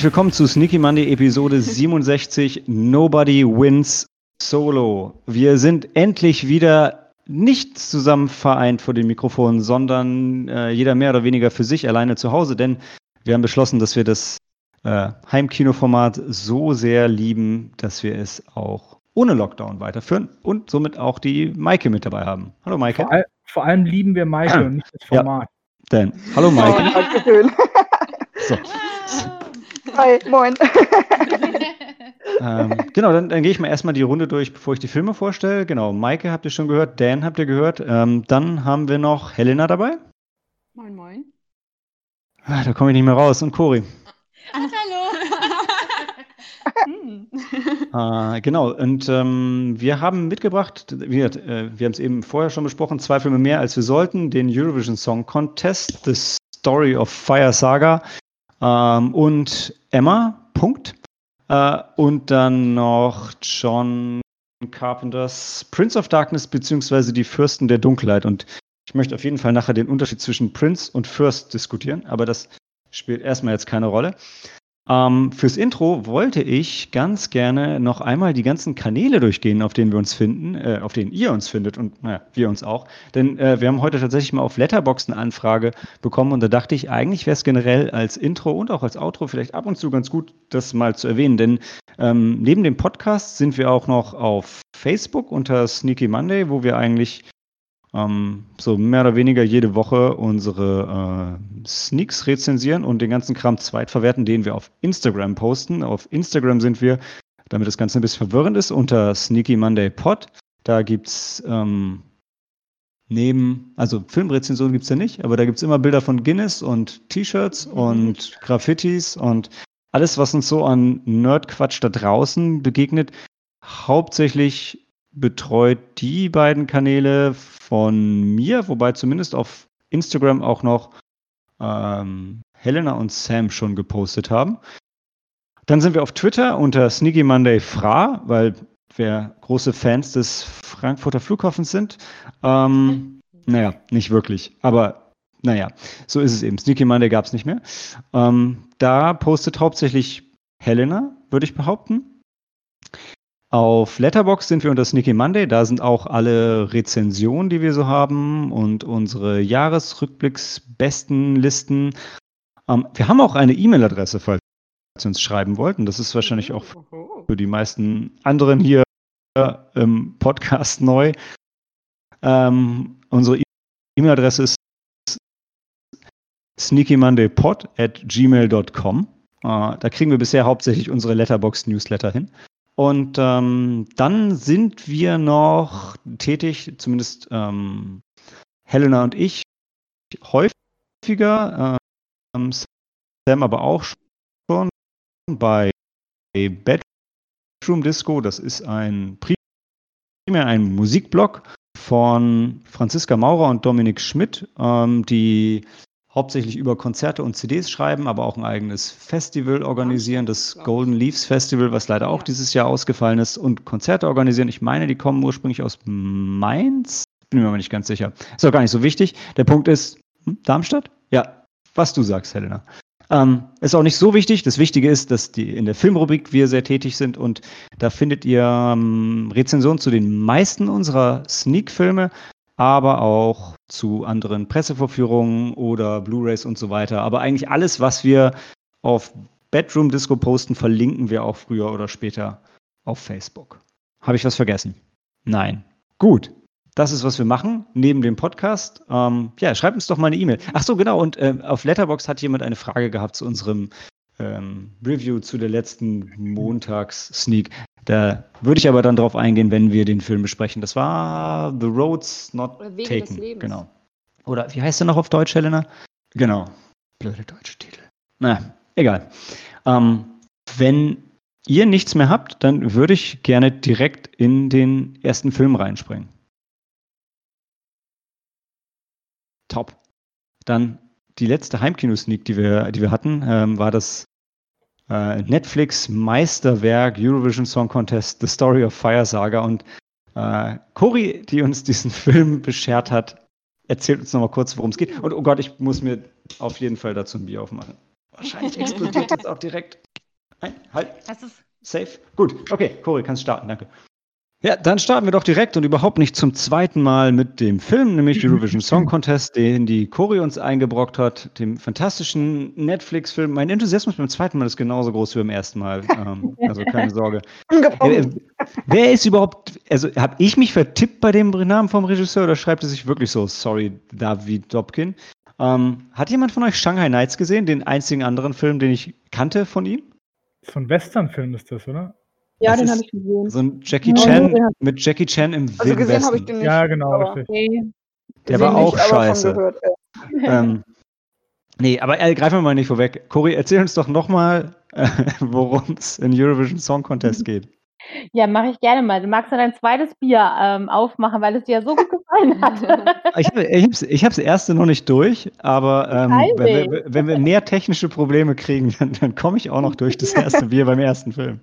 Herzlich willkommen zu Sneaky Monday Episode 67 Nobody Wins Solo. Wir sind endlich wieder nicht zusammen vereint vor den Mikrofonen, sondern äh, jeder mehr oder weniger für sich alleine zu Hause, denn wir haben beschlossen, dass wir das äh, Heimkinoformat so sehr lieben, dass wir es auch ohne Lockdown weiterführen und somit auch die Maike mit dabei haben. Hallo Maike. Vor, all, vor allem lieben wir Maike und nicht das Format. Ja, denn, hallo Maike. Oh, so. Hi, moin. ähm, genau, dann, dann gehe ich mal erstmal die Runde durch, bevor ich die Filme vorstelle. Genau, Maike habt ihr schon gehört, Dan habt ihr gehört. Ähm, dann haben wir noch Helena dabei. Moin, moin. Ah, da komme ich nicht mehr raus. Und Cori. Hallo. äh, genau, und ähm, wir haben mitgebracht, wir, äh, wir haben es eben vorher schon besprochen, zwei Filme mehr als wir sollten, den Eurovision Song Contest, The Story of Fire Saga ähm, und Emma, Punkt. Äh, und dann noch John Carpenters Prince of Darkness beziehungsweise die Fürsten der Dunkelheit. Und ich möchte auf jeden Fall nachher den Unterschied zwischen Prince und Fürst diskutieren, aber das spielt erstmal jetzt keine Rolle. Ähm, fürs Intro wollte ich ganz gerne noch einmal die ganzen Kanäle durchgehen, auf denen wir uns finden, äh, auf denen ihr uns findet und naja, wir uns auch. Denn äh, wir haben heute tatsächlich mal auf Letterbox eine Anfrage bekommen und da dachte ich, eigentlich wäre es generell als Intro und auch als Outro vielleicht ab und zu ganz gut, das mal zu erwähnen. Denn ähm, neben dem Podcast sind wir auch noch auf Facebook unter Sneaky Monday, wo wir eigentlich ähm, so mehr oder weniger jede Woche unsere äh, Sneaks rezensieren und den ganzen Kram zweitverwerten, den wir auf Instagram posten. Auf Instagram sind wir, damit das Ganze ein bisschen verwirrend ist, unter Sneaky Monday Pod. Da gibt's ähm, neben, also Filmrezensionen gibt es ja nicht, aber da gibt es immer Bilder von Guinness und T-Shirts mhm. und Graffitis und alles, was uns so an Nerdquatsch da draußen begegnet. Hauptsächlich betreut die beiden Kanäle von mir, wobei zumindest auf Instagram auch noch ähm, Helena und Sam schon gepostet haben. Dann sind wir auf Twitter unter Sneaky Monday Fra, weil wir große Fans des Frankfurter Flughafens sind. Ähm, naja, nicht wirklich, aber naja, so ist es eben. Sneaky Monday gab es nicht mehr. Ähm, da postet hauptsächlich Helena, würde ich behaupten. Auf Letterbox sind wir unter Sneaky Monday. Da sind auch alle Rezensionen, die wir so haben und unsere Jahresrückblicksbestenlisten. Ähm, wir haben auch eine E-Mail-Adresse, falls Sie uns schreiben wollten. Das ist wahrscheinlich auch für die meisten anderen hier im Podcast neu. Ähm, unsere E-Mail-Adresse ist sneakymondaypod at gmail.com. Äh, da kriegen wir bisher hauptsächlich unsere Letterbox-Newsletter hin. Und ähm, dann sind wir noch tätig, zumindest ähm, Helena und ich, häufiger, ähm, Sam aber auch schon bei Bedroom Disco. Das ist ein primär ein Musikblog von Franziska Maurer und Dominik Schmidt, ähm, die hauptsächlich über Konzerte und CDs schreiben, aber auch ein eigenes Festival organisieren, das Golden Leaves Festival, was leider auch dieses Jahr ausgefallen ist, und Konzerte organisieren. Ich meine, die kommen ursprünglich aus Mainz. Bin mir aber nicht ganz sicher. Ist auch gar nicht so wichtig. Der Punkt ist, hm, Darmstadt? Ja, was du sagst, Helena. Ähm, ist auch nicht so wichtig. Das Wichtige ist, dass die in der Filmrubrik wir sehr tätig sind und da findet ihr ähm, Rezensionen zu den meisten unserer Sneak-Filme, aber auch zu anderen Pressevorführungen oder Blu-rays und so weiter. Aber eigentlich alles, was wir auf Bedroom Disco posten, verlinken wir auch früher oder später auf Facebook. Habe ich was vergessen? Nein. Gut. Das ist, was wir machen, neben dem Podcast. Ähm, ja, schreibt uns doch mal eine E-Mail. Ach so, genau. Und äh, auf Letterbox hat jemand eine Frage gehabt zu unserem ähm, Review zu der letzten Montags-Sneak. Da würde ich aber dann drauf eingehen, wenn wir den Film besprechen. Das war The Roads Not Taken. Genau. Oder wie heißt der noch auf Deutsch, Helena? Genau. Blöde deutsche Titel. Na, egal. Ähm, wenn ihr nichts mehr habt, dann würde ich gerne direkt in den ersten Film reinspringen. Top. Dann die letzte Heimkino-Sneak, die wir, die wir hatten, ähm, war das äh, Netflix Meisterwerk Eurovision Song Contest The Story of Fire Saga und äh, Cori, die uns diesen Film beschert hat, erzählt uns nochmal kurz, worum es geht. Und oh Gott, ich muss mir auf jeden Fall dazu ein Bier aufmachen. Wahrscheinlich explodiert jetzt auch direkt. Nein, halt. Das ist Safe. Gut, okay, Cory, kannst starten, danke. Ja, dann starten wir doch direkt und überhaupt nicht zum zweiten Mal mit dem Film, nämlich Eurovision Song Contest, den die Cory uns eingebrockt hat, dem fantastischen Netflix-Film. Mein Enthusiasmus beim zweiten Mal ist genauso groß wie beim ersten Mal, ähm, also keine Sorge. Wer, wer ist überhaupt, also habe ich mich vertippt bei dem Namen vom Regisseur oder schreibt es sich wirklich so, sorry, David Dobkin? Ähm, hat jemand von euch Shanghai Nights gesehen, den einzigen anderen Film, den ich kannte von ihm? Von Western-Film ist das, oder? Ja, Das den habe ich gesehen. So ein Jackie Ja, Chan hab- mit Jackie Chan im Also Wilden gesehen habe ich den nicht. Ja, genau, aber richtig. gesehen Der war auch nicht, scheiße. Gehört, ja. ähm, nee, aber äh, greifen wir mal nicht vorweg. Cory, erzähl uns doch nochmal, äh, worum es in Eurovision Song Contest geht. Ja, mache ich gerne mal. Du magst ja dein zweites Bier ähm, aufmachen, weil es dir ja so gut gefallen hat. Ich habe ich ich hab's erste noch nicht durch, aber ähm, wenn, wir, wenn wir mehr technische Probleme kriegen, dann, dann komme ich auch noch durch das erste Bier beim ersten Film.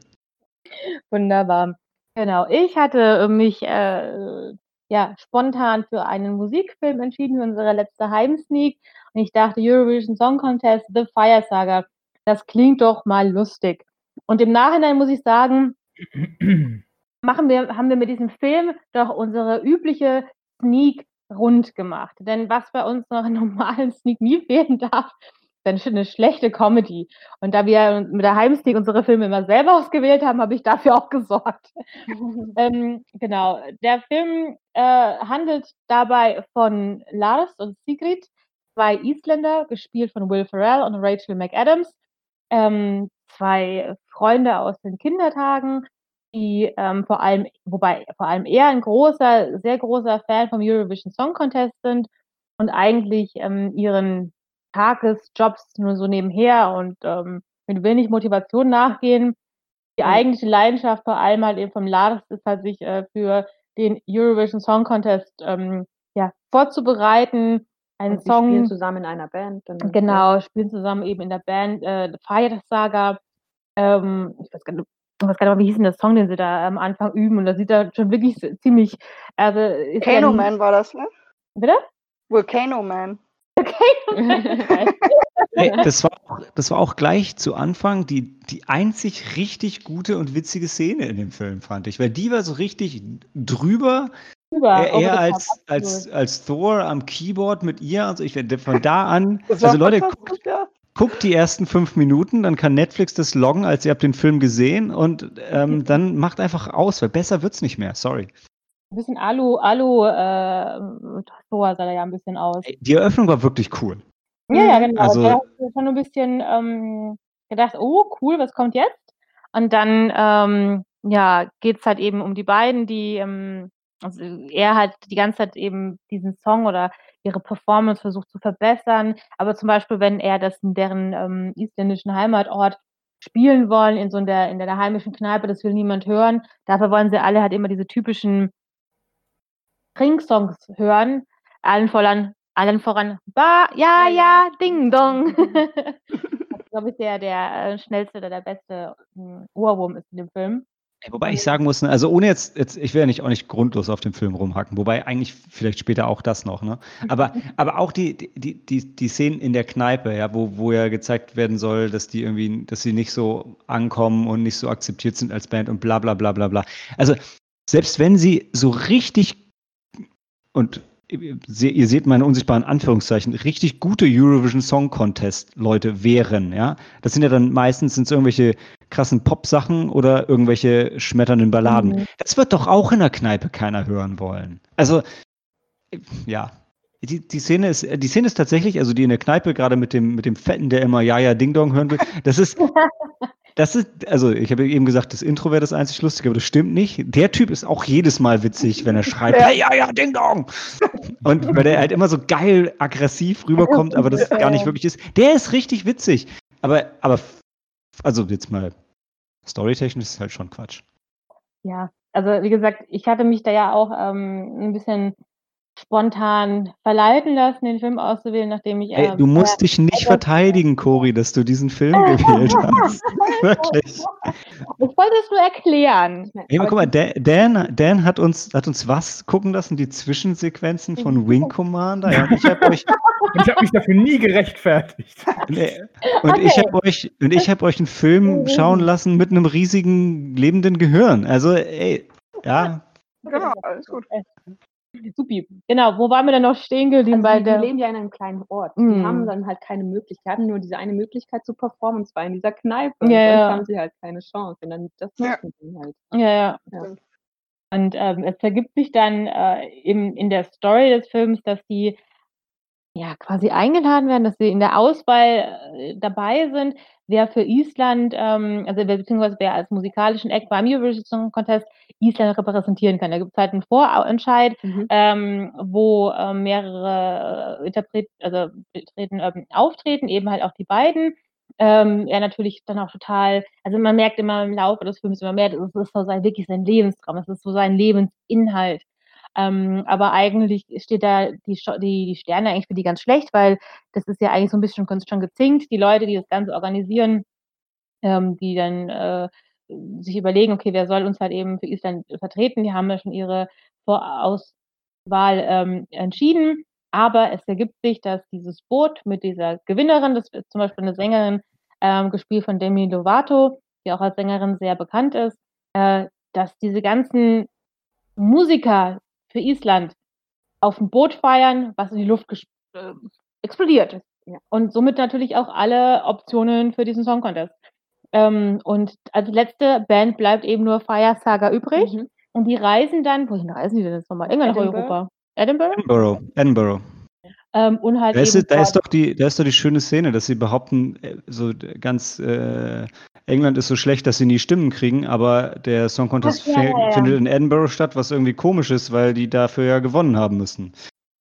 Wunderbar. Genau. Ich hatte mich äh, ja, spontan für einen Musikfilm entschieden, für unsere letzte Heimsneak. Und ich dachte, Eurovision Song Contest, The Fire Saga, das klingt doch mal lustig. Und im Nachhinein muss ich sagen, machen wir, haben wir mit diesem Film doch unsere übliche Sneak rund gemacht. Denn was bei uns noch in normalen Sneak nie fehlen darf, dann eine schlechte Comedy. Und da wir mit der Heimsneak unsere Filme immer selber ausgewählt haben, habe ich dafür auch gesorgt. ähm, genau. Der Film äh, handelt dabei von Lars und Sigrid, zwei Isländer, gespielt von Will Ferrell und Rachel McAdams. Ähm, zwei Freunde aus den Kindertagen, die ähm, vor allem, wobei vor allem eher ein großer, sehr großer Fan vom Eurovision Song Contest sind und eigentlich ähm, ihren Tagesjobs nur so nebenher und ähm, mit wenig Motivation nachgehen. Die eigentliche Leidenschaft vor allem halt eben vom Lars ist halt sich äh, für den Eurovision Song Contest ähm, ja, vorzubereiten, einen Und die spielen Song zusammen in einer Band. dann- Genau, spielen zusammen eben in der Band äh, Fire Saga. Ähm, ich weiß gar nicht, ich weiß gar nicht mehr, wie hieß denn der Song, den sie da am Anfang üben? Und da sieht er schon wirklich ziemlich. Also Volcano Man war das, ne? Bitte? Volcano Man. Ey, das, war auch, das war auch gleich zu Anfang die, die einzig richtig gute und witzige Szene in dem Film, fand ich. Weil die war so richtig drüber, Über, eher, top, als, als, als Thor am Keyboard mit ihr. Also ich werde von da an, also Leute, guckt, ja. guckt die ersten fünf Minuten, dann kann Netflix das loggen, als ihr habt den Film gesehen und ähm, dann macht einfach aus, weil besser wird's nicht mehr. Sorry. Ein bisschen Alu, Alu, äh, Thor sah da ja ein bisschen aus. Die Eröffnung war wirklich cool. Ja, ja, Mhm. genau. Also- da hast du schon ein bisschen ähm, gedacht, oh, cool, was kommt jetzt? Und dann, ähm, ja, geht's halt eben um die beiden, die, ähm, also er halt die ganze Zeit eben diesen Song oder ihre Performance versucht zu verbessern. Aber zum Beispiel, wenn er das in deren ähm, isländischen Heimatort spielen wollen, in so der, in der heimischen Kneipe, das will niemand hören. Dafür wollen sie alle halt immer diese typischen Trinksongs hören. Allen voran, allen voran, ba, ja, ja, ding dong. das ist, glaube ich, der, der äh, schnellste oder der beste ähm, Ohrwurm ist in dem Film. Wobei ich sagen muss, ne, also ohne jetzt, jetzt ich will ja nicht auch nicht grundlos auf dem Film rumhacken, wobei eigentlich vielleicht später auch das noch, ne? Aber, aber auch die, die, die, die Szenen in der Kneipe, ja, wo, wo ja gezeigt werden soll, dass die irgendwie, dass sie nicht so ankommen und nicht so akzeptiert sind als Band und bla bla bla bla bla. Also selbst wenn sie so richtig und ihr seht meine unsichtbaren Anführungszeichen, richtig gute Eurovision Song Contest Leute wären, ja. Das sind ja dann meistens sind's irgendwelche krassen Pop-Sachen oder irgendwelche schmetternden Balladen. Mhm. Das wird doch auch in der Kneipe keiner hören wollen. Also, ja. Die, die, Szene ist, die Szene ist tatsächlich, also die in der Kneipe, gerade mit dem, mit dem Fetten, der immer Ja, ja, Ding Dong hören will, das ist, das ist, also ich habe eben gesagt, das Intro wäre das einzig Lustige, aber das stimmt nicht. Der Typ ist auch jedes Mal witzig, wenn er schreibt, Ja. hey, ja, ja, Ding Dong. Und weil der halt immer so geil aggressiv rüberkommt, aber das gar nicht wirklich ist. Der ist richtig witzig. Aber, aber, also jetzt mal, storytechnisch ist halt schon Quatsch. Ja, also wie gesagt, ich hatte mich da ja auch ähm, ein bisschen spontan verleiten lassen, den Film auszuwählen, nachdem ich. Ey, ähm, du musst dich nicht verteidigen, Cori, dass du diesen Film gewählt hast. Wirklich. Ich wollte es nur erklären. Hey, guck mal, Dan, Dan, Dan hat, uns, hat uns was gucken lassen? Die Zwischensequenzen von Wing Commander. Ja, ich habe euch, ich habe mich dafür nie gerechtfertigt. nee, und ich habe euch, und ich habe euch einen Film schauen lassen mit einem riesigen lebenden Gehirn. Also, ey, ja, Genau, alles gut. Supi. Genau, wo waren wir denn noch stehen geblieben? Also die, die der, leben ja in einem kleinen Ort. Mm. Die haben dann halt keine Möglichkeit, die hatten nur diese eine Möglichkeit zu performen, und zwar in dieser Kneipe. Und Ja, sonst ja. haben sie halt keine Chance. Und dann das Ja. nutzen sie halt. ja, ja. Ja. Und ähm, es ergibt sich dann äh, im, in der Story des Films, dass die ja quasi eingeladen werden, dass sie in der Auswahl äh, dabei sind, wer für Island, ähm, also wer, beziehungsweise wer als musikalischen Act beim Eurovision Song Contest Island repräsentieren kann. Da gibt es halt einen Vorentscheid, Mhm. ähm, wo äh, mehrere Interpreten, also Interpreten, ähm, auftreten, eben halt auch die beiden. Ähm, er natürlich dann auch total, also man merkt immer im Laufe des Films immer mehr, das ist so sein, wirklich sein Lebenstraum, das ist so sein Lebensinhalt. Ähm, aber eigentlich steht da die, die, die Sterne eigentlich für die ganz schlecht, weil das ist ja eigentlich so ein bisschen schon, schon gezinkt. Die Leute, die das Ganze organisieren, ähm, die dann äh, sich überlegen, okay, wer soll uns halt eben für Island vertreten, die haben ja schon ihre Vorauswahl ähm, entschieden. Aber es ergibt sich, dass dieses Boot mit dieser Gewinnerin, das ist zum Beispiel eine Sängerin, ähm, gespielt von Demi Lovato, die auch als Sängerin sehr bekannt ist, äh, dass diese ganzen Musiker für Island auf dem Boot feiern, was in die Luft äh, explodiert. Ja. Und somit natürlich auch alle Optionen für diesen Song Contest. Ähm, und als letzte Band bleibt eben nur Fire Saga übrig. Mhm. Und die reisen dann, wohin reisen die denn jetzt nochmal? Irgendwann nach. Europa. Edinburgh? Edinburgh. Edinburgh. Ähm, und halt Da ist, da, ist doch die, da ist doch die schöne Szene, dass sie behaupten, äh, so ganz äh, England ist so schlecht, dass sie nie Stimmen kriegen, aber der Song Contest Ach, ja, ja, ja. findet in Edinburgh statt, was irgendwie komisch ist, weil die dafür ja gewonnen haben müssen.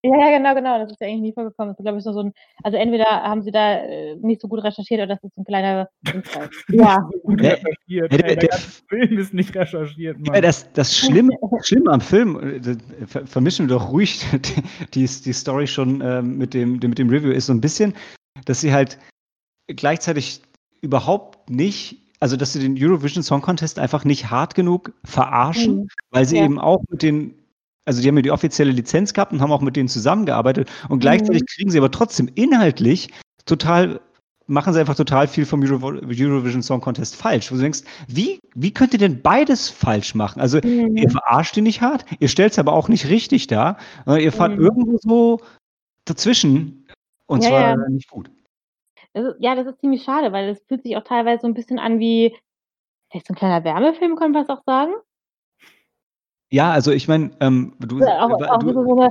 Ja, ja, genau, genau. Das ist ja eigentlich nie vorgekommen. Das ist, glaube ich, so so ein, also entweder haben sie da äh, nicht so gut recherchiert oder das ist ein kleiner Insight. Ja. Gut Ja, recherchiert. ja, der- der ganze Film ist nicht recherchiert, Ja, Mann. das, das Schlimme, Schlimme am Film, äh, ver vermischen wir doch ruhig die, die, die Story schon ähm, mit, dem, mit dem Review, ist so ein bisschen, dass sie halt gleichzeitig überhaupt nicht, also dass sie den Eurovision Song Contest einfach nicht hart genug verarschen, Mhm. weil sie Ja. eben auch mit den, also die haben ja die offizielle Lizenz gehabt und haben auch mit denen zusammengearbeitet und gleichzeitig Mhm. kriegen sie aber trotzdem inhaltlich total, machen sie einfach total viel vom Euro Eurovision Song Contest falsch. Wo du denkst, wie, wie könnt ihr denn beides falsch machen? Also Mhm. ihr verarscht die nicht hart, ihr stellt es aber auch nicht richtig dar, sondern ihr fahrt Mhm. irgendwo so dazwischen und Ja, zwar ja. nicht gut. Ist, ja, das ist ziemlich schade, weil das fühlt sich auch teilweise so ein bisschen an wie, vielleicht so ein kleiner Wärmefilm, kann man das auch sagen? Ja, also ich meine, ähm, du, Oder auch, äh, auch du, so eine,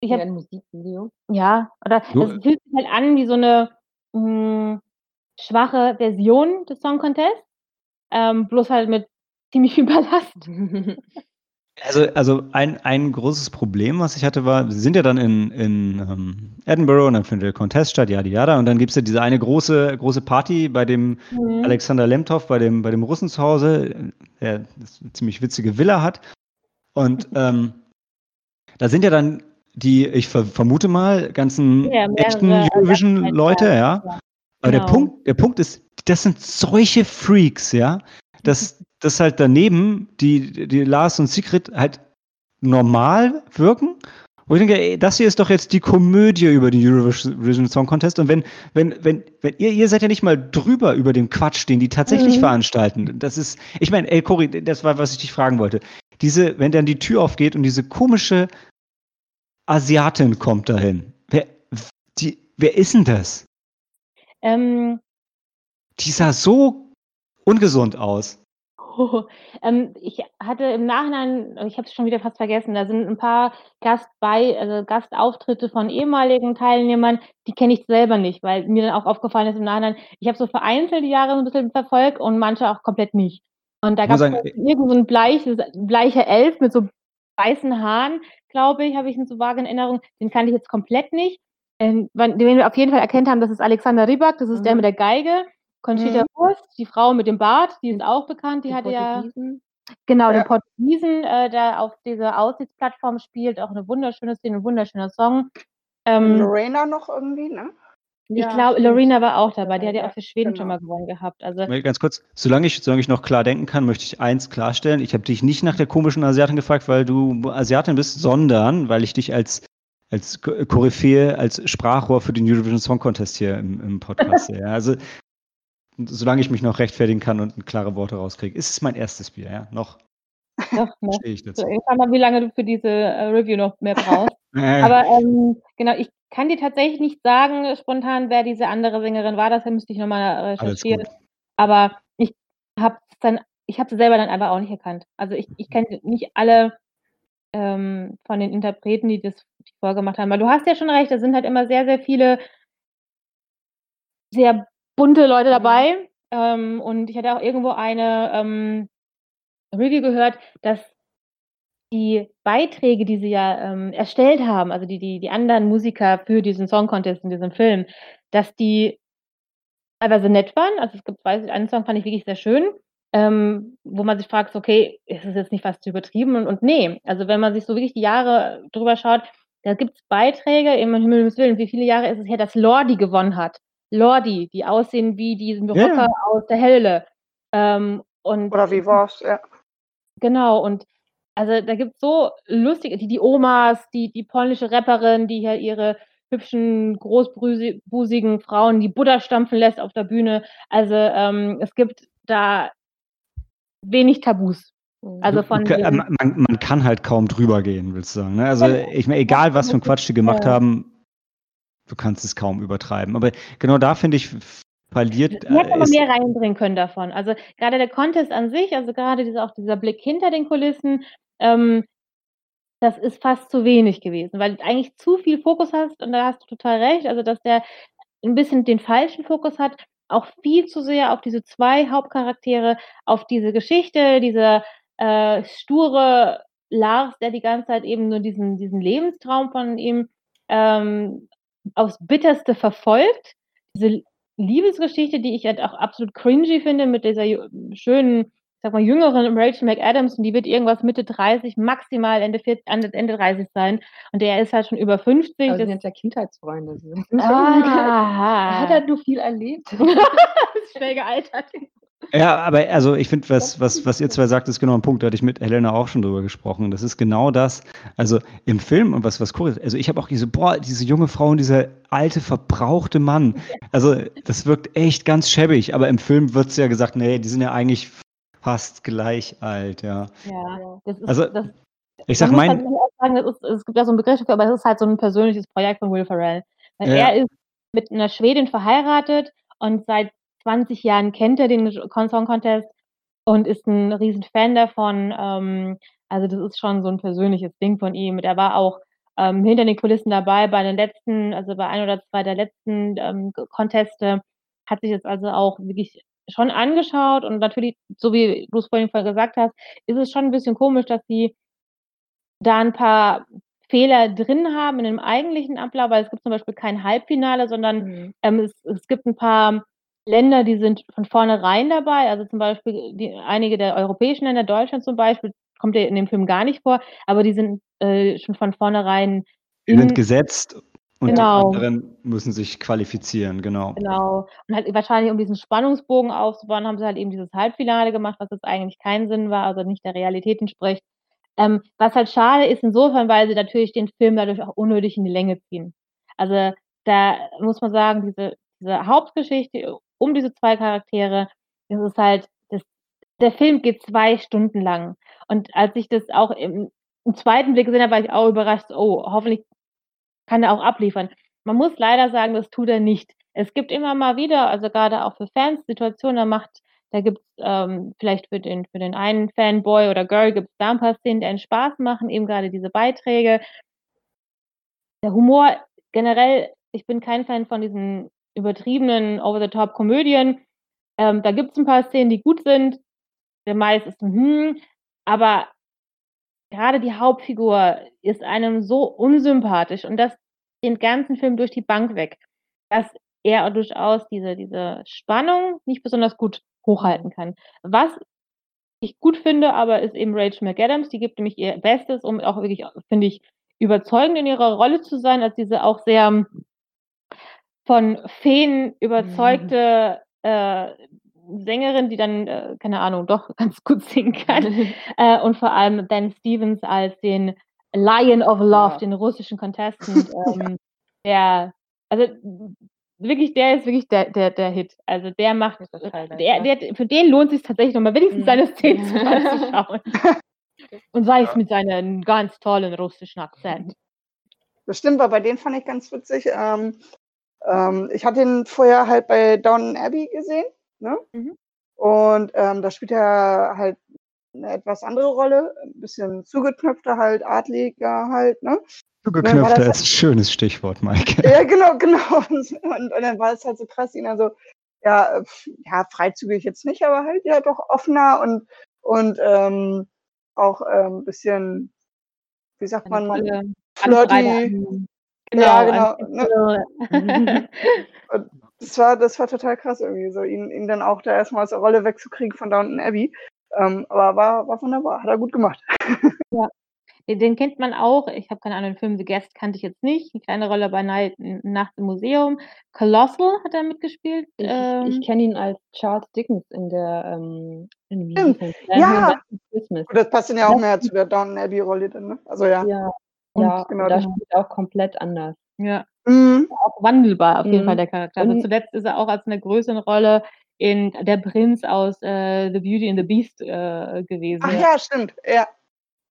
ich Ja, habe ein Musikvideo. Ja, oder Du- es fühlt sich halt an wie so eine mh, schwache Version des Song Contests, ähm, bloß halt mit ziemlich viel Ballast. Also, also ein, ein großes Problem, was ich hatte, war, sie sind ja dann in, in ähm, Edinburgh und dann findet der Contest statt, yada yada. Und dann gibt es ja diese eine große, große Party bei dem Mhm. Alexander Lemtov, bei dem, bei dem Russen zu Hause, der das eine ziemlich witzige Villa hat. Und ähm, da sind ja dann die, ich ver vermute mal, ganzen Ja, echten Eurovision-Leute, ja. Aber der genau. Punkt, der Punkt ist, das sind solche Freaks, ja, dass, dass halt daneben die, die Lars und Sigrid halt normal wirken. Wo ich denke, ey, das hier ist doch jetzt die Komödie über den Eurovision Song Contest. Und wenn, wenn, wenn, wenn ihr, ihr seid ja nicht mal drüber über den Quatsch, den die tatsächlich Mhm. veranstalten. Das ist, ich meine, ey, Cory, das war, was ich dich fragen wollte. Diese, wenn dann die Tür aufgeht und diese komische Asiatin kommt dahin. Wer, die, wer ist denn das? Ähm, Die sah so ungesund aus. Oh, ähm, ich hatte im Nachhinein, ich habe es schon wieder fast vergessen, da sind ein paar Gastbei, also Gastauftritte von ehemaligen Teilnehmern, die kenne ich selber nicht, weil mir dann auch aufgefallen ist im Nachhinein, ich habe so vereinzelt die Jahre so ein bisschen verfolgt und manche auch komplett nicht. Und da gab es sagen, irgend so ein bleiches, bleicher Elf mit so weißen Haaren, glaube ich, habe ich in so vage in Erinnerung. Den kannte ich jetzt komplett nicht. Ähm, den wir auf jeden Fall erkannt haben, das ist Alexander Rybak, das ist der Mhm. mit der Geige. Conchita Mhm. Wurst, die Frau mit dem Bart, die ist auch bekannt, die Die hatte ja genau Ja. den Portugiesen, äh, der auf dieser Aussichtsplattform spielt, auch eine wunderschöne Szene, ein wunderschöner Song. Ähm, Lorena noch irgendwie, ne? Ich Ja, glaube, stimmt. Lorena war auch dabei. Die hat ja Ja, auch für Schweden schon genau. mal gewonnen gehabt. Also Ganz kurz, solange ich, solange ich noch klar denken kann, möchte ich eins klarstellen. Ich habe dich nicht nach der komischen Asiatin gefragt, weil du Asiatin bist, sondern weil ich dich als, als Ko- Koryphäe, als Sprachrohr für den Eurovision Song Contest hier im, im Podcast sehe. Also, solange ich mich noch rechtfertigen kann und klare Worte rauskriege. Ist es mein erstes Bier, ja? Noch doch, noch. stehe ich dazu. So, ich schau mal, wie lange du für diese äh, Review noch mehr brauchst. Äh, Aber ähm, genau, ich kann dir tatsächlich nicht sagen, äh, spontan, wer diese andere Sängerin war. Das müsste ich nochmal alles recherchieren. Aber ich habe dann, ich habe sie selber dann einfach auch nicht erkannt. Also ich, ich kenne nicht alle ähm, von den Interpreten, die das vorgemacht haben. Weil du hast ja schon recht, da sind halt immer sehr, sehr viele sehr bunte Leute Mhm. dabei. Ähm, und ich hatte auch irgendwo eine ähm, Review gehört, dass die Beiträge, die sie ja ähm, erstellt haben, also die, die, die anderen Musiker für diesen Song Contest in diesem Film, dass die teilweise nett waren. Also es gibt, weiß ich, einen Song fand ich wirklich sehr schön, ähm, wo man sich fragt, okay, ist es jetzt nicht fast zu übertrieben? Und, und nee, also wenn man sich so wirklich die Jahre drüber schaut, da gibt es Beiträge, im Himmels Willen, wie viele Jahre ist es her, dass Lordi gewonnen hat. Lordi, die aussehen wie diesen Ja, ja. Rocker aus der Hölle. Ähm, und Oder wie war's? Ja. Genau, und also da gibt's so lustige, die, die Omas, die, die polnische Rapperin, die hier ihre hübschen, großbusigen Frauen, die Buddha stampfen lässt auf der Bühne. Also ähm, es gibt da wenig Tabus. Also Du- von du, äh, man, man- man kann halt kaum drüber gehen, willst du sagen. Ne? Also ich meine, egal was für ein Quatsch die gemacht haben, du kannst es kaum übertreiben. Aber genau da finde ich, verliert Die hätten äh, aber mehr reinbringen können davon. Also gerade der Contest an sich, also gerade dieser, auch dieser Blick hinter den Kulissen, ähm, das ist fast zu wenig gewesen, weil du eigentlich zu viel Fokus hast und da hast du total recht, also dass der ein bisschen den falschen Fokus hat, auch viel zu sehr auf diese zwei Hauptcharaktere, auf diese Geschichte, dieser äh, sture Lars, der die ganze Zeit eben nur diesen, diesen Lebenstraum von ihm ähm, aufs Bitterste verfolgt. Diese Liebesgeschichte, die ich halt auch absolut cringy finde, mit dieser schönen, ich sag mal, jüngeren Rachel McAdams und die wird irgendwas Mitte 30, maximal Ende, 40, Ende Ende 30 sein. Und der ist halt schon über 50. Aber das- sind ja Kindheitsfreunde. Ah, Hat er nur viel erlebt? ist schnell gealtert. Ja, aber also ich finde, was, was, was ihr zwei sagt, ist genau ein Punkt. Da hatte ich mit Helena auch schon drüber gesprochen. Das ist genau das. Also im Film und was, was cool ist, also ich habe auch diese, boah, diese junge Frau und dieser alte, verbrauchte Mann. Also das wirkt echt ganz schäbig, aber im Film wird es ja gesagt, nee, die sind ja eigentlich fast gleich alt, ja. Ja, das ist, Also, das, Ich sag, halt mein, auch sagen, ist, es gibt ja so einen Begriff dafür, aber es ist halt so ein persönliches Projekt von Will Ferrell. Weil Ja. er ist mit einer Schwedin verheiratet und seit 20 Jahren kennt er den Song Contest und ist ein riesen Fan davon. Ähm, also das ist schon so ein persönliches Ding von ihm. Er war auch ähm, hinter den Kulissen dabei bei den letzten, also bei ein oder zwei der letzten ähm, Conteste, hat sich jetzt also auch wirklich schon angeschaut und natürlich, so wie du es vorhin gesagt hast, ist es schon ein bisschen komisch, dass sie da ein paar Fehler drin haben in dem eigentlichen Ablauf, weil es gibt zum Beispiel kein Halbfinale, sondern Mhm. ähm, es, es gibt ein paar Länder, die sind von vornherein dabei, also zum Beispiel die, einige der europäischen Länder, Deutschland zum Beispiel, kommt ja in dem Film gar nicht vor, aber die sind äh, schon von vornherein die sind in, gesetzt und Genau. die anderen müssen sich qualifizieren, genau. Genau. Und halt wahrscheinlich, um diesen Spannungsbogen aufzubauen, haben sie halt eben dieses Halbfinale gemacht, was jetzt eigentlich keinen Sinn war, also nicht der Realität entspricht. Ähm, was halt schade ist insofern, weil sie natürlich den Film dadurch auch unnötig in die Länge ziehen. Also da muss man sagen, diese, diese Hauptgeschichte um diese zwei Charaktere, das ist halt, das, der Film geht zwei Stunden lang. Und als ich das auch im, im zweiten Blick gesehen habe, war ich auch überrascht, oh, hoffentlich kann er auch abliefern. Man muss leider sagen, das tut er nicht. Es gibt immer mal wieder, also gerade auch für Fans, Situationen, da macht, da gibt es ähm, vielleicht für den, für den einen Fanboy oder Girl gibt es da ein paar Szenen, die einen Spaß machen, eben gerade diese Beiträge. Der Humor generell, ich bin kein Fan von diesen übertriebenen Over-the-Top-Komödien. Ähm, da gibt es ein paar Szenen, die gut sind. Der meist ist ein Hm, aber gerade die Hauptfigur ist einem so unsympathisch und das den ganzen Film durch die Bank weg, dass er durchaus diese, diese Spannung nicht besonders gut hochhalten kann. Was ich gut finde, aber ist eben Rachel McAdams, die gibt nämlich ihr Bestes, um auch wirklich, finde ich, überzeugend in ihrer Rolle zu sein, als diese auch sehr von Feen überzeugte äh, Sängerin, die dann, äh, keine Ahnung, doch ganz gut singen kann. äh, und vor allem Dan Stevens als den Lion of Love, Ja. den russischen Contestant, ähm, der, also wirklich, der ist wirklich der, der, der Hit. Also der macht, Highlight, der, der, für den lohnt sich tatsächlich nochmal wenigstens Mhm. seine Szene zu schauen. Und sei es mit seinem ganz tollen russischen Akzent. Das stimmt, aber den fand ich ganz witzig. Ähm, ähm, ich hatte ihn vorher halt bei Downton Abbey gesehen. Ne? Mhm. Und ähm, da spielt er halt eine etwas andere Rolle, ein bisschen zugeknöpfter halt, adliger halt, ne? Zugeknöpfter ist ein schönes Stichwort, Mike. Ja, genau, genau. Und, und dann war es halt so krass, ihn also, ja, ja, freizügig jetzt nicht, aber halt ja doch offener und, und ähm, auch ähm, ein bisschen, wie sagt Eine man, tolle flirty. An- Ja, genau, Pitbull. Das war, das war total krass irgendwie, so ihn, ihn dann auch da erstmal aus der Rolle wegzukriegen von Downton Abbey. Ähm, aber war, war wunderbar, hat er gut gemacht. Den, den kennt man auch. Ich habe keine Ahnung, den Film The Guest kannte ich jetzt nicht. Eine kleine Rolle bei Night, Nacht im Museum. Colossal hat er mitgespielt. Ich, ähm, ich kenne ihn als Charles Dickens in der ähm, in Ja. Und das passt dann ja auch mehr zu der Downton Abbey-Rolle dann, ne? Also ja. Ja, Und ja, genau, das- spielt er auch komplett anders. ja, Mhm. auch wandelbar auf jeden Mhm. Fall der Charakter. Also Und- zuletzt ist er auch als eine größere Rolle in Der Prinz aus äh, The Beauty and the Beast äh, gewesen. Ach ja, stimmt. Ja.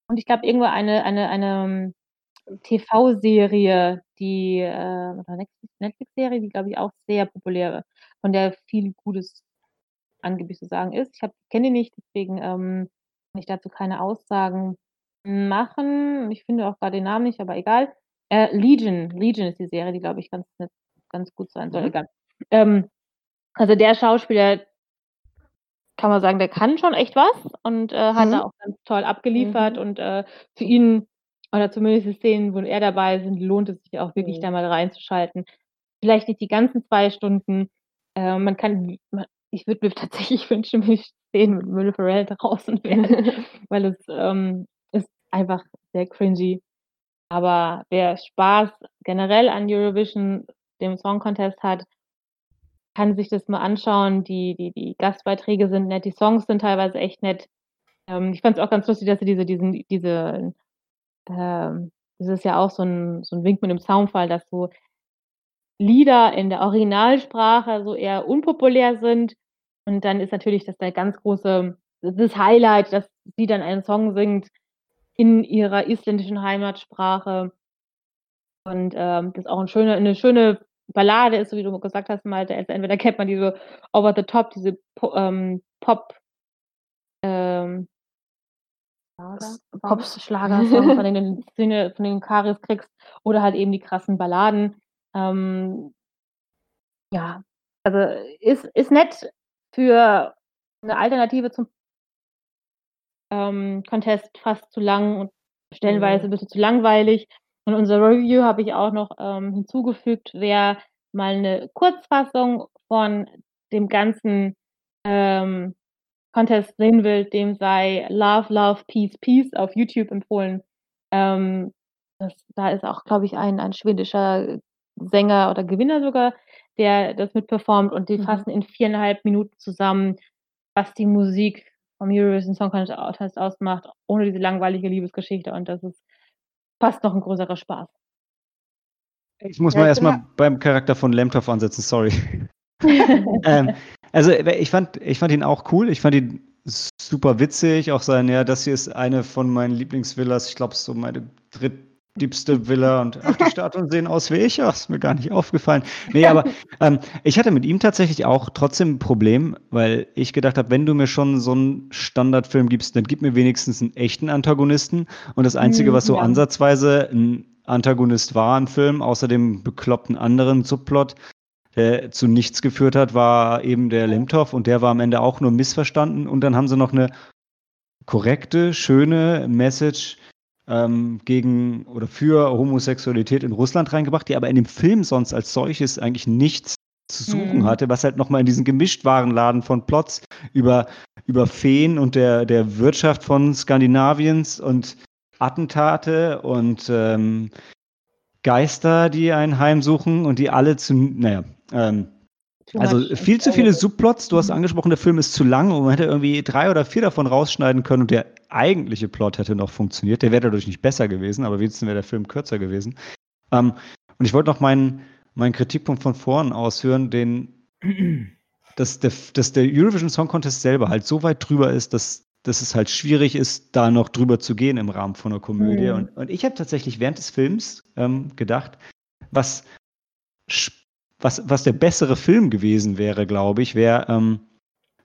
Und ich glaube, irgendwo eine, eine, eine ähm, TV-Serie, die, äh, oder Netflix- Netflix-Serie, die, glaube ich, auch sehr populär, von der viel Gutes angeblich zu sagen ist. Ich kenne die nicht, deswegen ähm, kann ich dazu keine Aussagen machen. Ich finde auch gerade den Namen nicht, aber egal. Äh, Legion, Legion ist die Serie, die, glaube ich, ganz, nett- ganz gut sein soll. Mhm. Egal. Ähm, also der Schauspieler, kann man sagen, der kann schon echt was und äh, hat Mhm. da auch ganz toll abgeliefert Mhm. und äh, für ihn, oder zumindest die Szenen, wo er dabei sind, lohnt es sich auch wirklich Mhm. da mal reinzuschalten. Vielleicht nicht die ganzen zwei Stunden. Äh, man kann, man, ich würde mir tatsächlich wünschen, wenn ich Szenen mit Will Ferrell draußen wäre, weil es ähm, ist einfach sehr cringy. Aber wer Spaß generell an Eurovision, dem Song Contest hat, kann sich das mal anschauen. Die, die, die Gastbeiträge sind nett, die Songs sind teilweise echt nett. Ähm, ich fand es auch ganz lustig, dass sie diese, diesen, diese, ähm, das ist ja auch so ein, so ein Wink mit dem Soundfall, dass so Lieder in der Originalsprache so eher unpopulär sind. Und dann ist natürlich das der ganz große, das Highlight, dass sie dann einen Song singt in ihrer isländischen Heimatsprache. Und ähm, das auch ein schöne, eine schöne Ballade ist, so wie du gesagt hast, Malte. Also entweder kennt man diese Over the Top, diese po ähm, Pop, ähm, Pop-Schlager-Songs, von du Szene von den Karis kriegst, oder halt eben die krassen Balladen. Ähm, ja, also ist, ist nett für eine Alternative zum ähm, Contest fast zu lang und stellenweise Mhm. ein bisschen zu langweilig. Und unser Review habe ich auch noch ähm, hinzugefügt, wer mal eine Kurzfassung von dem ganzen ähm, Contest sehen will, dem sei Love, Love, Peace, Peace auf YouTube empfohlen. Ähm, das, da ist auch, glaube ich, ein, ein schwedischer Sänger oder Gewinner sogar, der das mitperformt und die Mhm. fassen in viereinhalb Minuten zusammen, was die Musik vom Eurovision Song Contest ausmacht, ohne diese langweilige Liebesgeschichte und das ist fast noch ein größerer Spaß. Ich muss Ja, mal erstmal beim Charakter von Lemtov ansetzen, sorry. ähm, also ich fand, ich fand ihn auch cool. Ich fand ihn super witzig. Auch sein, ja, das hier ist eine von meinen Lieblingsvillas. Ich glaube, so meine drittliebste Villa. Und ach, die Statuen sehen aus wie ich. Ach, ist mir gar nicht aufgefallen. Nee, aber ähm, ich hatte mit ihm tatsächlich auch trotzdem ein Problem, weil ich gedacht habe, wenn du mir schon so einen Standardfilm gibst, dann gib mir wenigstens einen echten Antagonisten. Und das Einzige, Mm, was so ja. ansatzweise ein Antagonist war im Film, außer dem bekloppten anderen Subplot, der zu nichts geführt hat, war eben der Lemtov und der war am Ende auch nur missverstanden. Und dann haben sie noch eine korrekte, schöne Message ähm, gegen oder für Homosexualität in Russland reingebracht, die aber in dem Film sonst als solches eigentlich nichts zu suchen Mhm. hatte, was halt nochmal in diesen Gemischtwarenladen von Plots über, über Feen und der, der Wirtschaft von Skandinaviens und Attentate und ähm, Geister, die einen heimsuchen und die alle zu, naja, ähm, also viel zu viele. Subplots. Du hast angesprochen, der Film ist zu lang und man hätte irgendwie drei oder vier davon rausschneiden können und der eigentliche Plot hätte noch funktioniert. Der wäre dadurch nicht besser gewesen, aber wenigstens wäre der Film kürzer gewesen. Ähm, und ich wollte noch meinen, meinen Kritikpunkt von vorn ausführen, den, dass der, dass der Eurovision Song Contest selber halt so weit drüber ist, dass, dass es halt schwierig ist, da noch drüber zu gehen im Rahmen von einer Komödie. Mhm. Und, und ich habe tatsächlich während des Films ähm, gedacht, was, was, was der bessere Film gewesen wäre, glaube ich, wäre, ähm,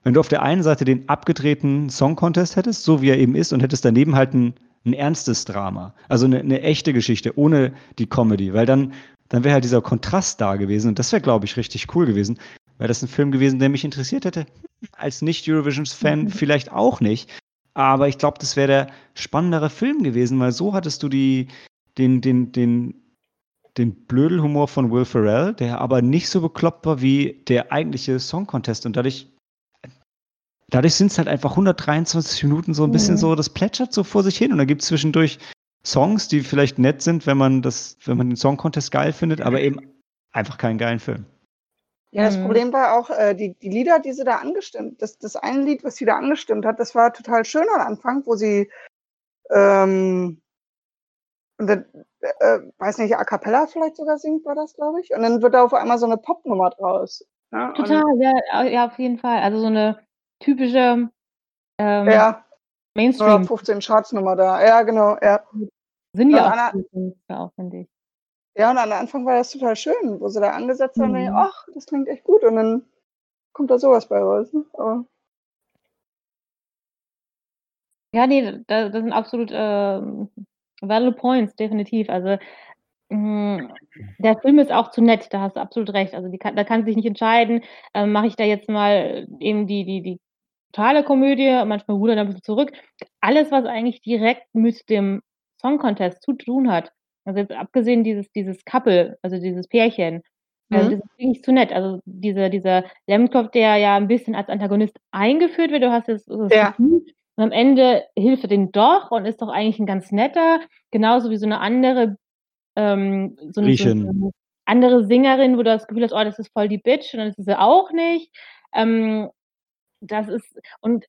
wenn du auf der einen Seite den abgedrehten Song Contest hättest, so wie er eben ist, und hättest daneben halt ein, ein ernstes Drama, also eine, eine echte Geschichte ohne die Comedy, weil dann, dann wäre halt dieser Kontrast da gewesen und das wäre, glaube ich, richtig cool gewesen. Wäre das ein Film gewesen, der mich interessiert hätte? Als Nicht-Eurovisions-Fan vielleicht auch nicht. Aber ich glaube, das wäre der spannendere Film gewesen, weil so hattest du die, den, den, den, den Blödelhumor von Will Ferrell, der aber nicht so bekloppt war wie der eigentliche Song Contest. Und dadurch, dadurch sind es halt einfach 123 Minuten so ein bisschen Mhm. so, das plätschert so vor sich hin. Und da gibt es zwischendurch Songs, die vielleicht nett sind, wenn man das, wenn man den Song Contest geil findet, aber eben einfach keinen geilen Film. Ja, das Mhm. Problem war auch, äh, die, die Lieder, die sie da angestimmt, das, das eine Lied, was sie da angestimmt hat, das war total schön am Anfang, wo sie, ähm, und dann, äh, weiß nicht, A Cappella vielleicht sogar singt, war das, glaube ich. Und dann wird da auf einmal so eine Popnummer draus. Ne? Total, ja, ja, auf jeden Fall. Also so eine typische ähm, ja, Mainstream. 15 Charts-Nummer da. Ja, genau, ja. Sind Ja, auch finde ich. Ja, und am Anfang war das total schön, wo sie da angesetzt haben Mhm. ach, das klingt echt gut. Und dann kommt da sowas bei raus. Ne? Aber, Ja, nee, da, das sind absolut ähm, valid points, definitiv. Also mh, der Film ist auch zu nett, da hast du absolut recht. Also kann, da kann sich nicht entscheiden, ähm, mache ich da jetzt mal eben die, die, die totale Komödie, manchmal rudert er ein bisschen zurück. Alles, was eigentlich direkt mit dem Song Contest zu tun hat, also jetzt abgesehen dieses, dieses Couple, also dieses Pärchen, also Mhm. das ist wirklich zu nett. Also diese, dieser Lemkopf, der ja ein bisschen als Antagonist eingeführt wird, du hast das, das Ja. Gefühl, und am Ende hilft er den doch und ist doch eigentlich ein ganz netter, genauso wie so eine andere, ähm, so, eine, so eine andere Sängerin, wo du das Gefühl hast, oh, das ist voll die Bitch und dann ist sie auch nicht. Ähm, das ist, und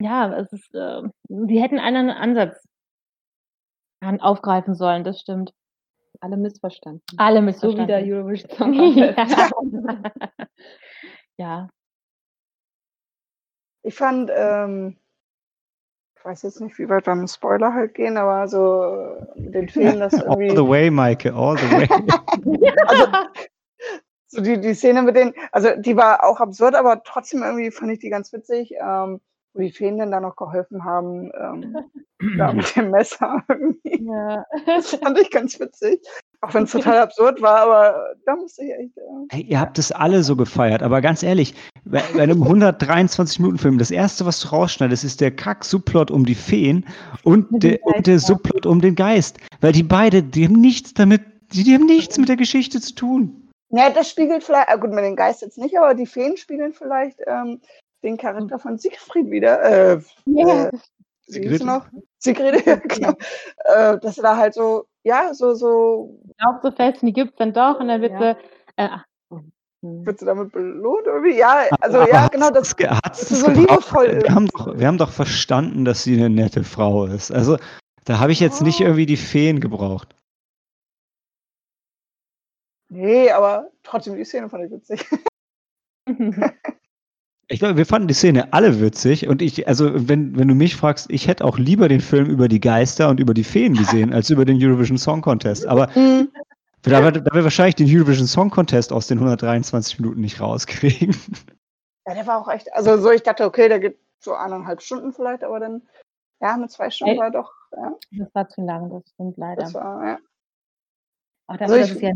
ja, es ist, äh, die hätten einen anderen Ansatz an, aufgreifen sollen, das stimmt. Alle missverstanden. Alle So wie missverstanden. der Eurovision Song ja. ja. Ich fand, ähm, ich weiß jetzt nicht, wie weit wir im Spoiler halt gehen, aber so mit den Feen, das All the irgendwie, way, Maike, all the way. also so die, die Szene mit denen, also die war auch absurd, aber trotzdem irgendwie fand ich die ganz witzig, ähm, wo die Feen dann da noch geholfen haben, ähm, mit dem Messer irgendwie. ja. Das fand ich ganz witzig. Auch wenn es total absurd war, aber da musste ich echt. Äh, Hey, ihr habt es alle so gefeiert, aber ganz ehrlich, bei, bei einem 123-Minuten-Film, das erste, was du rausschneidest, ist der Kack-Subplot um die Feen und dem der, und Geist, der ja. Subplot um den Geist. Weil die beide, die haben nichts damit, die, die haben nichts mit der Geschichte zu tun. Ja, das spiegelt vielleicht, äh, gut, mit den Geist jetzt nicht, aber die Feen spiegeln vielleicht ähm, den Charakter von Siegfried wieder. Äh, Ja. äh, Sigrid? noch? Sigrid, ja, genau. Äh, dass er da halt so, ja, so, so, Glaubt so fest, die gibt's dann doch und dann wird Ja. sie, äh, ach, Hm. wird sie damit belohnt irgendwie? Ja, also Aber ja, genau, das, das sie so liebevoll wir, haben ist. doch, wir haben doch verstanden, dass sie eine nette Frau ist. Also, da habe ich jetzt nicht Oh. irgendwie die Feen gebraucht. Nee, aber trotzdem die Szene fand ich witzig. Ich glaube, wir fanden die Szene alle witzig und ich, also wenn, wenn du mich fragst, ich hätte auch lieber den Film über die Geister und über die Feen gesehen, als über den Eurovision Song Contest. Aber Mhm. da, wir- da wir wahrscheinlich den Eurovision Song Contest aus den 123 Minuten nicht rauskriegen. Ja, der war auch echt, also so, ich dachte, okay, der geht so eineinhalb Stunden vielleicht, aber dann, ja, mit zwei Stunden war doch, ja, das war zu lang, das stimmt leider. das war, ja. Auch Also dafür, dass ich- es ja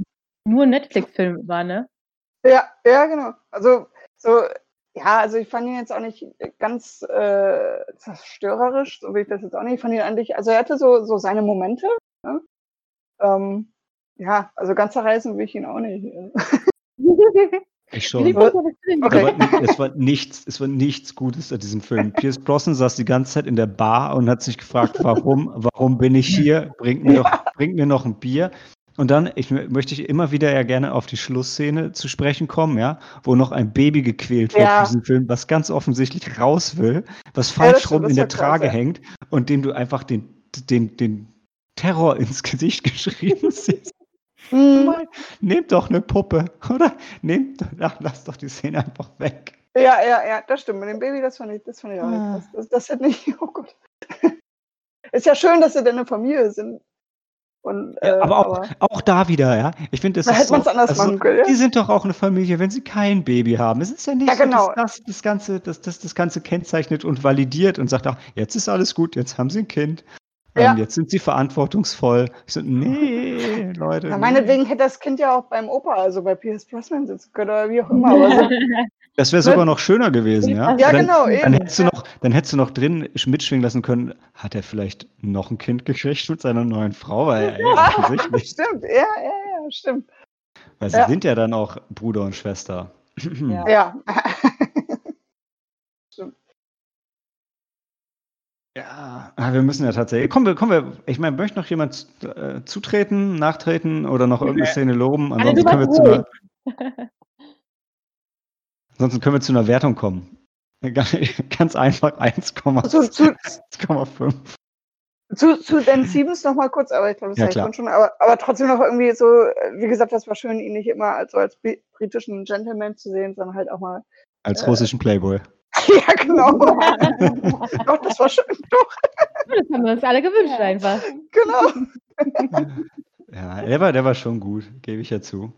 nur ein Netflix-Film war, ne? Ja, ja, genau. Also, so, ja, also ich fand ihn jetzt auch nicht ganz äh, zerstörerisch, so will ich das jetzt auch nicht. Ich fand ihn eigentlich, also er hatte so, so seine Momente. Ne? Ähm, ja, also ganz zerreißen will ich ihn auch nicht. Ich schon. war? Okay. Aber es war nichts, es war nichts Gutes an diesem Film. Pierce Brosnan saß die ganze Zeit in der Bar und hat sich gefragt, warum, warum bin ich hier? Bringt mir, doch, bringt mir noch ein Bier. Und dann ich, möchte ich immer wieder ja gerne auf die Schlussszene zu sprechen kommen, ja, wo noch ein Baby gequält wird Ja. in diesem Film, was ganz offensichtlich raus will, was Ja, falsch das stimmt, rum das in der krass, Trage ja. hängt und dem du einfach den, den, den Terror ins Gesicht geschrieben siehst. Hm, Nehmt doch eine Puppe, oder? Nehmt, ach, lass doch die Szene einfach weg. ja, ja, ja, das stimmt. Mit dem Baby, das fand ich, das fand ich auch nicht Ah. krass. Das, das hätte nicht, oh Gott. Ist ja schön, dass sie denn eine Familie sind. Und, Ja, äh, aber auch, auch da wieder, ja. Ich finde, das Da ist so- anders machen können, ja. Die sind doch auch eine Familie, wenn sie kein Baby haben. Es ist ja nicht Ja, genau. so, dass das, das Ganze, das, das, das Ganze kennzeichnet und validiert und sagt, ach, jetzt ist alles gut, jetzt haben sie ein Kind. Ja. Ähm, jetzt sind sie verantwortungsvoll. Ich so, nee, Leute. Ja, nee. meinetwegen hätte das Kind ja auch beim Opa, also bei P.S. Brosnan sitzen können oder wie auch immer. Das wäre sogar noch schöner gewesen, ja. ja, dann, genau, Dann eben. hättest, du noch, dann hättest du noch drin mitschwingen lassen können, hat er vielleicht noch ein Kind gekriegt mit seiner neuen Frau? Weil, ey, offensichtlich. Stimmt, ja, ja, ja, stimmt. Weil sie Ja. sind ja dann auch Bruder und Schwester. Ja. Ja. Ja, ah, wir müssen ja tatsächlich. Kommen wir, kommen wir. Ich meine, möchte noch jemand äh, zutreten, nachtreten oder noch irgendeine Szene loben? Ansonsten können wir zu einer, ansonsten können wir zu einer Wertung kommen. Ganz, einfach 1,5. zu, zu, 1,5. zu, zu Dan Stevens noch mal kurz, aber ich glaube, das Ja, klar. schon, aber, aber trotzdem noch irgendwie so, äh, wie gesagt, das war schön, ihn nicht immer als, so als bri- britischen Gentleman zu sehen, sondern halt auch mal, Als Äh. russischen Playboy. ja, genau. Gott, das war schön, doch, Das haben wir uns alle gewünscht Ja. einfach. genau. Ja, der war, der war schon gut, gebe ich ja zu.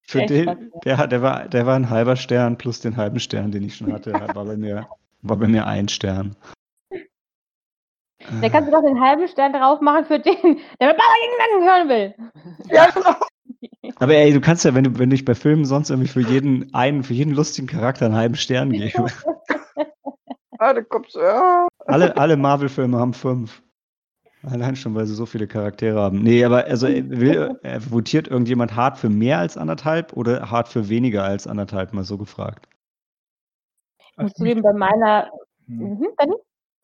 Für Echt den, der, der, war, der war ein halber Stern plus den halben Stern, den ich schon hatte. War bei mir, war bei mir ein Stern. Da kannst du doch den halben Stern drauf machen für den, der mit Baba gegen den hören will. Ja, genau. Aber ey, du kannst ja, wenn du, wenn ich bei Filmen sonst irgendwie für jeden einen, für jeden lustigen Charakter einen halben Stern gebe. Ah, da kommst du, ja. Alle, alle Marvel-Filme haben fünf. Allein schon, weil sie so viele Charaktere haben. Nee, aber also äh, will, äh, votiert irgendjemand hart für mehr als anderthalb oder hart für weniger als anderthalb, mal so gefragt. Ich muss zugeben, bei meiner. Hm. Mhm?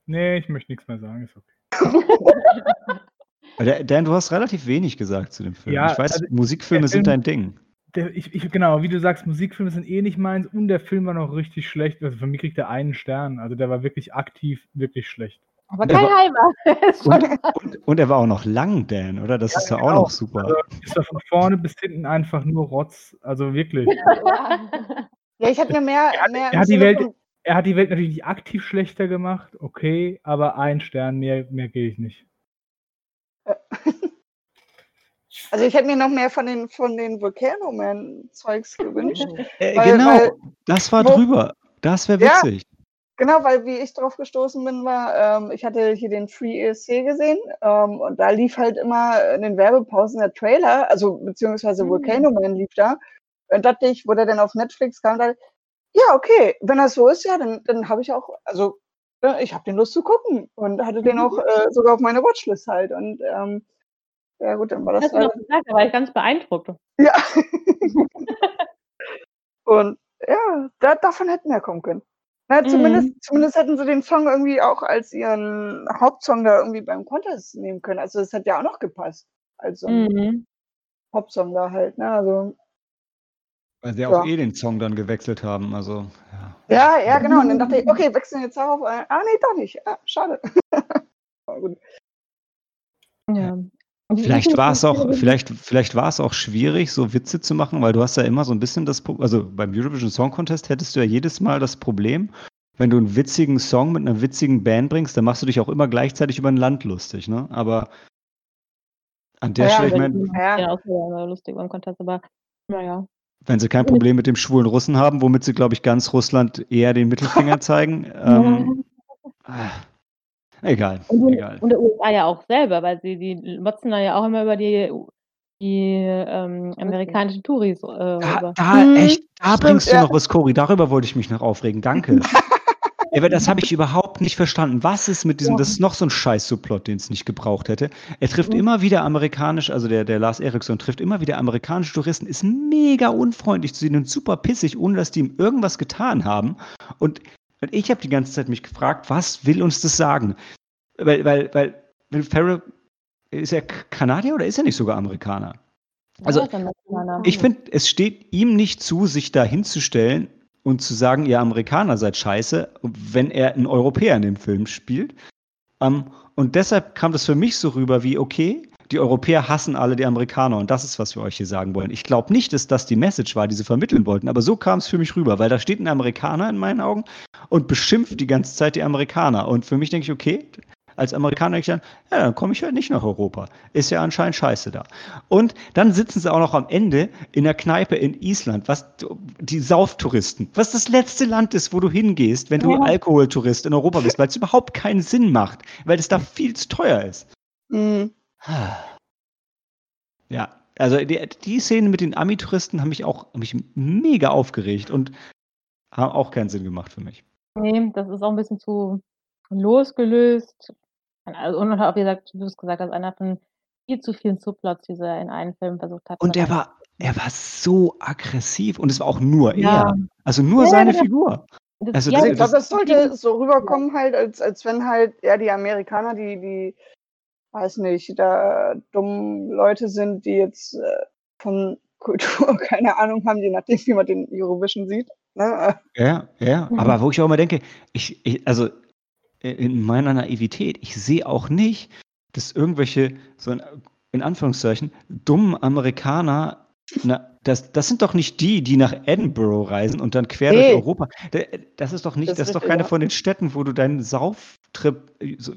Nee, ich möchte nichts mehr sagen. Ist okay. Dan, du hast relativ wenig gesagt zu dem Film. Ja, ich weiß, also, Musikfilme der sind Film- dein Ding. Der, ich, ich, genau, wie du sagst, Musikfilme sind eh nicht meins und der Film war noch richtig schlecht. Also für mich kriegt er einen Stern. Also der war wirklich aktiv, wirklich schlecht. Aber kein war- halber. Ist schon Und, und er war auch noch lang, Dan, oder? Das ist ja auch genau. noch super. Also ist da von vorne bis hinten einfach nur Rotz. Also wirklich. Ja, ich hätte mir mehr, Er hat- mehr er hat die Welt- Er hat die Welt natürlich nicht aktiv schlechter gemacht, okay, aber ein Stern, mehr, mehr gehe ich nicht. Also ich hätte mir noch mehr von den von den Volcano Man Zeugs gewünscht. Äh, Weil- genau, weil- das war wo- drüber. Das wäre Ja. witzig. Genau, weil wie ich drauf gestoßen bin, war, ähm, ich hatte hier den Free ESC gesehen ähm, und da lief halt immer in den Werbepausen der Trailer, also beziehungsweise Mhm. Volcano Man lief da. Und dachte ich, wo der dann auf Netflix kam, da, ja, okay, wenn das so ist, ja, dann, dann habe ich auch, also ja, ich habe den Lust zu gucken und hatte den auch äh, sogar auf meiner Watchlist halt. Und ähm, ja gut, dann war das Hast du doch gesagt, da war ich ganz beeindruckt. ja. und ja, da, davon hätten wir kommen können. Na, Mhm. zumindest, zumindest hätten sie den Song irgendwie auch als ihren Hauptsong da irgendwie beim Contest nehmen können. Also das hat ja auch noch gepasst. Als so ein Mhm. Hauptsong da halt. Ne? Also, Weil sie Ja. auch eh den Song dann gewechselt haben. Also, ja. ja, ja, genau. Und dann dachte ich, okay, wechseln jetzt darauf. äh, Ah, nee, doch nicht. Ah, schade. Gut. Ja. Und Vielleicht war es auch, vielleicht, vielleicht war es auch schwierig, so Witze zu machen, weil du hast ja immer so ein bisschen das Problem, also beim Eurovision Song Contest hättest du ja jedes Mal das Problem, wenn du einen witzigen Song mit einer witzigen Band bringst, dann machst du dich auch immer gleichzeitig über ein Land lustig, ne? Aber an der Ja, Stelle, ich wenn meine, Ja. Ja, auch wieder lustig beim Kontakt, aber naja. wenn sie kein Problem mit dem schwulen Russen haben, womit sie, glaube ich, ganz Russland eher den Mittelfinger zeigen, ähm, ah, egal, Und, die- egal. und der USA ja auch selber, weil sie die motzen da ja auch immer über die, die ähm, amerikanischen Touris. Äh, Da, rüber. da Mhm, echt, da stimmt, bringst du ja. noch was, Cory. Darüber wollte ich mich noch aufregen. Danke. ja, aber das habe ich überhaupt nicht verstanden. Was ist mit diesem, Ja. das ist noch so ein Scheiß-Subplot, den es nicht gebraucht hätte. Er trifft Mhm. immer wieder amerikanisch, also der, der Lars Eriksson trifft immer wieder amerikanische Touristen, ist mega unfreundlich zu ihnen und super pissig, ohne dass die ihm irgendwas getan haben. Und, und ich habe die ganze Zeit mich gefragt, was will uns das sagen? Weil, weil, weil, Will Ferrell ist er Kanadier oder ist er nicht sogar Amerikaner? Also, ein. Ich finde, es steht ihm nicht zu, sich da hinzustellen und zu sagen, ihr Amerikaner seid scheiße, wenn er einen Europäer in dem Film spielt. Ähm, und deshalb kam das für mich so rüber wie, okay, die Europäer hassen alle die Amerikaner und das ist, was wir euch hier sagen wollen. Ich glaube nicht, dass das die Message war, die sie vermitteln wollten, aber so kam es für mich rüber, weil da steht ein Amerikaner in meinen Augen und beschimpft die ganze Zeit die Amerikaner. Und für mich denke ich, okay, als Amerikaner denke ich dann, ja, dann komme ich halt nicht nach Europa. Ist ja anscheinend scheiße da. Und dann sitzen sie auch noch am Ende in der Kneipe in Island, was die Sauftouristen, was das letzte Land ist, wo du hingehst, wenn du. Alkoholtourist in Europa bist, weil es überhaupt keinen Sinn macht, weil es da viel zu teuer ist. Mhm. Ja, also die, die Szenen mit den Ami-Touristen haben mich auch haben mich mega aufgeregt und haben auch keinen Sinn gemacht für mich. Nee, das ist auch ein bisschen zu losgelöst. Also, und auch, wie gesagt, du es gesagt hast, einer von viel zu vielen Subplots, die sie in einen Film versucht hat. Und er war, er war so aggressiv und es war auch nur Ja. er. Also nur Ja, seine genau. Figur. Das, also ja, das- ich glaube, das sollte so rüberkommen halt, als, als wenn halt ja die Amerikaner, die, die, weiß nicht, da dummen Leute sind, die jetzt äh, von Kultur keine Ahnung haben, je nachdem, wie man den Eurovision sieht. Ne? Ja, ja. Mhm. Aber wo ich auch immer denke, ich, ich also äh, in meiner Naivität, ich sehe auch nicht, dass irgendwelche, so in, in Anführungszeichen, dummen Amerikaner, na, das, das sind doch nicht die, die nach Edinburgh reisen und dann quer Nee. durch Europa. Da- Das ist doch nicht, Das das, ist doch keine ja. von den Städten, wo du deinen Sauftrip. äh, So,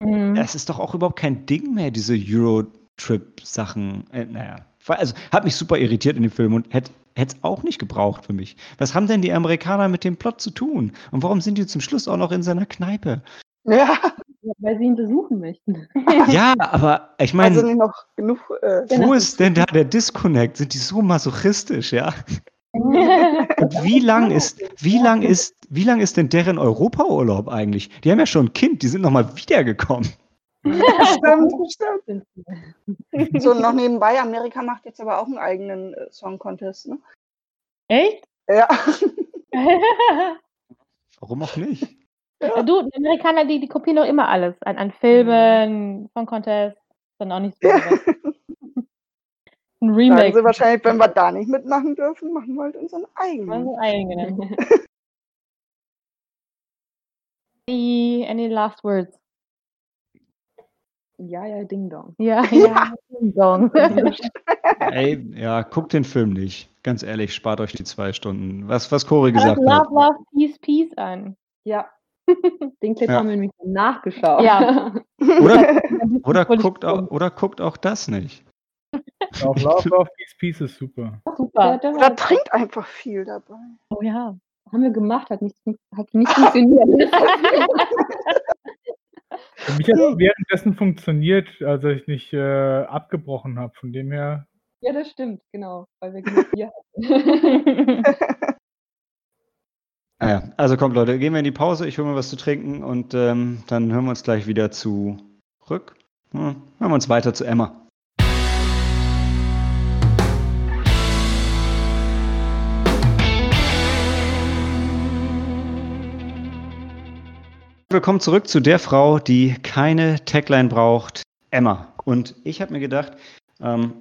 Mhm. das ist doch auch überhaupt kein Ding mehr, diese Eurotrip-Sachen. Äh, naja, also hat mich super irritiert in dem Film und hätte es auch nicht gebraucht für mich. Was haben denn die Amerikaner mit dem Plot zu tun? Und warum sind die zum Schluss auch noch in seiner Kneipe? Ja, Weil sie ihn besuchen möchten. Ja, aber ich meine, also noch genug. Äh, wo ist denn da der Disconnect? Sind die so masochistisch, ja? Und wie lang ist, wie lang ist, wie lang ist denn deren Europaurlaub eigentlich? Die haben ja schon ein Kind, die sind noch mal wiedergekommen. stimmt, stimmt. So, noch nebenbei, Amerika macht jetzt aber auch einen eigenen äh, Song Contest, ne? Echt? Ja. Warum auch nicht? du, die Amerikaner, die, die kopieren doch immer alles. An, an Filmen, Song Contest, dann auch nicht so. Ja. Ein Sagen Remake. sie wahrscheinlich, wenn wir da nicht mitmachen dürfen, machen wir halt unseren eigenen. Also eigene. Any, any last words? Ja, ja, Ding Dong. Ja, ja. Ding Dong. Ey, ja, guckt den Film nicht. Ganz ehrlich, spart euch die zwei Stunden. Was, was Cory gesagt Love, hat. love, peace, peace an. Ja. Den Clip Ja. haben wir nämlich nachgeschaut. Ja. Oder, oder, guckt auch, oder guckt auch das nicht. Auch Love, Love, Peace, Peace ist super. Super. Der Oder war- trinkt einfach viel dabei. Oh ja. Haben wir gemacht, hat nicht, hat nicht funktioniert. Für mich hat es währenddessen funktioniert, als ich nicht äh, abgebrochen habe. Von dem her, ja, das stimmt, genau. Weil wir genug Bier hatten. Naja, also kommt Leute, gehen wir in die Pause, ich hole mir was zu trinken und ähm, dann hören wir uns gleich wieder zurück. Hm, hören wir uns weiter zu Emma. Willkommen zurück zu der Frau, die keine Tagline braucht, Emma. Und ich habe mir gedacht, ähm,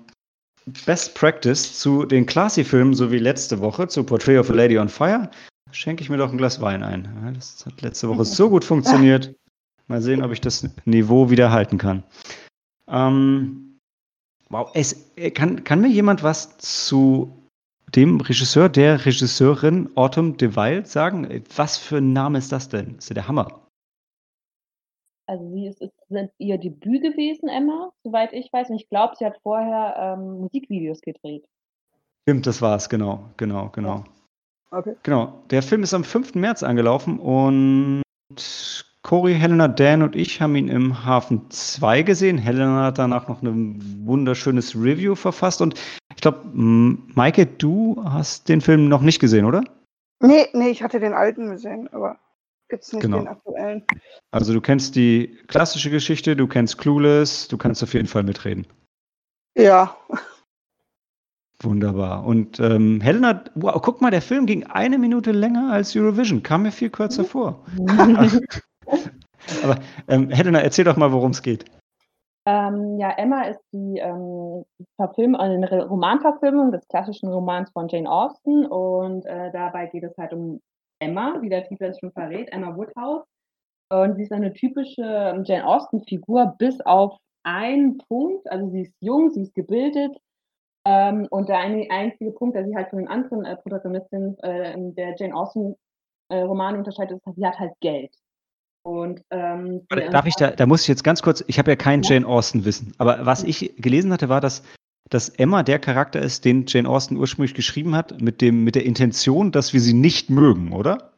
Best Practice zu den Classy-Filmen, so wie letzte Woche, zu Portrait of a Lady on Fire, schenke ich mir doch ein Glas Wein ein. Das hat letzte Woche so gut funktioniert. Mal sehen, ob ich das Niveau wieder halten kann. Ähm, wow, es, äh, kann, kann mir jemand was zu dem Regisseur, der Regisseurin Autumn DeWilde sagen? Äh, Was für ein Name ist das denn? Ist ja der Hammer. Also sie ist, ist sind ihr Debüt gewesen, Emma, soweit ich weiß. Und ich glaube, sie hat vorher ähm, Musikvideos gedreht. Stimmt, das war's, genau, genau, genau. Okay. Genau. Der Film ist am 5. März angelaufen und Cory, Helena, Dan und ich haben ihn im Hafen 2 gesehen. Helena hat danach noch ein wunderschönes Review verfasst und ich glaube, Maike, du hast den Film noch nicht gesehen, oder? Nee, nee, ich hatte den alten gesehen, aber jetzt nicht Genau. den aktuellen. Also du kennst die klassische Geschichte, du kennst Clueless, du kannst auf jeden Fall mitreden. Ja. Wunderbar. Und ähm, Helena, wow, guck mal, der Film ging eine Minute länger als Eurovision, kam mir viel kürzer vor. Aber ähm, Helena, erzähl doch mal, worum es geht. Ähm, ja, Emma ist die ähm, Verfilm eine Romanverfilmung des klassischen Romans von Jane Austen und äh, dabei geht es halt um Emma, wie der Titel es schon verrät, Emma Woodhouse. Und sie ist eine typische ähm, Jane Austen-Figur, bis auf einen Punkt. Also sie ist jung, sie ist gebildet. Ähm, und der eine, einzige Punkt, der sie halt von den anderen äh, Protagonistinnen äh, der Jane Austen-Romane äh, unterscheidet, ist, dass sie hat halt Geld. Und, ähm, Darf ich da, da muss ich jetzt ganz kurz, ich habe ja kein ja. Jane Austen wissen, aber was ich gelesen hatte, war, dass, dass Emma der Charakter ist, den Jane Austen ursprünglich geschrieben hat, mit, dem, mit der Intention, dass wir sie nicht mögen, oder?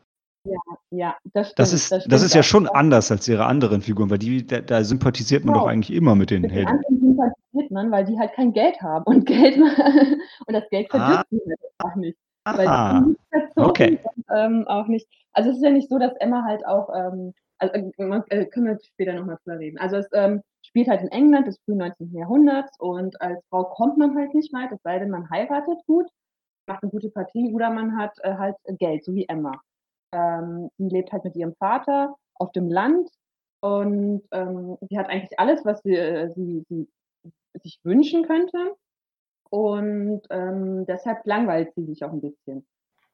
Ja, ja, das stimmt. Das ist, das, das ist ja schon anders als ihre anderen Figuren, weil die, da, da sympathisiert man genau. doch eigentlich immer mit den mit Helden. Den sympathisiert man, weil die halt kein Geld haben und Geld und das Geld verdient ah. sie halt einfach nicht. Weil ah. okay. Und, ähm, auch nicht. Also es ist ja nicht so, dass Emma halt auch ähm, also äh, äh, können wir später nochmal drüber reden. Also es ähm, spielt halt in England des frühen 19. Jahrhunderts und als Frau kommt man halt nicht weit, es sei denn, man heiratet gut, macht eine gute Partie oder man hat äh, halt Geld, so wie Emma. Ähm, sie lebt halt mit ihrem Vater auf dem Land und ähm, sie hat eigentlich alles, was sie, äh, sie, sie sich wünschen könnte. Und ähm, deshalb langweilt sie sich auch ein bisschen.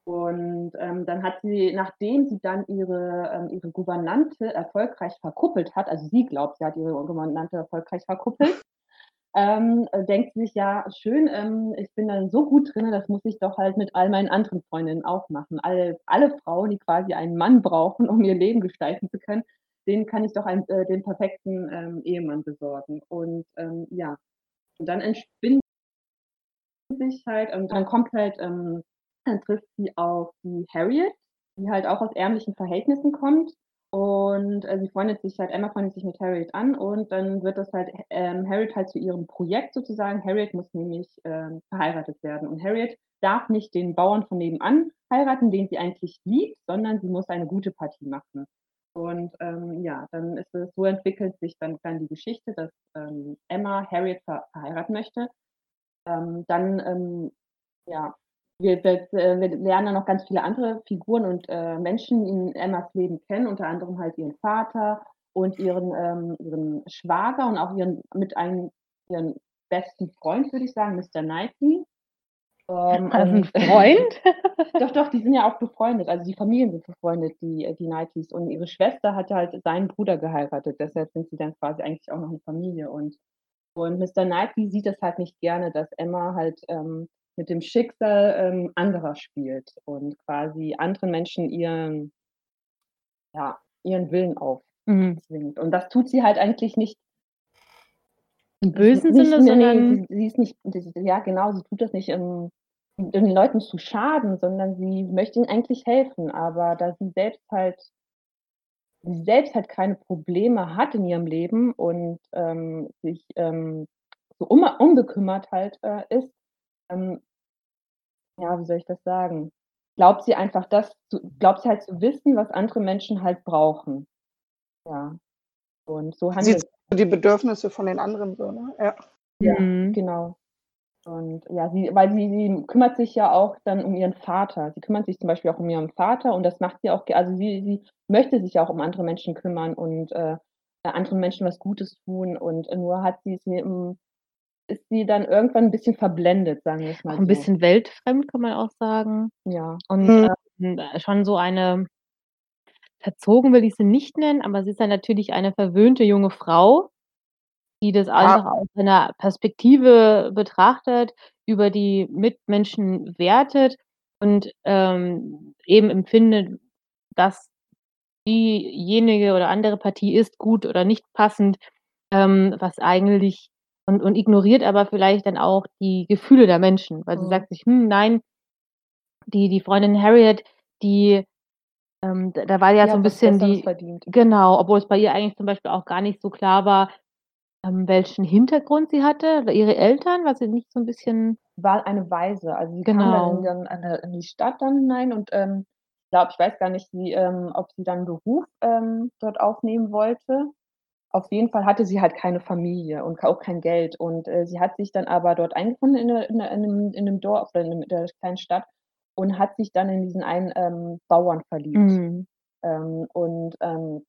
Und ähm, dann hat sie, nachdem sie dann ihre, ähm, ihre Gouvernante erfolgreich verkuppelt hat, also sie glaubt, sie hat ihre Gouvernante erfolgreich verkuppelt, ähm, äh, denkt sie sich, ja, schön, ähm, ich bin dann so gut drin, das muss ich doch halt mit all meinen anderen Freundinnen auch machen. Alle, alle Frauen, die quasi einen Mann brauchen, um ihr Leben gestalten zu können, denen kann ich doch einen, äh, den perfekten ähm, Ehemann besorgen. Und ähm, ja, und dann entspinnt sich halt, und dann kommt halt ähm, dann trifft sie auf die Harriet, die halt auch aus ärmlichen Verhältnissen kommt. Und äh, sie freundet sich halt, Emma freundet sich mit Harriet an und dann wird das halt ähm, Harriet halt zu ihrem Projekt sozusagen. Harriet muss nämlich ähm, verheiratet werden. Und Harriet darf nicht den Bauern von nebenan heiraten, den sie eigentlich liebt, sondern sie muss eine gute Partie machen. Und ähm, ja, dann ist es, so entwickelt sich dann, dann die Geschichte, dass ähm, Emma Harriet ver verheiraten möchte. Ähm, dann ähm, ja, wir, wir, äh, wir, lernen dann noch ganz viele andere Figuren und äh, Menschen in Emmas Leben kennen, unter anderem halt ihren Vater und ihren, ähm, ihren Schwager und auch ihren mit einem ihren besten Freund, würde ich sagen, Mr. Knightley. Ähm, also ein Freund? doch, doch, die sind ja auch befreundet. Also die Familien sind befreundet, die, die Knightleys. Und ihre Schwester hatte halt seinen Bruder geheiratet. Deshalb sind sie dann quasi eigentlich auch noch eine Familie. Und, und Mr. Knightley sieht es halt nicht gerne, dass Emma halt ähm, mit dem Schicksal ähm, anderer spielt und quasi anderen Menschen ihren, ja, ihren Willen aufzwingt. Mhm. Und das tut sie halt eigentlich nicht. Im bösen nicht, Sinne, sondern. Nee, sie, sie, ist nicht, ja, genau, sie tut das nicht, um, um den Leuten zu schaden, sondern sie möchte ihnen eigentlich helfen. Aber da sie selbst halt sie selbst halt keine Probleme hat in ihrem Leben und ähm, sich ähm, so un unbekümmert halt äh, ist, ähm, ja, wie soll ich das sagen? Glaubt sie einfach das glaubt sie halt zu wissen, was andere Menschen halt brauchen. Ja. Und so handelt Sieht die Bedürfnisse von den anderen so, ne? Ja. Ja, mhm. genau. Und ja, sie weil sie sie kümmert sich ja auch dann um ihren Vater. Sie kümmert sich zum Beispiel auch um ihren Vater und das macht sie auch also sie sie möchte sich ja auch um andere Menschen kümmern und, äh, anderen Menschen was Gutes tun und nur hat sie es im ist sie dann irgendwann ein bisschen verblendet, sagen wir es mal Auch 'n so. bisschen weltfremd, kann man auch sagen. Ja. Und, Mhm. ähm, schon so eine verzogen will ich sie nicht nennen, aber sie ist ja natürlich eine verwöhnte junge Frau, die das einfach Ja. aus einer Perspektive betrachtet, über die Mitmenschen wertet und, ähm, eben empfindet, dass diejenige oder andere Partie ist gut oder nicht passend, ähm, was eigentlich und und ignoriert aber vielleicht dann auch die Gefühle der Menschen, weil sie Mhm. sagt sich: „Hm, nein, die die Freundin Harriet, die ähm, da da war ja Die so 'n hat was bisschen die verdient. genau, obwohl es bei ihr eigentlich zum Beispiel auch gar nicht so klar war, ähm, welchen Hintergrund sie hatte oder ihre Eltern, war sie nicht so 'n bisschen War eine Waise. Also, sie kam dann in Genau. an der in die Stadt dann hinein und, ähm, glaube ich weiß gar nicht, wie ähm, ob sie dann Beruf, ähm, dort aufnehmen wollte. Auf jeden Fall hatte sie halt keine Familie und auch kein Geld und, äh, sie hat sich dann aber dort eingefunden in in in 'nem in 'nem Dorf oder in der kleinen Stadt und hat sich dann in diesen einen, ähm, Bauern verliebt. Mhm. Ähm, und, ähm,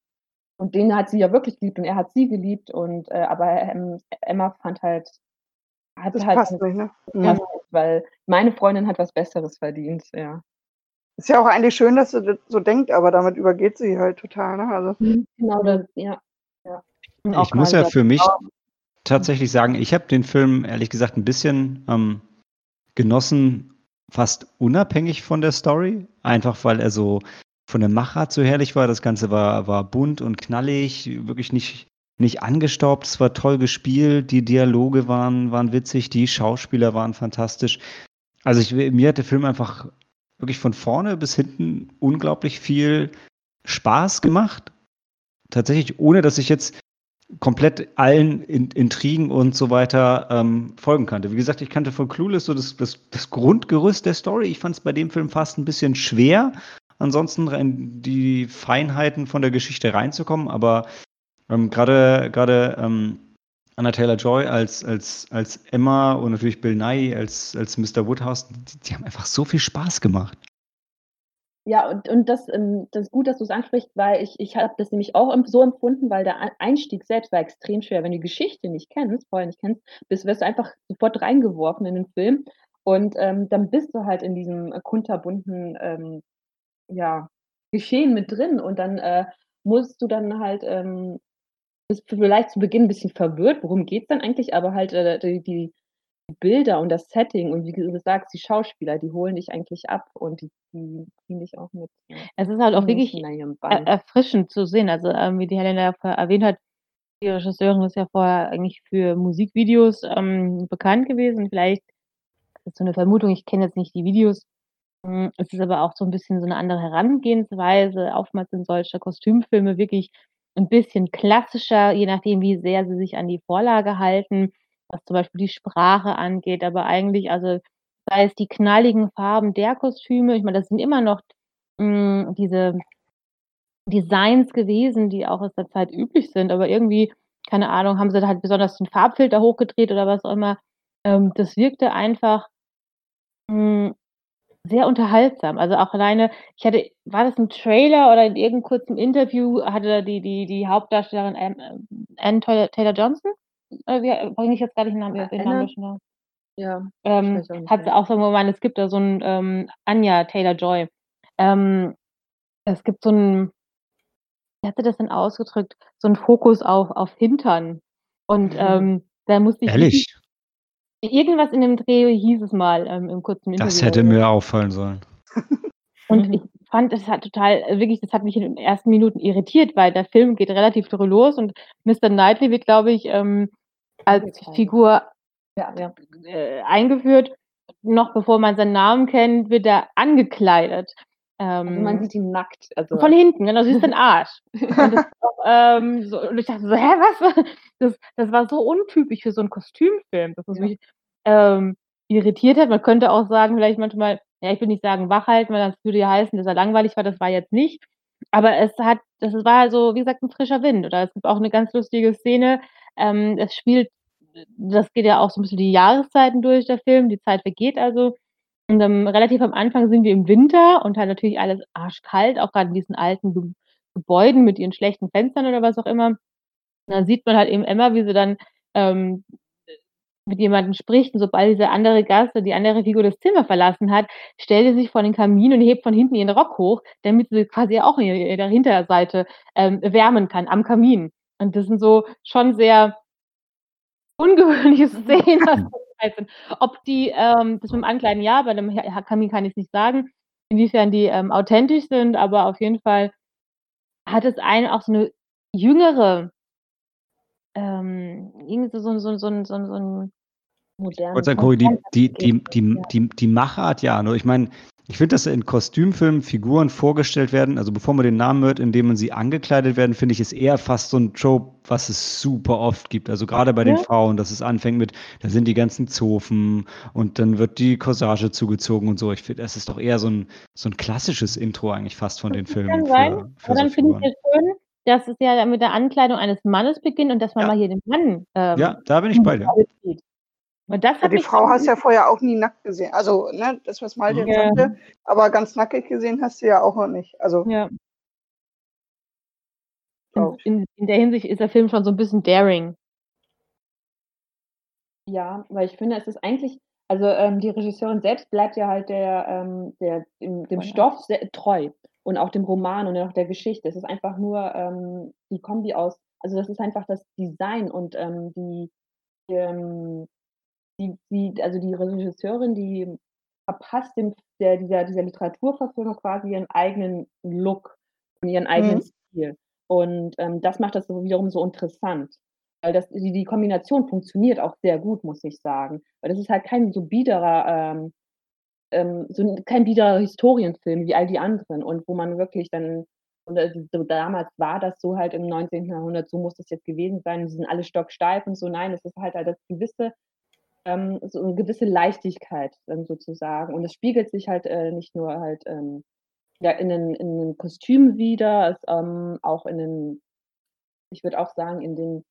Und den hat sie ja wirklich geliebt und er hat sie geliebt und äh, aber Emma fand halt hat Das halt passt nicht ne? gepasst, Mhm. weil meine Freundin hat was Besseres verdient, ja. Ist ja auch eigentlich schön, dass sie das so denkt, aber damit übergeht sie halt total, ne? Also, Genau, das, ja. Ja. Ich muss ja für mich tatsächlich sagen, ich habe den Film ehrlich gesagt ein bisschen ähm, genossen, fast unabhängig von der Story. Einfach weil er so von der Machart so herrlich war. Das Ganze war, war bunt und knallig, wirklich nicht, nicht angestaubt. Es war toll gespielt, die Dialoge waren, waren witzig, die Schauspieler waren fantastisch. Also ich, mir hat der Film einfach wirklich von vorne bis hinten unglaublich viel Spaß gemacht. Tatsächlich, ohne dass ich jetzt komplett allen In Intrigen und so weiter ähm, folgen kannte. Wie gesagt, ich kannte von Clueless so das, das, das Grundgerüst der Story. Ich fand es bei dem Film fast ein bisschen schwer, ansonsten in die Feinheiten von der Geschichte reinzukommen. Aber ähm, gerade gerade ähm, Anna Taylor Joy als, als, als Emma und natürlich Bill Nye als, als Mr. Woodhouse, die, die haben einfach so viel Spaß gemacht. Ja, und, und das, ähm, das ist gut, dass du es ansprichst, weil ich, ich habe das nämlich auch so empfunden, weil der Ein- Einstieg selbst war extrem schwer. Wenn du die Geschichte nicht kennst, vorher nicht kennst, bist, wirst du einfach sofort reingeworfen in den Film. Und ähm, dann bist du halt in diesem kunterbunten ähm, ja, Geschehen mit drin. Und dann äh, musst du dann halt, ähm, bist vielleicht zu Beginn ein bisschen verwirrt, worum geht's dann eigentlich, aber halt äh, die, die Bilder und das Setting und wie du sagst, die Schauspieler, die holen dich eigentlich ab und die, die ziehen dich auch mit. Es ist halt auch wirklich er erfrischend zu sehen. Also, ähm, wie die Helena ja erwähnt hat, die Regisseurin ist ja vorher eigentlich für Musikvideos ähm, bekannt gewesen. Vielleicht ist so eine Vermutung, ich kenne jetzt nicht die Videos. Hm, es ist aber auch so ein bisschen so eine andere Herangehensweise. Oftmals sind solche Kostümfilme wirklich ein bisschen klassischer, je nachdem, wie sehr sie sich an die Vorlage halten, was zum Beispiel die Sprache angeht. Aber eigentlich, also sei es die knalligen Farben der Kostüme, ich meine, das sind immer noch hm, diese Designs gewesen, die auch aus der Zeit üblich sind, aber irgendwie, keine Ahnung, haben sie da halt besonders den Farbfilter hochgedreht oder was auch immer. Ähm, das wirkte einfach hm, sehr unterhaltsam. Also auch alleine, ich hatte, war das ein Trailer oder in irgendeinem kurzen Interview, hatte die, die, die Hauptdarstellerin ähm, Anne Taylor Johnson, äh, wie bringe ich jetzt gar nicht den Namen, Äh, den Anna? Namen schon da. Ja, Ähm, auch hat auch so gemeint, es gibt da so ein ähm, Anja Taylor Joy. Ähm, es gibt so ein, wie hat sie das denn ausgedrückt? So ein Fokus auf, auf Hintern. Und Mhm. ähm, da musste ich Ehrlich, irgendwas in dem Dreh hieß es mal ähm, im kurzen Interview. das hätte mir auffallen sollen. Und Mhm. ich fand, es hat total, äh, wirklich, das hat mich in den ersten Minuten irritiert, weil der Film geht relativ früh los und Mr. Knightley wird, glaube ich, ähm, als. Figur Ja, ja. äh, eingeführt. Noch bevor man seinen Namen kennt, wird er angekleidet. Also Ähm, man sieht ihn nackt. Also von hinten, genau, du siehst den Arsch. Und, ist auch, ähm, so, und ich dachte so, hä, was? Das, das war so untypisch für so einen Kostümfilm, dass es Ja. mich ähm, irritiert hat. Man könnte auch sagen, vielleicht manchmal, ja, ich will nicht sagen wachhalten, weil das würde ja heißen, dass er langweilig war, das war jetzt nicht. Aber es hat, das war so, wie gesagt, ein frischer Wind. Oder es gibt auch eine ganz lustige Szene. Ähm, es spielt, das geht ja auch so ein bisschen die Jahreszeiten durch, der Film. Die Zeit vergeht also. Und ähm, relativ am Anfang sind wir im Winter und halt natürlich alles arschkalt, auch gerade in diesen alten Ge Gebäuden mit ihren schlechten Fenstern oder was auch immer. Und dann sieht man halt eben Emma, wie sie dann ähm, mit jemandem spricht und sobald diese andere Gast oder die andere Figur das Zimmer verlassen hat, stellt sie sich vor den Kamin und hebt von hinten ihren Rock hoch, damit sie quasi auch in der Hinterseite ähm, wärmen kann am Kamin. Und das sind so schon sehr ungewöhnliche Szenen, was. Und Ob die, ähm, das mit dem Ankleiden ja, bei dem Kamin kann ich nicht sagen, inwiefern die ähm, authentisch sind, aber auf jeden Fall hat es einen auch so eine jüngere, ähm, irgendwie so, so, so, so, so, so ein Ich modern. wollte sagen, die, die, die, die, die, die Machart, ja, nur ich meine, ich finde, dass in Kostümfilmen Figuren vorgestellt werden, also bevor man den Namen hört, indem man sie angekleidet werden, finde ich, ist eher fast so ein Trope, was es super oft gibt. Also gerade bei den Ja. Frauen, dass es anfängt mit, da sind die ganzen Zofen und dann wird die Corsage zugezogen und so. Ich finde, das ist doch eher so ein, so ein klassisches Intro eigentlich fast von den Filmen kann sein, für, für Aber so dann finde ich ja schön, dass es ja mit der Ankleidung eines Mannes beginnt und dass man Ja. mal hier den Mann ähm, Ja, da bin ich bei dir. sieht. Und das Ja, hat die Frau hast du ja vorher auch nie nackt gesehen. Also, ne, das, was Malte Ja. sagte, aber ganz nackig gesehen hast du ja auch noch nicht. Also, Ja. in, in, der Hinsicht ist der Film schon so ein bisschen daring. Ja, weil ich finde, es ist eigentlich also, ähm, die Regisseurin selbst bleibt ja halt der ähm, der dem dem Stoff sehr treu und auch dem Roman und auch der Geschichte. Es ist einfach nur, ähm, die Kombi aus also, das ist einfach das Design und, ähm, die ähm, die die also, die Regisseurin, die verpasst dem der dieser dieser Literaturverfilmung quasi ihren eigenen Look und ihren eigenen Mhm. Stil. Und, ähm, das macht das so wiederum so interessant. Weil das die die Kombination funktioniert auch sehr gut, muss ich sagen. Weil das ist halt kein so biederer, ähm ähm, so kein biederer Historienfilm wie all die anderen und wo man wirklich dann und, äh, so damals war das so halt im 19. Jahrhundert, so muss das jetzt gewesen sein, die sind alle stocksteif und so. Nein, es ist halt halt das gewisse ähm, so 'ne gewisse Leichtigkeit dann sozusagen. Und es spiegelt sich halt, äh, nicht nur halt, ähm, ja, in den in den Kostümen wider, es, ähm, auch in den ich würde auch sagen, in den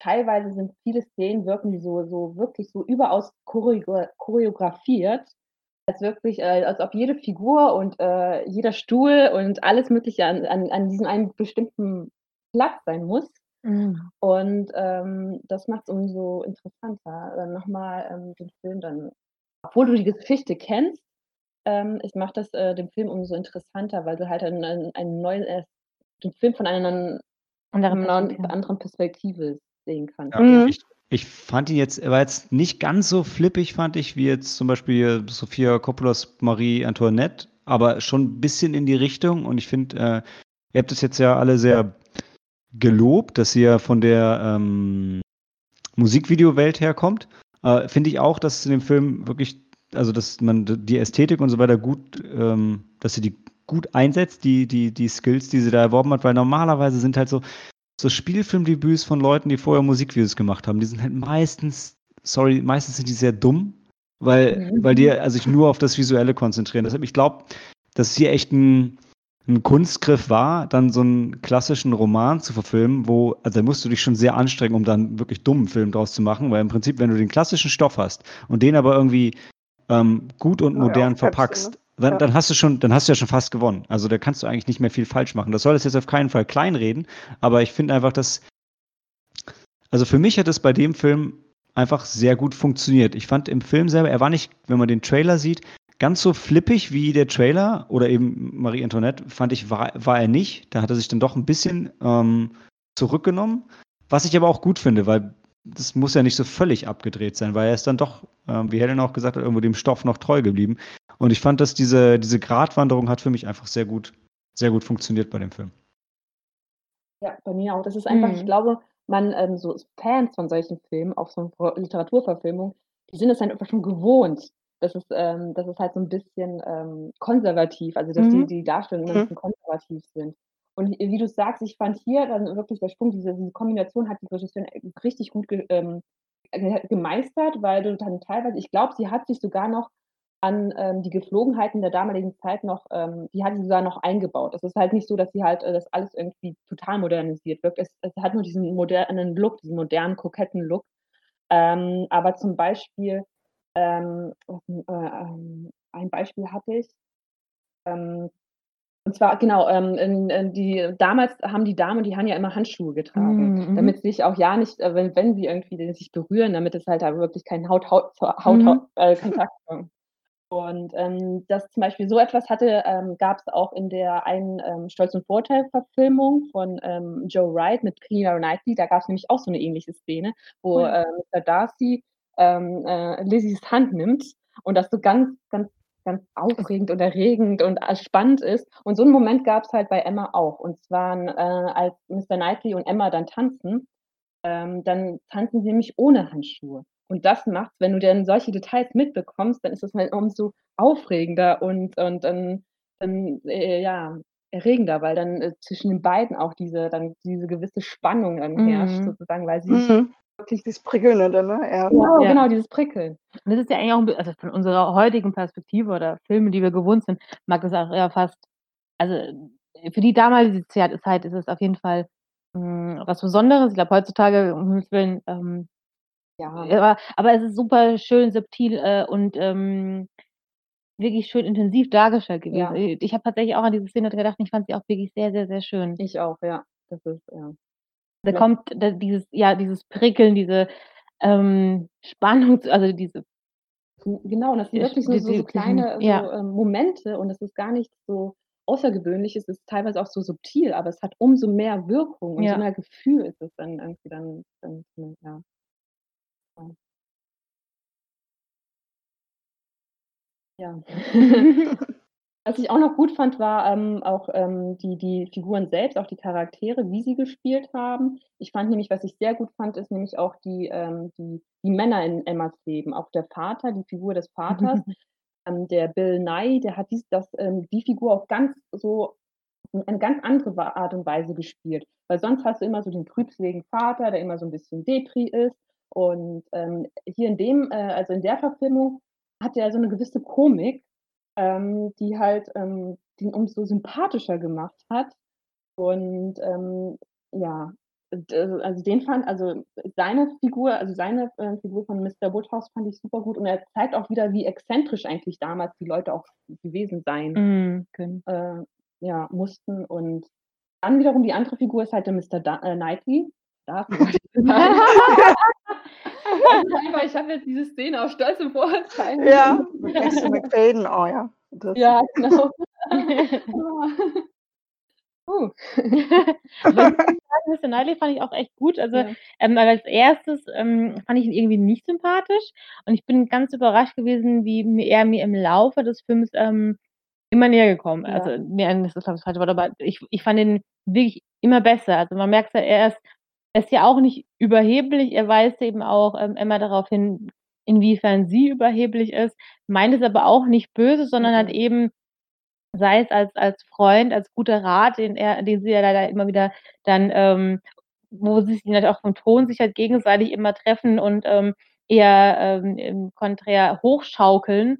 teilweise sind viele Szenen wirken so so wirklich so überaus choreo choreografiert, als wirklich äh, als ob jede Figur und, äh, jeder Stuhl und alles Mögliche an an an diesem einen bestimmten Platz sein muss. Mhm. Und, ähm, das macht's umso interessanter, dann noch mal, ähm, den Film dann obwohl du die Geschichte kennst, ähm, es macht das, äh, den Film umso interessanter, weil du halt einen einen neuen äh, den Film von einer Andere neuen Perspektive. anderen Perspektive sehen kannst. Ja, Mhm. ich ich fand ihn jetzt er war jetzt nicht ganz so flippig, fand ich, wie jetzt zum Beispiel Sofia Coppolas Marie Antoinette, aber schon 'n bisschen in die Richtung. Und ich finde, äh, ihr habt das jetzt ja alle sehr gelobt, dass sie ja von der, ähm, Musikvideowelt herkommt. Äh, finde ich auch, dass in dem Film wirklich also, dass man die Ästhetik und so weiter gut ähm, dass sie die gut einsetzt, die die die Skills, die sie da erworben hat, weil normalerweise sind halt so so Spielfilmdebüts von Leuten, die vorher Musikvideos gemacht haben, die sind halt meistens sorry, meistens sind die sehr dumm, weil Mhm. weil die ja sich nur auf das Visuelle konzentrieren. Deshalb ich glaube, dass es hier echt 'n 'n Kunstgriff war, dann so 'n klassischen Roman zu verfilmen, wo also, da musst du dich schon sehr anstrengen, um da 'n wirklich dummen Film draus zu machen, weil im Prinzip, wenn du den klassischen Stoff hast und den aber irgendwie, ähm, gut und modern aufpeppst, verpackst, ne? dann Ja. dann hast du schon dann hast du ja schon fast gewonnen. Also, da kannst du eigentlich nicht mehr viel falsch machen. Das soll das jetzt auf keinen Fall kleinreden, aber ich finde einfach, dass also, für mich hat es bei dem Film einfach sehr gut funktioniert. Ich fand im Film selber er war nicht, wenn man den Trailer sieht, ganz so flippig wie der Trailer oder eben Marie Antoinette, fand ich, war war er nicht. Da hat er sich dann doch 'n bisschen, ähm, zurückgenommen, was ich aber auch gut finde, weil das muss ja nicht so völlig abgedreht sein, weil er ist dann doch, ähm, wie Helen auch gesagt hat, irgendwo dem Stoff noch treu geblieben. Und ich fand, dass diese diese Gratwanderung hat für mich einfach sehr gut sehr gut funktioniert bei dem Film. Ja, bei mir auch. Das ist einfach ich Mhm. glaube, man, ähm so Fans von solchen Filmen, auch so Literaturverfilmungen, die sind es dann einfach schon gewohnt, dass es ähm, dass es halt so 'n bisschen, ähm, konservativ also, dass die Mhm. die Darstellungen immer 'n Mhm. bisschen konservativ sind. Und wie du sagst, ich fand hier dann wirklich der Sprung, diese diese Kombination hat die Regisseurin e richtig gut ge ähm, ge gemeistert, weil du dann teilweise ich glaube, sie hat sich sogar noch an, ähm, die Geflogenheiten der damaligen Zeit noch ähm, die hat sie sogar noch eingebaut. Es ist halt nicht so, dass sie halt, äh, das alles irgendwie total modernisiert wirkt. Es es hat nur diesen modernen Look, diesen modernen, koketten Look. Ähm, aber zum Beispiel, ähm, 'n äh, ähm, ein Beispiel hatte ich, ähm, und zwar genau, ähm, in in die damals haben die Damen die haben ja immer Handschuhe getragen, Mhm, mhm. damit sich auch ja nicht äh, wenn wenn sie irgendwie sich berühren, damit es halt da wirklich kein Haut Haut Haut Mhm. Äh, Kontakt kommt. Und, ähm, das zum Beispiel so etwas hatte ähm, gab's auch in der einen, ähm, Stolz und Vorteil-Verfilmung von, ähm, Joe Wright mit Keira Knightley. Da gab's nämlich auch so 'ne ähnliche Szene, wo, Oh ja. äh, Mr. Darcy, ähm, äh, Lizzies Hand nimmt und das so ganz, ganz, ganz aufregend und erregend und, äh, spannend ist. Und so 'n Moment gab's halt bei Emma auch. Und zwar, äh, als Mr. Knightley und Emma dann tanzen, ähm, dann tanzen sie nämlich ohne Handschuhe. Und das macht's wenn du dann solche Details mitbekommst, dann ist es halt umso aufregender und und dann dann, äh, ja, erregender, weil dann, äh, zwischen den beiden auch diese dann diese gewisse Spannung dann herrscht Mhm. sozusagen, weil sie Mhm. Wirklich Dieses Prickelnde dann, ne? Ja. Genau, Ja. genau, dieses Prickeln. Und das ist ja eigentlich auch 'n bi also, von unserer heutigen Perspektive oder Filme, die wir gewohnt sind, mag das auch eher fast also, äh, für die damalige Zeit ist es auf jeden Fall, hm, was Besonderes. Ich glaube heutzutage, um Himmels Willen, ähm Ja. aber aber es ist super schön subtil, äh, und, ähm, wirklich schön intensiv dargestellt gewesen. Ja. Äh, ich habe tatsächlich auch an diese Szene gedacht und ich fand sie auch wirklich sehr, sehr, sehr schön. Ich auch, ja. das ist, ja. Da Ja. kommt da dieses ja, dieses Prickeln, diese, ähm, Spannung, also diese genau, und das sind wirklich so die so so kleine so, ja. ähm, Momente und es ist gar nichts so Außergewöhnliches, es ist teilweise auch so subtil, aber es hat umso mehr Wirkung, umso Ja. mehr Gefühl ist es dann irgendwie dann dann so, ja. Ja. Was ich auch noch gut fand, war, ähm, auch, ähm, die die Figuren selbst, auch die Charaktere, wie sie gespielt haben. Ich fand nämlich was ich sehr gut fand, ist nämlich auch die ähm, die die Männer in Emmas Leben. Auch der Vater, die Figur des Vaters, ähm, der Bill Nighy, der hat dies das ähm, die Figur auch ganz so in eine ganz andere Art und Weise gespielt. Weil sonst hast du immer so den trübseligen Vater, der immer so 'n bisschen Depri ist. Und, ähm, hier in dem äh, also in der Verfilmung hat er so 'ne gewisse Komik, ähm, die halt, ähm, den umso sympathischer gemacht hat. Und, ähm, ja, äh, also den fand also seine Figur also seine, äh, Figur von Mr. Woodhouse fand ich super gut und er zeigt auch wieder, wie exzentrisch eigentlich damals die Leute auch gewesen sein Mhm, können. äh, ja, mussten. Und dann wiederum die andere Figur ist halt der Mr. Da äh, Knightley. Sagen. Einfach, ich habe jetzt diese Szene auf Stolz und Vorurteilen. Ja, mit Mr. McFadden, oh ja. Das Ja, genau. Uh. Mr. Knightley fand ich auch echt gut. Also, Ja. ähm, als Erstes, ähm, fand ich ihn irgendwie nicht sympathisch und ich bin ganz überrascht gewesen, wie er mir im Laufe des Films, ähm, immer näher gekommen Ja. also, näher das ist, das falsche Wort, aber ich ich fand ihn wirklich immer besser. Also, man merkt ja, er ist er ist ja auch nicht überheblich. Er weist eben auch, ähm, Emma darauf hin, inwiefern sie überheblich ist, meint es aber auch nicht böse, sondern halt Mhm. eben sei es als als Freund, als guter Rat, den er den sie ja leider immer wieder dann, ähm wo sie sich halt auch vom Thron sich halt gegenseitig immer treffen und, ähm, eher, ähm, Konträr hochschaukeln.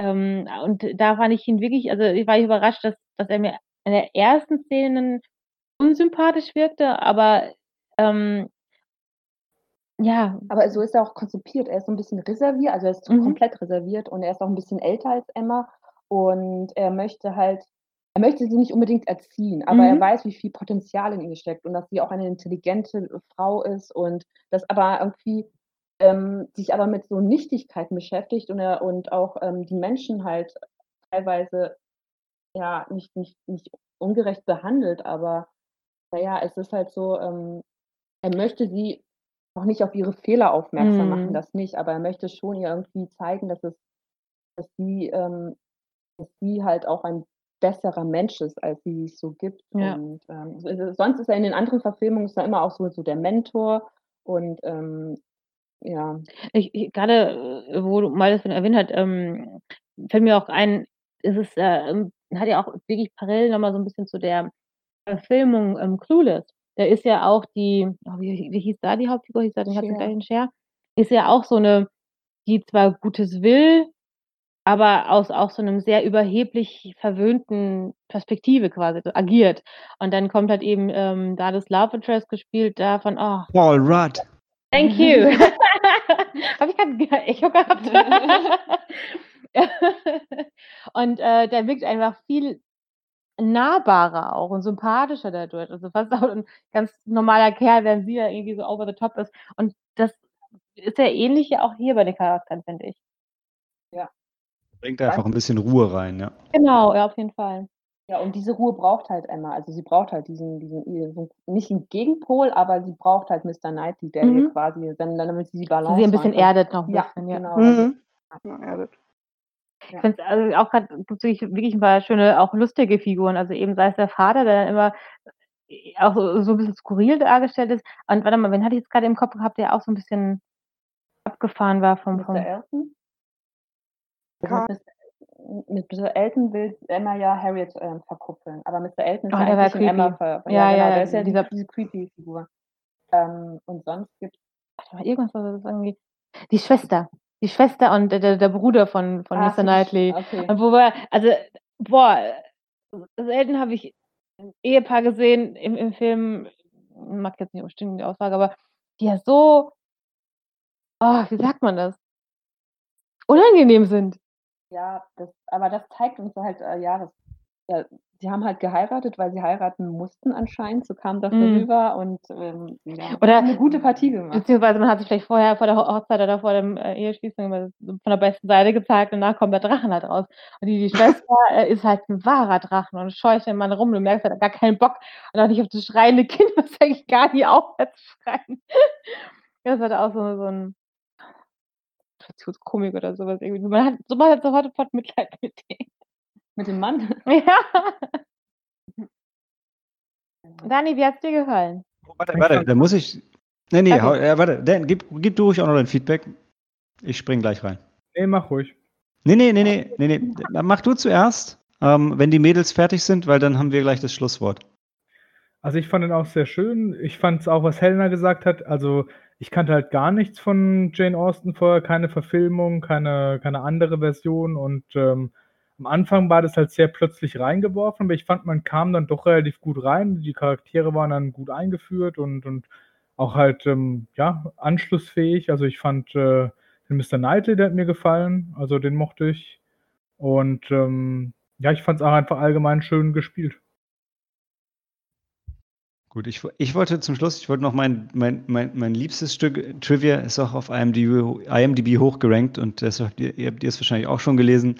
Ähm, und da fand ich ihn wirklich also, ich war ich überrascht, dass dass er mir in der ersten Szenen unsympathisch wirkte, aber, ähm ja. Aber so ist er auch konzipiert. Er ist so 'n bisschen reserviert, also er ist Mhm. komplett reserviert und er ist auch 'n bisschen älter als Emma und er möchte halt er möchte sie nicht unbedingt erziehen, aber er Mhm. weiß, wie viel Potenzial in ihr steckt und dass sie auch eine intelligente Frau ist und das aber irgendwie ähm, sich aber mit so Nichtigkeiten beschäftigt und er und auch, ähm, die Menschen halt teilweise, ja, nicht nicht nicht ungerecht behandelt, aber na ja, es ist halt so, ähm, er möchte sie auch nicht auf ihre Fehler aufmerksam machen, Mhm. das nicht, aber er möchte schon ihr irgendwie zeigen, dass es dass sie ähm, dass sie halt auch ein besserer Mensch ist, als sie sich so gibt. Ja. Und, ähm, sonst ist er in den anderen Verfilmungen ist er immer auch so so der Mentor und, ähm, ja. Ich ich grade, äh, wo du mal davon erwähnt hat, ähm, fällt mir auch ein, es ist, äh, hat ja auch wirklich parallel noch mal so 'n bisschen zu der Verfilmung, ähm, Clueless. Da ist ja auch die oh, wie wie hieß da die Hauptfigur? Hieß da die hat den Cher. gleichen Cher? Ist ja auch so 'ne, die zwar Gutes will, aber aus auch so 'nem sehr überheblich verwöhnten Perspektive quasi so agiert. Und dann kommt halt eben, ähm, da das Love Interest gespielt da von oh Paul Rudd. Thank you. Habe ich grad 'n Echo gehabt? Und, äh, der wirkt einfach viel nahbarer auch und sympathischer dadurch. Also, fast auch 'n ganz normaler Kerl, während sie ja irgendwie so over the top ist. Und das ist ja ähnlich ja auch hier bei den Charakteren, finde ich. Ja. Bringt einfach 'n bisschen Ruhe rein, ja. Genau, ja, auf jeden Fall. Ja, und diese Ruhe braucht halt Emma. Also, sie braucht halt diesen diesen diesen nicht 'n Gegenpol, aber sie braucht halt Mr. Knightley, der Mhm. quasi dann dann damit sie die Sie Balance sie 'n bisschen erdet noch 'n Ja, bisschen, ja. genau. Mhm. Ja, erdet. Ich finde es also auch gibt's wirklich wirklich 'n paar schöne, auch lustige Figuren. Also, eben sei es der Vater, der dann immer, äh, auch so so 'n bisschen skurril dargestellt ist. Und warte mal, wen hatte ich jetzt grade im Kopf gehabt, der auch so 'n bisschen abgefahren war vom Mr. vom Elton? Also, mit Mr. Mr. Elton will Emma ja Harriet, ähm, verkuppeln, aber Mr. Elton ist Oh, eigentlich in Emma creepy. ver ja, Ja, genau, ja, der ist ja die dieser diese creepy Figur. Ähm, und sonst gibt's warte mal, irgendwas war das irgendwie die Schwester. Die Schwester und der der der Bruder von von Ach Mr. die Sch Knightley. okay. Wo wir also, boah, selten habe ich 'n Ehepaar gesehen im im Film, mag jetzt nicht stimmen, die Aussage, aber die ja so oh, wie sagt man das? Unangenehm sind. Ja, das aber das zeigt uns halt, äh, ja, das ja, die haben halt geheiratet, weil sie heiraten mussten anscheinend, so kam das Mhm. rüber und ähm, ja, Oder- eine gute Partie gemacht. Beziehungsweise man hat sich vielleicht vorher vor der Ho- Hochzeit oder vor dem äh, Eheschließung von der besten Seite gezeigt und danach kommt der Drachen halt raus. Und die, die Schwester äh, ist halt ein wahrer Drachen und scheucht den Mann rum. Du merkst, er hat gar keinen Bock und auch nicht auf das schreiende Kind, was eigentlich gar nie aufhört zu schreien. Das war auch so, so ein Komik oder sowas irgendwie. Man hat, so man hat sofort Mitleid mit dem. Mit dem Mann. Ja. Dani, wie hat's dir gefallen? Warte, warte, da muss ich. Nee, nee, Okay. hau- äh, warte, Dan, gib, gib du ruhig auch noch dein Feedback. Ich spring gleich rein. Nee, mach ruhig. Nee, nee, nee, nee, nee, nee. Mach du zuerst, ähm, wenn die Mädels fertig sind, weil dann haben wir gleich das Schlusswort. Also ich fand ihn auch sehr schön. Ich fand es auch, was Helena gesagt hat. Also ich kannte halt gar nichts von Jane Austen vorher, keine Verfilmung, keine, keine andere Version. Und ähm, am Anfang war das halt sehr plötzlich reingeworfen, aber ich fand, man kam dann doch relativ gut rein. Die Charaktere waren dann gut eingeführt und, und auch halt ähm, ja, anschlussfähig. Also ich fand äh, den Mr. Knightley, der hat mir gefallen. Also den mochte ich. Und ähm, ja, ich fand es auch einfach allgemein schön gespielt. Gut, ich, ich wollte zum Schluss, ich wollte noch mein, mein, mein, mein liebstes Stück Trivia ist auch auf IMDb, IMDb hochgerankt und das, habt ihr, ihr habt es wahrscheinlich auch schon gelesen,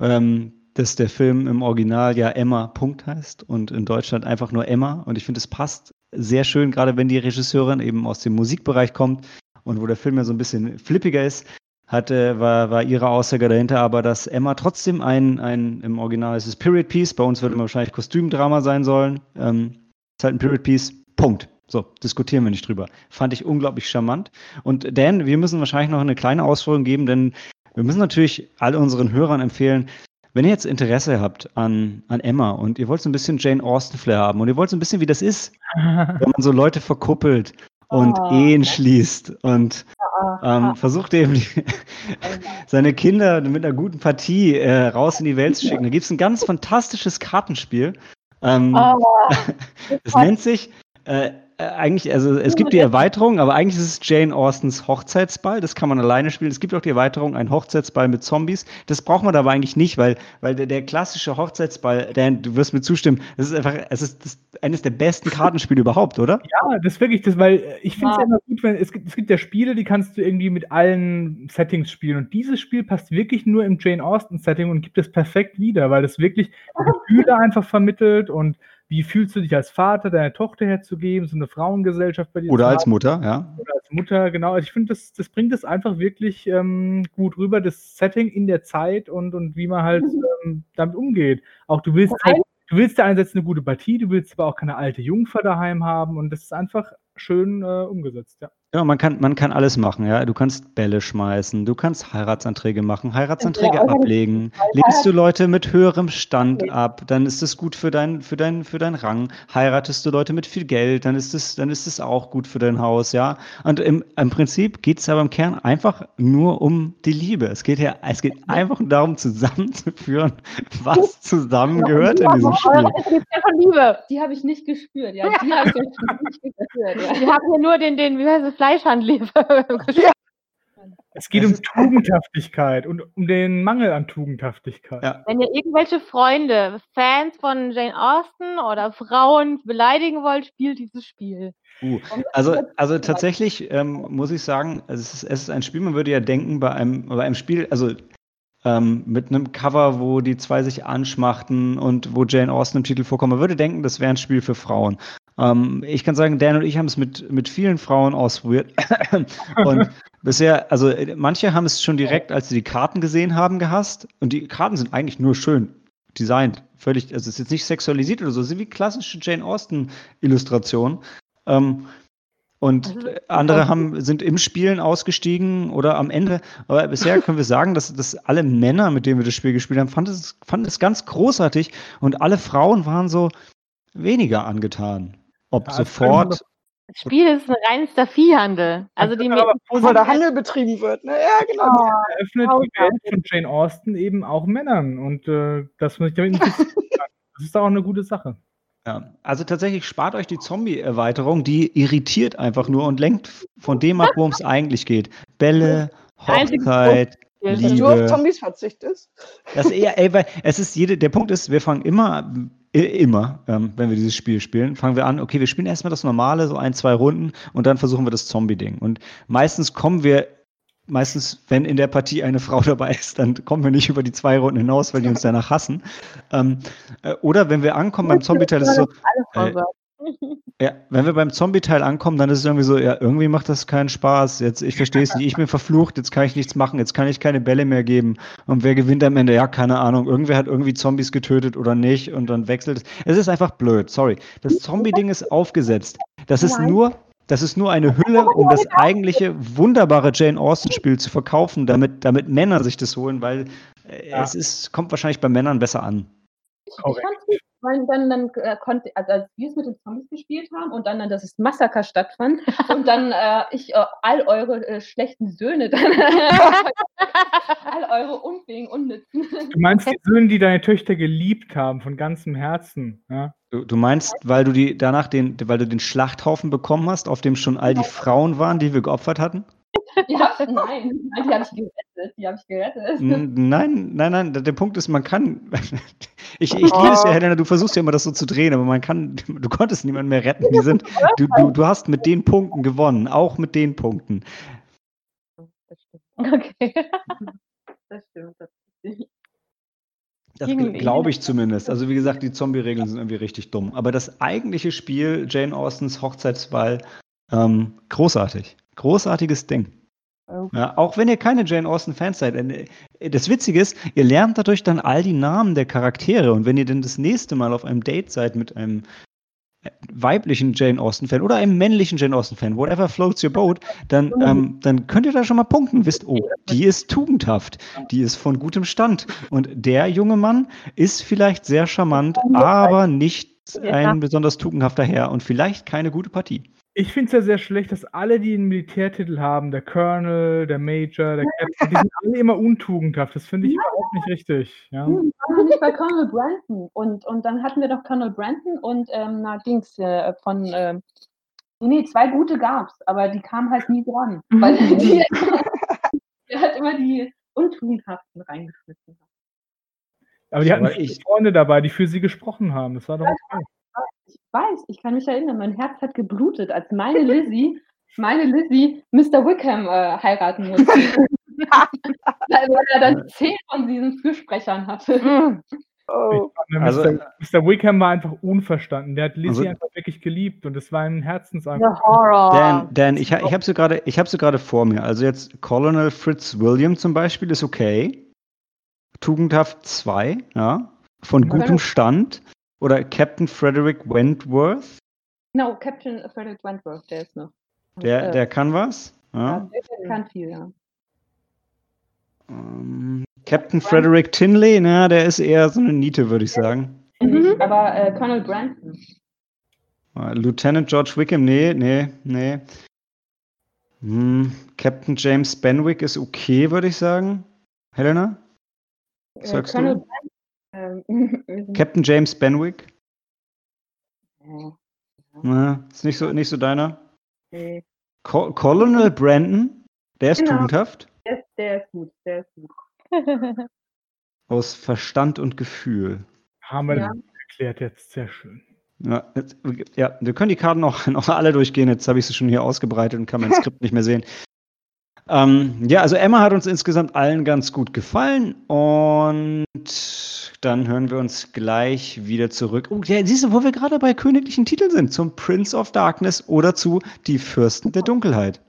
ähm, dass der Film im Original ja Emma Punkt heißt und in Deutschland einfach nur Emma. Und ich finde, es passt sehr schön, gerade wenn die Regisseurin eben aus dem Musikbereich kommt und wo der Film ja so ein bisschen flippiger ist, hatte, war, war ihre Aussage dahinter aber, dass Emma trotzdem ein, ein im Original ist es Period Piece, bei uns würde man wahrscheinlich Kostümdrama sein sollen. Ähm, ist halt ein Period Piece. Punkt. So, diskutieren wir nicht drüber. Fand ich unglaublich charmant. Und Dan, wir müssen wahrscheinlich noch eine kleine Ausführung geben, denn wir müssen natürlich all unseren Hörern empfehlen, wenn ihr jetzt Interesse habt an, an Emma und ihr wollt so ein bisschen Jane Austen-Flair haben und ihr wollt so ein bisschen, wie das ist, wenn man so Leute verkuppelt und Oh. Ehen schließt und ähm, versucht eben die, seine Kinder mit einer guten Partie äh, raus in die Welt zu schicken. Da gibt es ein ganz fantastisches Kartenspiel. Ähm, Oh, es nennt sich äh, äh, eigentlich, also es gibt die Erweiterung, aber eigentlich ist es Jane Austens Hochzeitsball. Das kann man alleine spielen. Es gibt auch die Erweiterung, ein Hochzeitsball mit Zombies. Das braucht man aber eigentlich nicht, weil, weil der, der klassische Hochzeitsball, Dan, du wirst mir zustimmen, das ist einfach, es ist das, eines der besten Kartenspiele überhaupt, oder? Ja, das ist wirklich das, weil äh, ich finde es Ja. ja immer gut, wenn es gibt, es gibt ja Spiele, die kannst du irgendwie mit allen Settings spielen. Und dieses Spiel passt wirklich nur im Jane Austen-Setting und gibt es perfekt wieder, weil es wirklich Gefühle einfach vermittelt und wie fühlst du dich als Vater deiner Tochter herzugeben, so eine Frauengesellschaft bei dir Oder zu als haben, Mutter, ja. oder als Mutter, genau. Also ich finde, das, das bringt es einfach wirklich ähm, gut rüber, das Setting in der Zeit und, und wie man halt ähm, damit umgeht. Auch du willst halt, du willst ja einerseits eine gute Partie, du willst aber auch keine alte Jungfer daheim haben und das ist einfach schön äh, umgesetzt, ja. Ja, man kann, man kann alles machen, ja. Du kannst Bälle schmeißen, du kannst Heiratsanträge machen, Heiratsanträge Ja, ablegen. Lehnst du Leute mit höherem Stand ab, dann ist das gut für dein, für dein, für deinen Rang. Heiratest du Leute mit viel Geld, dann ist es, dann ist es auch gut für dein Haus, ja. Und im, im Prinzip geht es aber im Kern einfach nur um die Liebe. Es geht ja, es geht einfach darum, zusammenzuführen, was zusammengehört in diesem Spiel. ja Liebe. Die habe ich nicht gespürt, ja. Die habe ich nicht gespürt, ja. Wir haben hier nur den, den wie heißt es, Fleischhandel. Es geht um Tugendhaftigkeit und um den Mangel an Tugendhaftigkeit. Ja. Wenn ihr irgendwelche Freunde, Fans von Jane Austen oder Frauen beleidigen wollt, spielt dieses Spiel. Uh, also, also tatsächlich ähm, muss ich sagen, es ist, es ist ein Spiel, man würde ja denken, bei einem, bei einem Spiel, also ähm, mit einem Cover, wo die zwei sich anschmachten und wo Jane Austen im Titel vorkommt, man würde denken, das wäre ein Spiel für Frauen. Ähm, ich kann sagen, Dan und ich haben es mit, mit vielen Frauen ausprobiert. und bisher, also äh, manche haben es schon direkt, als sie die Karten gesehen haben, gehasst. Und die Karten sind eigentlich nur schön designt. Völlig, also es ist jetzt nicht sexualisiert oder so, sind wie klassische Jane Austen-Illustrationen. Ähm, und Also, andere haben, sind im Spielen ausgestiegen oder am Ende. Aber bisher können wir sagen, dass, dass alle Männer, mit denen wir das Spiel gespielt haben, fanden es, fanden es ganz großartig und alle Frauen waren so weniger angetan. Ob Ja, sofort. Das Spiel ist ein reinster Viehhandel. Also die aber Wo so der Handel betrieben wird. Ne? Ja, genau. eröffnet die. Welt von Jane Austen eben auch Männern und äh, dass man sich damit. Das ist auch eine gute Sache. Ja, also tatsächlich spart euch die Zombie-Erweiterung, die irritiert einfach nur und lenkt von dem ab, worum es eigentlich geht. Bälle, Hochzeit, spielen. Dass du auf Zombies verzichtest. Das ist eher, ey, weil es ist jede, der Punkt ist, wir fangen immer, i- immer, ähm, wenn wir dieses Spiel spielen, fangen wir an, okay, wir spielen erstmal das normale, so ein, zwei Runden und dann versuchen wir das Zombie-Ding. Und meistens kommen wir, meistens, wenn in der Partie eine Frau dabei ist, dann kommen wir nicht über die zwei Runden hinaus, weil die uns danach hassen. Ähm, äh, oder wenn wir ankommen beim Zombie-Teil, ist es so, Äh, ja, wenn wir beim Zombie-Teil ankommen, dann ist es irgendwie so, ja, irgendwie macht das keinen Spaß. Jetzt, ich verstehe es nicht, ich bin verflucht, jetzt kann ich nichts machen, jetzt kann ich keine Bälle mehr geben. Und wer gewinnt am Ende? Ja, keine Ahnung. Irgendwer hat irgendwie Zombies getötet oder nicht und dann wechselt es. Es ist einfach blöd, sorry. Das Zombie-Ding ist aufgesetzt. Das ist nur, das ist nur eine Hülle, um das eigentliche wunderbare Jane Austen-Spiel zu verkaufen, damit, damit Männer sich das holen, weil äh, Ja. es ist, kommt wahrscheinlich bei Männern besser an. Ich, ich Korrekt. Weil dann, dann äh, konnte, also als wir es mit den Zombies gespielt haben und dann, dann dass das Massaker stattfand und dann äh, ich äh, all eure äh, schlechten Söhne dann, all eure unfähigen, unnützen. Du meinst die Söhne, die deine Töchter geliebt haben, von ganzem Herzen. Ja? Du, du meinst, weil du die danach den, weil du den Schlachthaufen bekommen hast, auf dem schon all die Frauen waren, die wir geopfert hatten? Ja, nein, nein, die habe ich gerettet, die habe ich gerettet. Nein, nein, nein. Der Punkt ist, man kann. Ich, ich liebe es ja, Helena, du versuchst ja immer das so zu drehen, aber man kann, du konntest niemanden mehr retten. Die sind, du, du, du hast mit den Punkten gewonnen, auch mit den Punkten. Das stimmt, Okay. das stimmt. Das stimmt. Das glaube ich zumindest. Also wie gesagt, die Zombie-Regeln sind irgendwie richtig dumm. Aber das eigentliche Spiel, Jane Austens Hochzeitsball, ähm, großartig. Großartiges Ding. Ja, auch wenn ihr keine Jane Austen-Fans seid. äh, Das Witzige ist, ihr lernt dadurch dann all die Namen der Charaktere. Und wenn ihr dann das nächste Mal auf einem Date seid mit einem äh, weiblichen Jane Austen-Fan oder einem männlichen Jane Austen-Fan, whatever floats your boat, dann, ähm, dann könnt ihr da schon mal punkten. Wisst, oh, die ist tugendhaft, die ist von gutem Stand. Und der junge Mann ist vielleicht sehr charmant, aber nicht ein besonders tugendhafter Herr und vielleicht keine gute Partie. Ich finde es ja sehr schlecht, dass alle, die einen Militärtitel haben, der Colonel, der Major, der Captain, die sind alle immer untugendhaft. Das finde ich überhaupt nicht richtig. Ja? Hm, Waren wir nicht bei Colonel Brandon? Und, und dann hatten wir doch Colonel Brandon und ähm, na, Dings äh, von. ähm, nee, zwei gute gab's, aber die kamen halt nie dran. Mhm. Weil die, der hat immer die Untugendhaften reingeschmissen. Aber die hatten Aber viele ich- Freunde dabei, die für sie gesprochen haben. Das war doch okay. Ich weiß, ich kann mich erinnern, mein Herz hat geblutet, als meine Lizzie, meine Lizzie Mr. Wickham äh, heiraten musste. weil er dann zehn von diesen Fürsprechern hatte. Mm. Oh. Also- Mr. Wickham war einfach unverstanden. Der hat Lizzie Also- einfach wirklich geliebt und es war ein Herzensangst. Horror. Dan, Dan ich, ich habe sie gerade, ich habe sie gerade vor mir. Also jetzt Colonel Fritz William zum Beispiel ist okay. Tugendhaft 2, ja. Von gutem Stand. Oder Captain Frederick Wentworth, Genau, Captain Frederick Wentworth, der ist noch. der, Äh, der kann was. ja, Ja. der kann viel, ja. Ähm, Captain Frederick Tinley, na, der ist eher so eine Niete, würde ich sagen. Ich. Aber äh, Colonel Brandon. Äh, Lieutenant George Wickham, nee, nee, nee. Hm, Captain James Benwick ist okay, würde ich sagen. Helena? Äh, Sagst Colonel du? Ähm, Captain James Benwick? äh, Na, ist nicht so, nicht so deiner. nee. Co Colonel Brandon, der ist Genau. tugendhaft. der, ist, der ist gut, der ist gut. Aus Verstand und Gefühl. Haben wir Ja. das geklärt jetzt. Sehr schön. Ja, jetzt, ja, wir können die Karten noch, noch alle durchgehen. Jetzt habe ich sie schon hier ausgebreitet und kann mein Skript nicht mehr sehen. Ähm, ja, also Emma hat uns insgesamt allen ganz gut gefallen und dann hören wir uns gleich wieder zurück. Oh, ja, siehst du, wo wir gerade bei königlichen Titeln sind, zum Prince of Darkness oder zu Die Fürsten der Dunkelheit.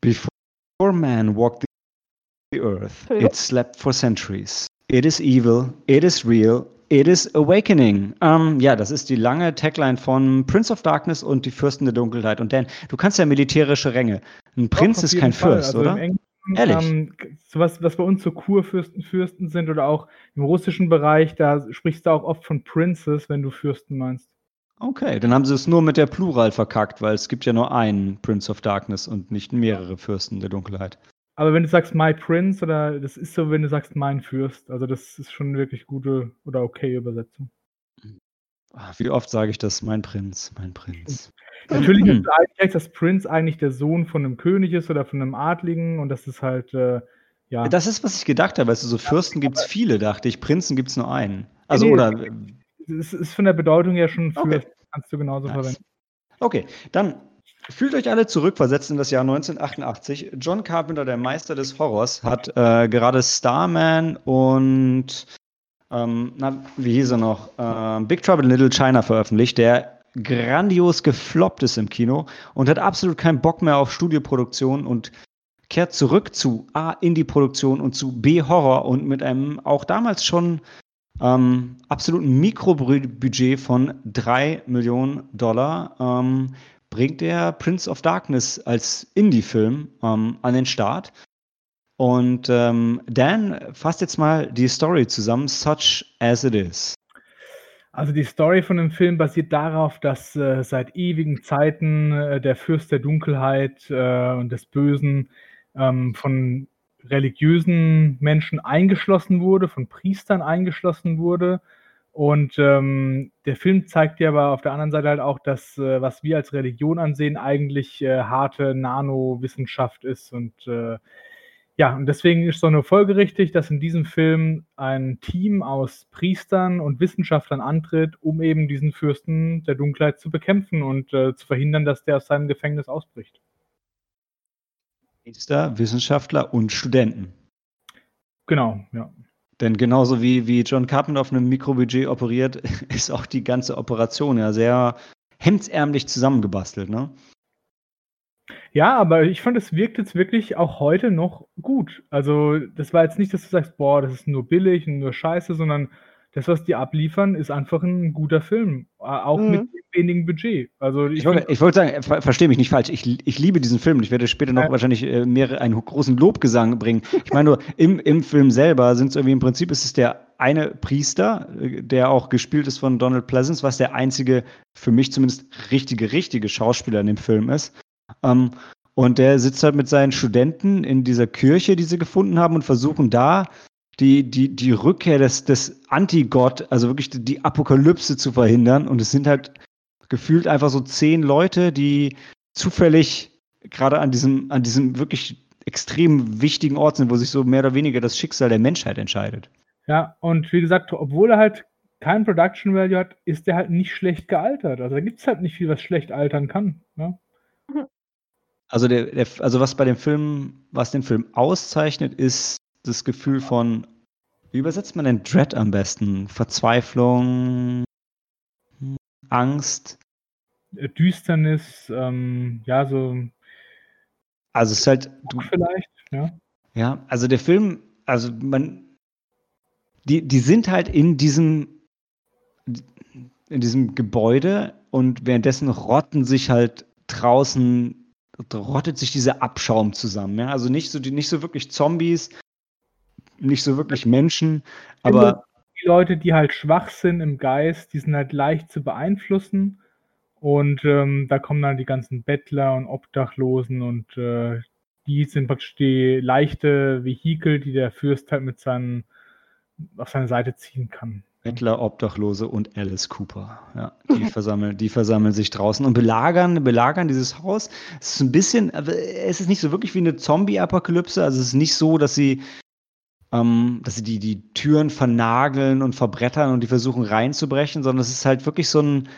Before man walked the earth, it slept for centuries. It is evil, it is real, it is awakening. Ähm, ja, das ist die lange Tagline von Prince of Darkness und die Fürsten der Dunkelheit. Und Dan, du kannst ja militärische Ränge. Ein Prinz Doch, ist kein Fall. Fürst, also oder? Englischen, Ehrlich? ähm, sowas, was bei uns so Kurfürsten, Fürsten sind oder auch im russischen Bereich, da sprichst du auch oft von Princes, wenn du Fürsten meinst. Okay, dann haben sie es nur mit der Plural verkackt, weil es gibt ja nur einen Prince of Darkness und nicht mehrere Fürsten der Dunkelheit. Aber wenn du sagst My Prince oder das ist so, wenn du sagst Mein Fürst, also das ist schon wirklich gute oder okay Übersetzung. Ach, wie oft sage ich das? Mein Prinz, mein Prinz. Natürlich ist eigentlich dass Prince eigentlich der Sohn von einem König ist oder von einem Adligen und das ist halt, äh, ja. Das ist, was ich gedacht habe. Weißt du, so Fürsten gibt es viele, dachte ich. Prinzen gibt es nur einen. Also, Nee, oder. Es ist von der Bedeutung her schon für, Okay. kannst du genauso Nice. verwenden. Okay, dann fühlt euch alle zurückversetzt in das Jahr 1988. John Carpenter, der Meister des Horrors, hat äh, gerade Starman und ähm, na, wie hieß er noch? Ähm, Big Trouble in Little China veröffentlicht, der grandios gefloppt ist im Kino und hat absolut keinen Bock mehr auf Studioproduktion und kehrt zurück zu A, Indie-Produktion und zu B, Horror und mit einem auch damals schon ähm, absoluten Mikrobudget von 3 Millionen Dollar ähm, bringt er Prince of Darkness als Indie-Film ähm, an den Start. Und ähm, Dan fasst jetzt mal die Story zusammen, such as it is. Also die Story von dem Film basiert darauf, dass äh, seit ewigen Zeiten äh, der Fürst der Dunkelheit äh, und des Bösen ähm, von religiösen Menschen eingeschlossen wurde, von Priestern eingeschlossen wurde. Und ähm, der Film zeigt ja aber auf der anderen Seite halt auch, dass äh, was wir als Religion ansehen, eigentlich äh, harte Nanowissenschaft ist und äh, ja, und deswegen ist es doch nur folgerichtig, dass in diesem Film ein Team aus Priestern und Wissenschaftlern antritt, um eben diesen Fürsten der Dunkelheit zu bekämpfen und äh, zu verhindern, dass der aus seinem Gefängnis ausbricht. Priester, Wissenschaftler und Studenten. Genau, ja. Denn genauso wie, wie John Carpenter auf einem Mikrobudget operiert, ist auch die ganze Operation ja sehr hemdsärmlich zusammengebastelt. Ne? Ja, aber ich fand, es wirkt jetzt wirklich auch heute noch gut. Also, das war jetzt nicht, dass du sagst, boah, das ist nur billig und nur scheiße, sondern das, was die abliefern, ist einfach ein guter Film. Auch Mhm. mit wenigen Budget. Also, ich Ich wollte, wollte sagen, ver verstehe mich nicht falsch, ich, ich liebe diesen Film und ich werde später noch Ja. wahrscheinlich äh, mehrere, einen großen Lobgesang bringen. Ich meine nur, im, im Film selber sind es irgendwie, im Prinzip ist es der eine Priester, äh, der auch gespielt ist von Donald Pleasance, was der einzige, für mich zumindest richtige, richtige Schauspieler in dem Film ist. Ähm, und der sitzt halt mit seinen Studenten in dieser Kirche, die sie gefunden haben und versuchen da die, die, die Rückkehr des, des Antigott, also wirklich die, die Apokalypse zu verhindern. Und es sind halt gefühlt einfach so zehn Leute, die zufällig gerade an diesem, an diesem wirklich extrem wichtigen Ort sind, wo sich so mehr oder weniger das Schicksal der Menschheit entscheidet. Ja, und wie gesagt, obwohl er halt kein Production Value hat, ist der halt nicht schlecht gealtert. Also da gibt es halt nicht viel, was schlecht altern kann. Ne? Also, der, der, also was bei dem Film, was den Film auszeichnet, ist das Gefühl von, wie übersetzt man denn Dread am besten? Verzweiflung, Angst. Äh, Düsternis, ähm, ja, so Also es ist halt, du, vielleicht, ja. Ja, also der Film, also man, die, die sind halt in diesem, in diesem Gebäude und währenddessen rotten sich halt draußen, rottet sich dieser Abschaum zusammen. Ja? Also nicht so, die, nicht so wirklich Zombies, nicht so wirklich Menschen, aber Die Leute, die halt schwach sind im Geist, die sind halt leicht zu beeinflussen. Und ähm, da kommen dann die ganzen Bettler und Obdachlosen und äh, die sind praktisch die leichte Vehikel, die der Fürst halt mit seinen auf seine Seite ziehen kann. Bettler, Obdachlose und Alice Cooper. Ja, die versammeln, die versammeln sich draußen und belagern, belagern dieses Haus. Es ist ein bisschen, aber es ist nicht so wirklich wie eine Zombie-Apokalypse. Also es ist nicht so, dass sie, ähm, dass sie die, die Türen vernageln und verbrettern und die versuchen reinzubrechen, sondern es ist halt wirklich so ein,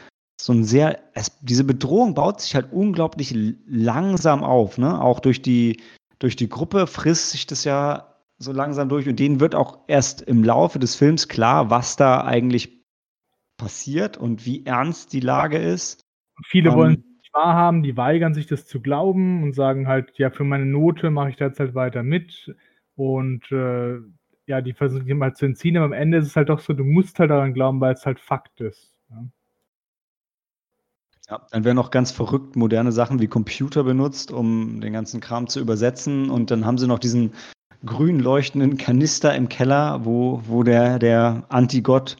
so ein sehr, es, diese Bedrohung baut sich halt unglaublich langsam auf, ne? Auch durch die, durch die Gruppe frisst sich das ja so langsam durch und denen wird auch erst im Laufe des Films klar, was da eigentlich passiert und wie ernst die Lage ist. Und viele Ähm, wollen es nicht wahrhaben, die weigern sich das zu glauben und sagen halt, ja, für meine Note mache ich da jetzt halt weiter mit. Und äh, ja, die versuchen die mal zu entziehen, aber am Ende ist es halt doch so, du musst halt daran glauben, weil es halt Fakt ist. Ja. Ja, dann werden noch ganz verrückt moderne Sachen wie Computer benutzt, um den ganzen Kram zu übersetzen. Und dann haben sie noch diesen grün leuchtenden Kanister im Keller, wo, wo der, der Antigott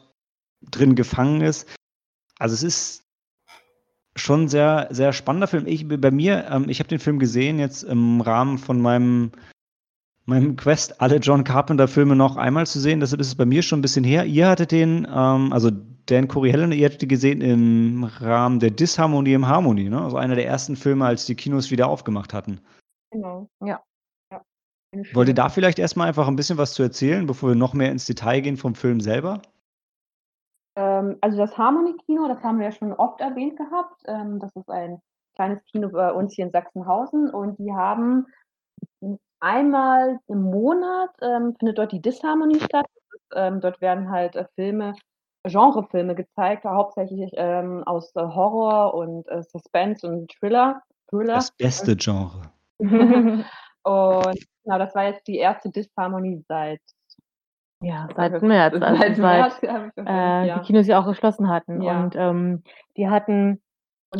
drin gefangen ist. Also es ist schon sehr, sehr spannender Film. Ich, bei mir, ähm, ich habe den Film gesehen jetzt im Rahmen von meinem, meinem Quest, alle John Carpenter-Filme noch einmal zu sehen. Deshalb ist es bei mir schon ein bisschen her. Ihr hattet den, ähm, also Dan Coriello, ihr hattet die gesehen im Rahmen der Disharmonie im Harmonie, ne? Also einer der ersten Filme, als die Kinos wieder aufgemacht hatten. Genau. Ja. ja. Wollt ihr da vielleicht erstmal einfach ein bisschen was zu erzählen, bevor wir noch mehr ins Detail gehen vom Film selber? Ähm, also das Harmony-Kino, das haben wir ja schon oft erwähnt gehabt. Ähm, das ist ein kleines Kino bei uns hier in Sachsenhausen und die haben einmal im Monat ähm, findet dort die Disharmonie statt. Ähm, dort werden halt äh, Filme, Genrefilme gezeigt, hauptsächlich ähm, aus äh, Horror und äh, Suspense und Thriller. Thriller. Das beste Genre. und genau, das war jetzt die erste Disharmonie seit Ja, seit März, also seit seit März, ich vergessen, äh, ja. die Kinos ja auch geschlossen hatten. Ja. Und ähm, die hatten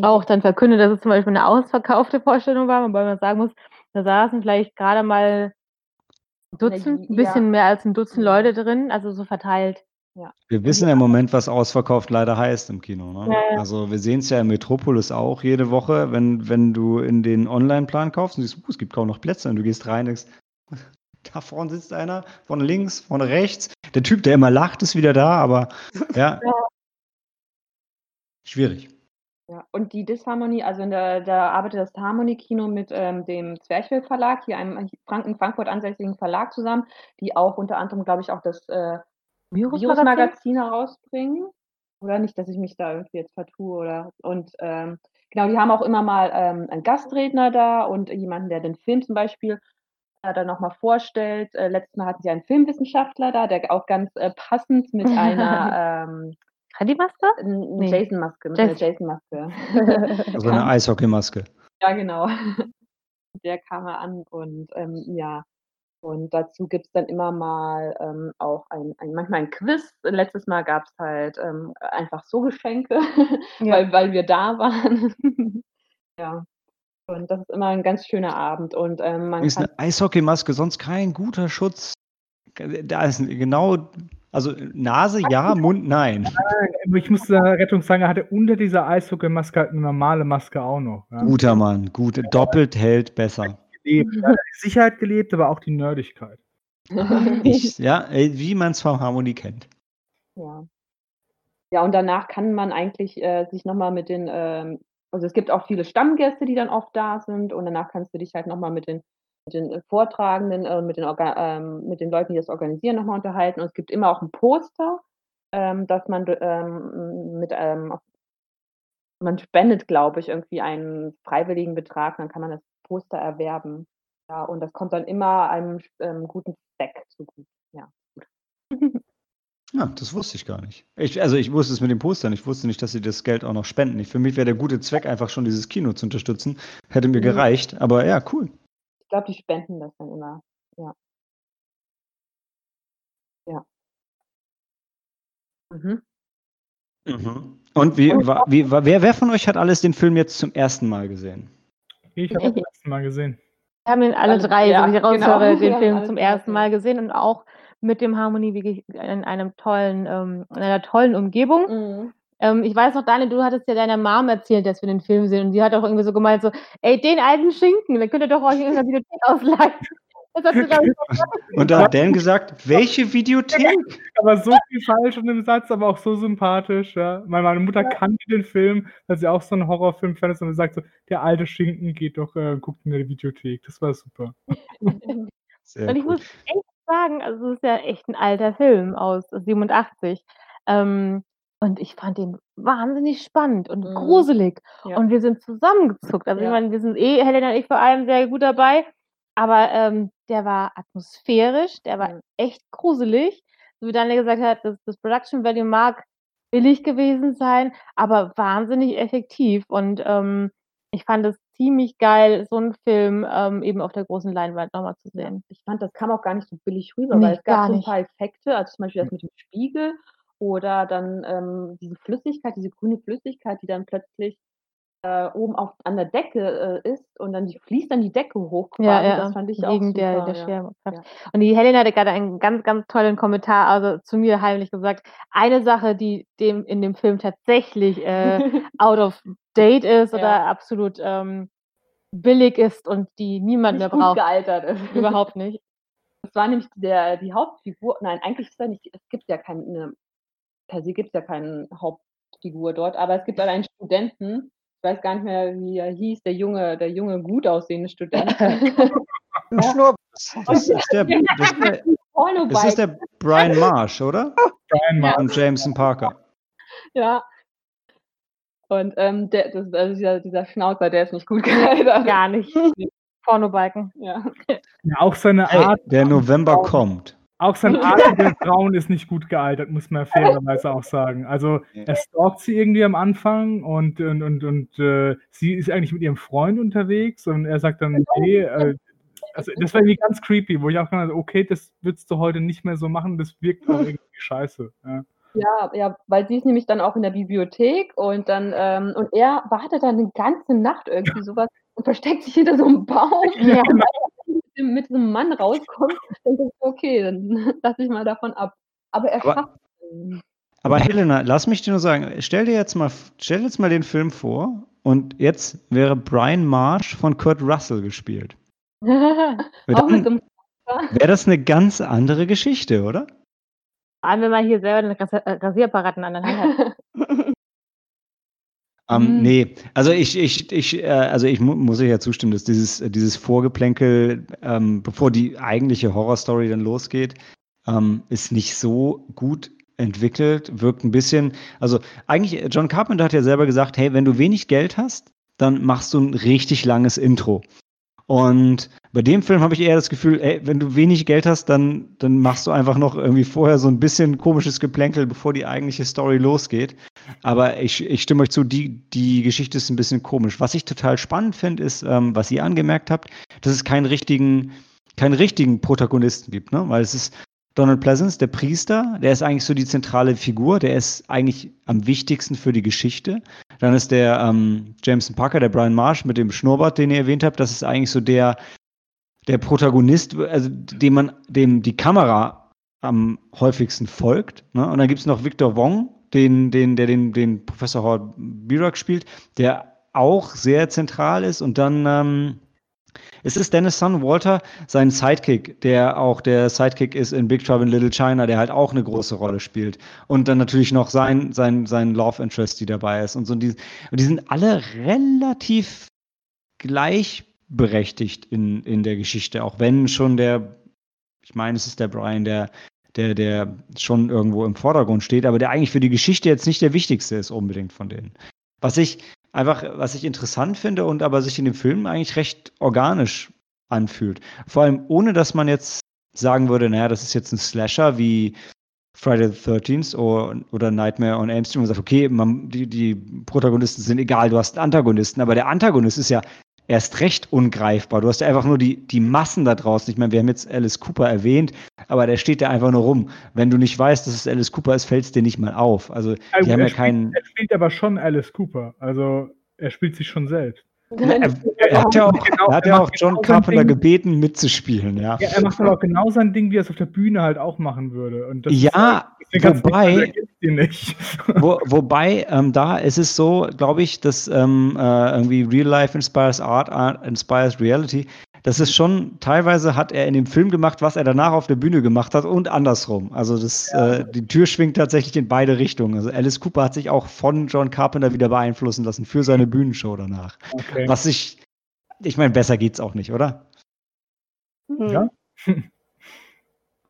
auch dann verkündet, dass es zum Beispiel eine ausverkaufte Vorstellung war, wobei man sagen muss, da saßen vielleicht gerade mal ein Dutzend, ja. ein bisschen mehr als ein Dutzend Ja. Leute drin, also so verteilt. Wir wissen ja im Moment, was ausverkauft leider heißt im Kino. Ne? Ja, ja. Also wir sehen es ja im Metropolis auch jede Woche, wenn, wenn du in den Online-Plan kaufst und siehst, uh, es gibt kaum noch Plätze und du gehst rein und denkst, da vorne sitzt einer, vorne links, vorne rechts. Der Typ, der immer lacht, ist wieder da, aber ja. Schwierig. Ja, und die Disharmonie, also in der, da arbeitet das Harmonie-Kino mit ähm, dem Zwerchfell Verlag, hier einem Frank in Frankfurt ansässigen Verlag zusammen, die auch unter anderem, glaube ich, auch das äh, Virusmagazin? Virusmagazin herausbringen. Oder nicht, dass ich mich da irgendwie jetzt vertue oder und ähm, genau, die haben auch immer mal ähm, einen Gastredner da und jemanden, der den Film zum Beispiel äh, dann nochmal vorstellt. Äh, letztes Mal hatten sie einen Filmwissenschaftler da, der auch ganz äh, passend mit einer Freddy Master? N- Nee. Jason-Maske, mit Jason. Jason-Maske. Also eine Eishockeymaske. ja, genau. Der kam er an und ähm, ja. Und dazu gibt es dann immer mal ähm, auch ein, ein, manchmal ein Quiz. Letztes Mal gab es halt ähm, einfach so Geschenke, Ja. weil, weil wir da waren. ja. Und das ist immer ein ganz schöner Abend. Und ähm, man Ist kann. eine Eishockeymaske sonst kein guter Schutz. Da ist genau, also Nase ja, Mund nein. Ich muss der Rettung sagen, er hatte unter dieser Eishockeymaske halt eine normale Maske auch noch. Ja. Guter Mann, gut. Doppelt hält besser. Gelebt. Er hat die Sicherheit gelebt, aber auch die Nerdigkeit. Ich, ja, wie man es vom Harmonie kennt. Ja. Ja, und danach kann man eigentlich äh, sich nochmal mit den, ähm, also es gibt auch viele Stammgäste, die dann oft da sind und danach kannst du dich halt nochmal mit den, mit den äh, Vortragenden, äh, mit, den Orga ähm, mit den Leuten, die das organisieren, nochmal unterhalten. Und es gibt immer auch ein Poster, ähm, dass man ähm, mit, ähm, man spendet, glaube ich, irgendwie einen freiwilligen Betrag, dann kann man das Poster erwerben. Ja, und das kommt dann immer einem ähm, guten Zweck zugute. Ja. Ja, das wusste ich gar nicht. Ich, also ich wusste es mit dem Poster nicht. Ich wusste nicht, dass sie das Geld auch noch spenden. Ich, für mich wäre der gute Zweck einfach schon dieses Kino zu unterstützen. Hätte mir Mhm. gereicht. Aber ja, cool. Ich glaube, die spenden das dann immer. Ja. Ja. Mhm. Und wie, war, wie war, wer, wer von euch hat alles den Film jetzt zum ersten Mal gesehen? Ich habe das letzte Mal gesehen. Wir haben ihn alle Alle- drei, ja, so wie ich raushöre, genau. den Film zum ersten. Mal gesehen und auch mit dem Harmonie wirklich in einem tollen, ähm, in einer tollen Umgebung. Mhm. Ähm, ich weiß noch, Daniel, du hattest ja deiner Mom erzählt, dass wir den Film sehen und die hat auch irgendwie so gemeint, so, ey, den alten Schinken, den könnt ihr doch euch in der Videothek ausleihen. Sie, Und da hat Dan gesagt, welche Videothek? Aber so viel falsch in dem Satz, aber auch so sympathisch. Ja. Meine, meine Mutter kannte den Film, weil sie auch so einen Horrorfilm-Fan ist und sie sagt so, der alte Schinken geht doch, äh, guckt in der Videothek. Das war super. Sehr Und ich gut. muss echt sagen, also es ist ja echt ein alter Film aus 87. Ähm, und ich fand den wahnsinnig spannend und Mhm. gruselig. Ja. Und wir sind zusammengezuckt. Also ich Ja. meine, wir sind eh, Helena und ich vor allem sehr gut dabei. Aber ähm, der war atmosphärisch, der war Mhm. echt gruselig. So wie Daniel gesagt hat, das, das Production Value mag billig gewesen sein, aber wahnsinnig effektiv. Und ähm, ich fand es ziemlich geil, so einen Film ähm, eben auf der großen Leinwand nochmal zu sehen. Ich fand, das kam auch gar nicht so billig rüber, Nee, weil es gab so ein nicht. paar Effekte, also zum Beispiel das mit dem Spiegel oder dann ähm, diese Flüssigkeit, diese grüne Flüssigkeit, die dann plötzlich äh, oben auf, an der Decke äh, ist und dann die fließt dann die Decke hoch quasi. Ja, ja, Das fand ich auch wegen super. der, der ja. Schwerkraft. Ja. Und die Helena hatte gerade einen ganz, ganz tollen Kommentar, also zu mir heimlich gesagt, eine Sache, die dem in dem Film tatsächlich äh, out of date ist Ja. oder absolut ähm, billig ist und die niemand mehr Nicht gut braucht. gealtert ist. Überhaupt nicht. Das war nämlich der, die Hauptfigur. Nein, eigentlich ist er nicht. Es gibt ja keine. Per se gibt es ja keine Hauptfigur dort, aber es gibt halt einen Studenten, ich weiß gar nicht mehr, wie er hieß, der junge, der junge, gut aussehende Student. Schnurrbart. Das ist der, das ist der, das ist der Brian Marsh, oder? Brian Marsh. Und Jameson Parker. Ja. Und ähm, der, das, also dieser, dieser Schnauzer, der ist nicht gut gealtert. Gar nicht. Pornobalken. Ja. Ja, auch seine Hey, Art, der November kommt. Auch seine Art der Frauen ist nicht gut gealtert, muss man fairerweise auch sagen. Also er stalkt sie irgendwie am Anfang und, und, und, und äh, sie ist eigentlich mit ihrem Freund unterwegs und er sagt dann, nee, äh, also das war irgendwie ganz creepy, wo ich auch gedacht habe, okay, das würdest du heute nicht mehr so machen, das wirkt auch irgendwie scheiße. Ja. Ja, ja, weil sie ist nämlich dann auch in der Bibliothek und dann, ähm, und er wartet dann eine ganze Nacht irgendwie sowas und versteckt sich hinter so einem Baum. Ja. Er mit so einem Mann rauskommt, dann ist okay, dann lass ich mal davon ab. Aber er Aber- schafft es. Aber Helena, lass mich dir nur sagen, stell dir jetzt mal, stell dir jetzt mal den Film vor und jetzt wäre Brian Marsh von Kurt Russell gespielt. Auch mit so Dann einem wäre das eine ganz andere Geschichte, oder? Vor allem, wenn man hier selber den Ras- äh, Rasierapparat an der Hand hat. Ähm, Mhm. Nee, also ich, ich, ich, äh, also ich mu muss ich ja zustimmen, dass dieses, äh, dieses Vorgeplänkel, ähm, bevor die eigentliche Horrorstory dann losgeht, ähm, ist nicht so gut entwickelt, wirkt ein bisschen, also eigentlich, äh, John Carpenter hat ja selber gesagt, hey, wenn du wenig Geld hast, dann machst du ein richtig langes Intro. Und bei dem Film habe ich eher das Gefühl, ey, wenn du wenig Geld hast, dann, dann machst du einfach noch irgendwie vorher so ein bisschen komisches Geplänkel, bevor die eigentliche Story losgeht. Aber ich, ich stimme euch zu, die, die Geschichte ist ein bisschen komisch. Was ich total spannend finde, ist, ähm, was ihr angemerkt habt, dass es keinen richtigen, keinen richtigen Protagonisten gibt, ne? Weil es ist Donald Pleasance, der Priester, der ist eigentlich so die zentrale Figur, der ist eigentlich am wichtigsten für die Geschichte. Dann ist der ähm, Jameson Parker, der Brian Marsh mit dem Schnurrbart, den ihr erwähnt habt, das ist eigentlich so der, der Protagonist, also dem man, dem die Kamera am häufigsten folgt. Ne? Und dann gibt es noch Victor Wong, den, den, der den, den Professor Howard Birak spielt, der auch sehr zentral ist. Und dann ähm, es ist Dennis Son Walter, sein Sidekick, der auch der Sidekick ist in Big Trouble in Little China, der halt auch eine große Rolle spielt. Und dann natürlich noch sein, sein, sein Love Interest, die dabei ist. Und so die, und die sind alle relativ gleichberechtigt in, in der Geschichte, auch wenn schon der, ich meine, es ist der Brian, der, der, der schon irgendwo im Vordergrund steht, aber der eigentlich für die Geschichte jetzt nicht der wichtigste ist unbedingt von denen. Was ich einfach, was ich interessant finde und aber sich in dem Film eigentlich recht organisch anfühlt. Vor allem ohne, dass man jetzt sagen würde, naja, das ist jetzt ein Slasher wie Friday the 13th oder, oder Nightmare on Elm Street und sagt, okay, man, die, die Protagonisten sind egal, du hast einen Antagonisten, aber der Antagonist ist ja erst recht ungreifbar. Du hast ja einfach nur die, die Massen da draußen. Ich meine, wir haben jetzt Alice Cooper erwähnt, aber der steht da einfach nur rum. Wenn du nicht weißt, dass es Alice Cooper ist, fällt es dir nicht mal auf. Also, die Also, haben er, ja keinen. spielt, er spielt aber schon Alice Cooper. Also er spielt sich schon selbst. Er, er hat ja auch, Genau, hat ja auch John genau Carpenter Ding. gebeten, mitzuspielen, ja. Ja, er macht aber auch genau sein Ding, wie er es auf der Bühne halt auch machen würde. Halt, Ja, sagen, wobei. Wo, wobei, ähm, da ist es so, glaube ich, dass ähm, äh, irgendwie Real Life inspires Art, Art inspires Reality. Das ist schon, teilweise hat er in dem Film gemacht, was er danach auf der Bühne gemacht hat und andersrum. Also das, äh, die Tür schwingt tatsächlich in beide Richtungen. Also Alice Cooper hat sich auch von John Carpenter wieder beeinflussen lassen für seine Bühnenshow danach. Okay. Was ich, ich meine, besser geht's auch nicht, oder? Hm. Ja.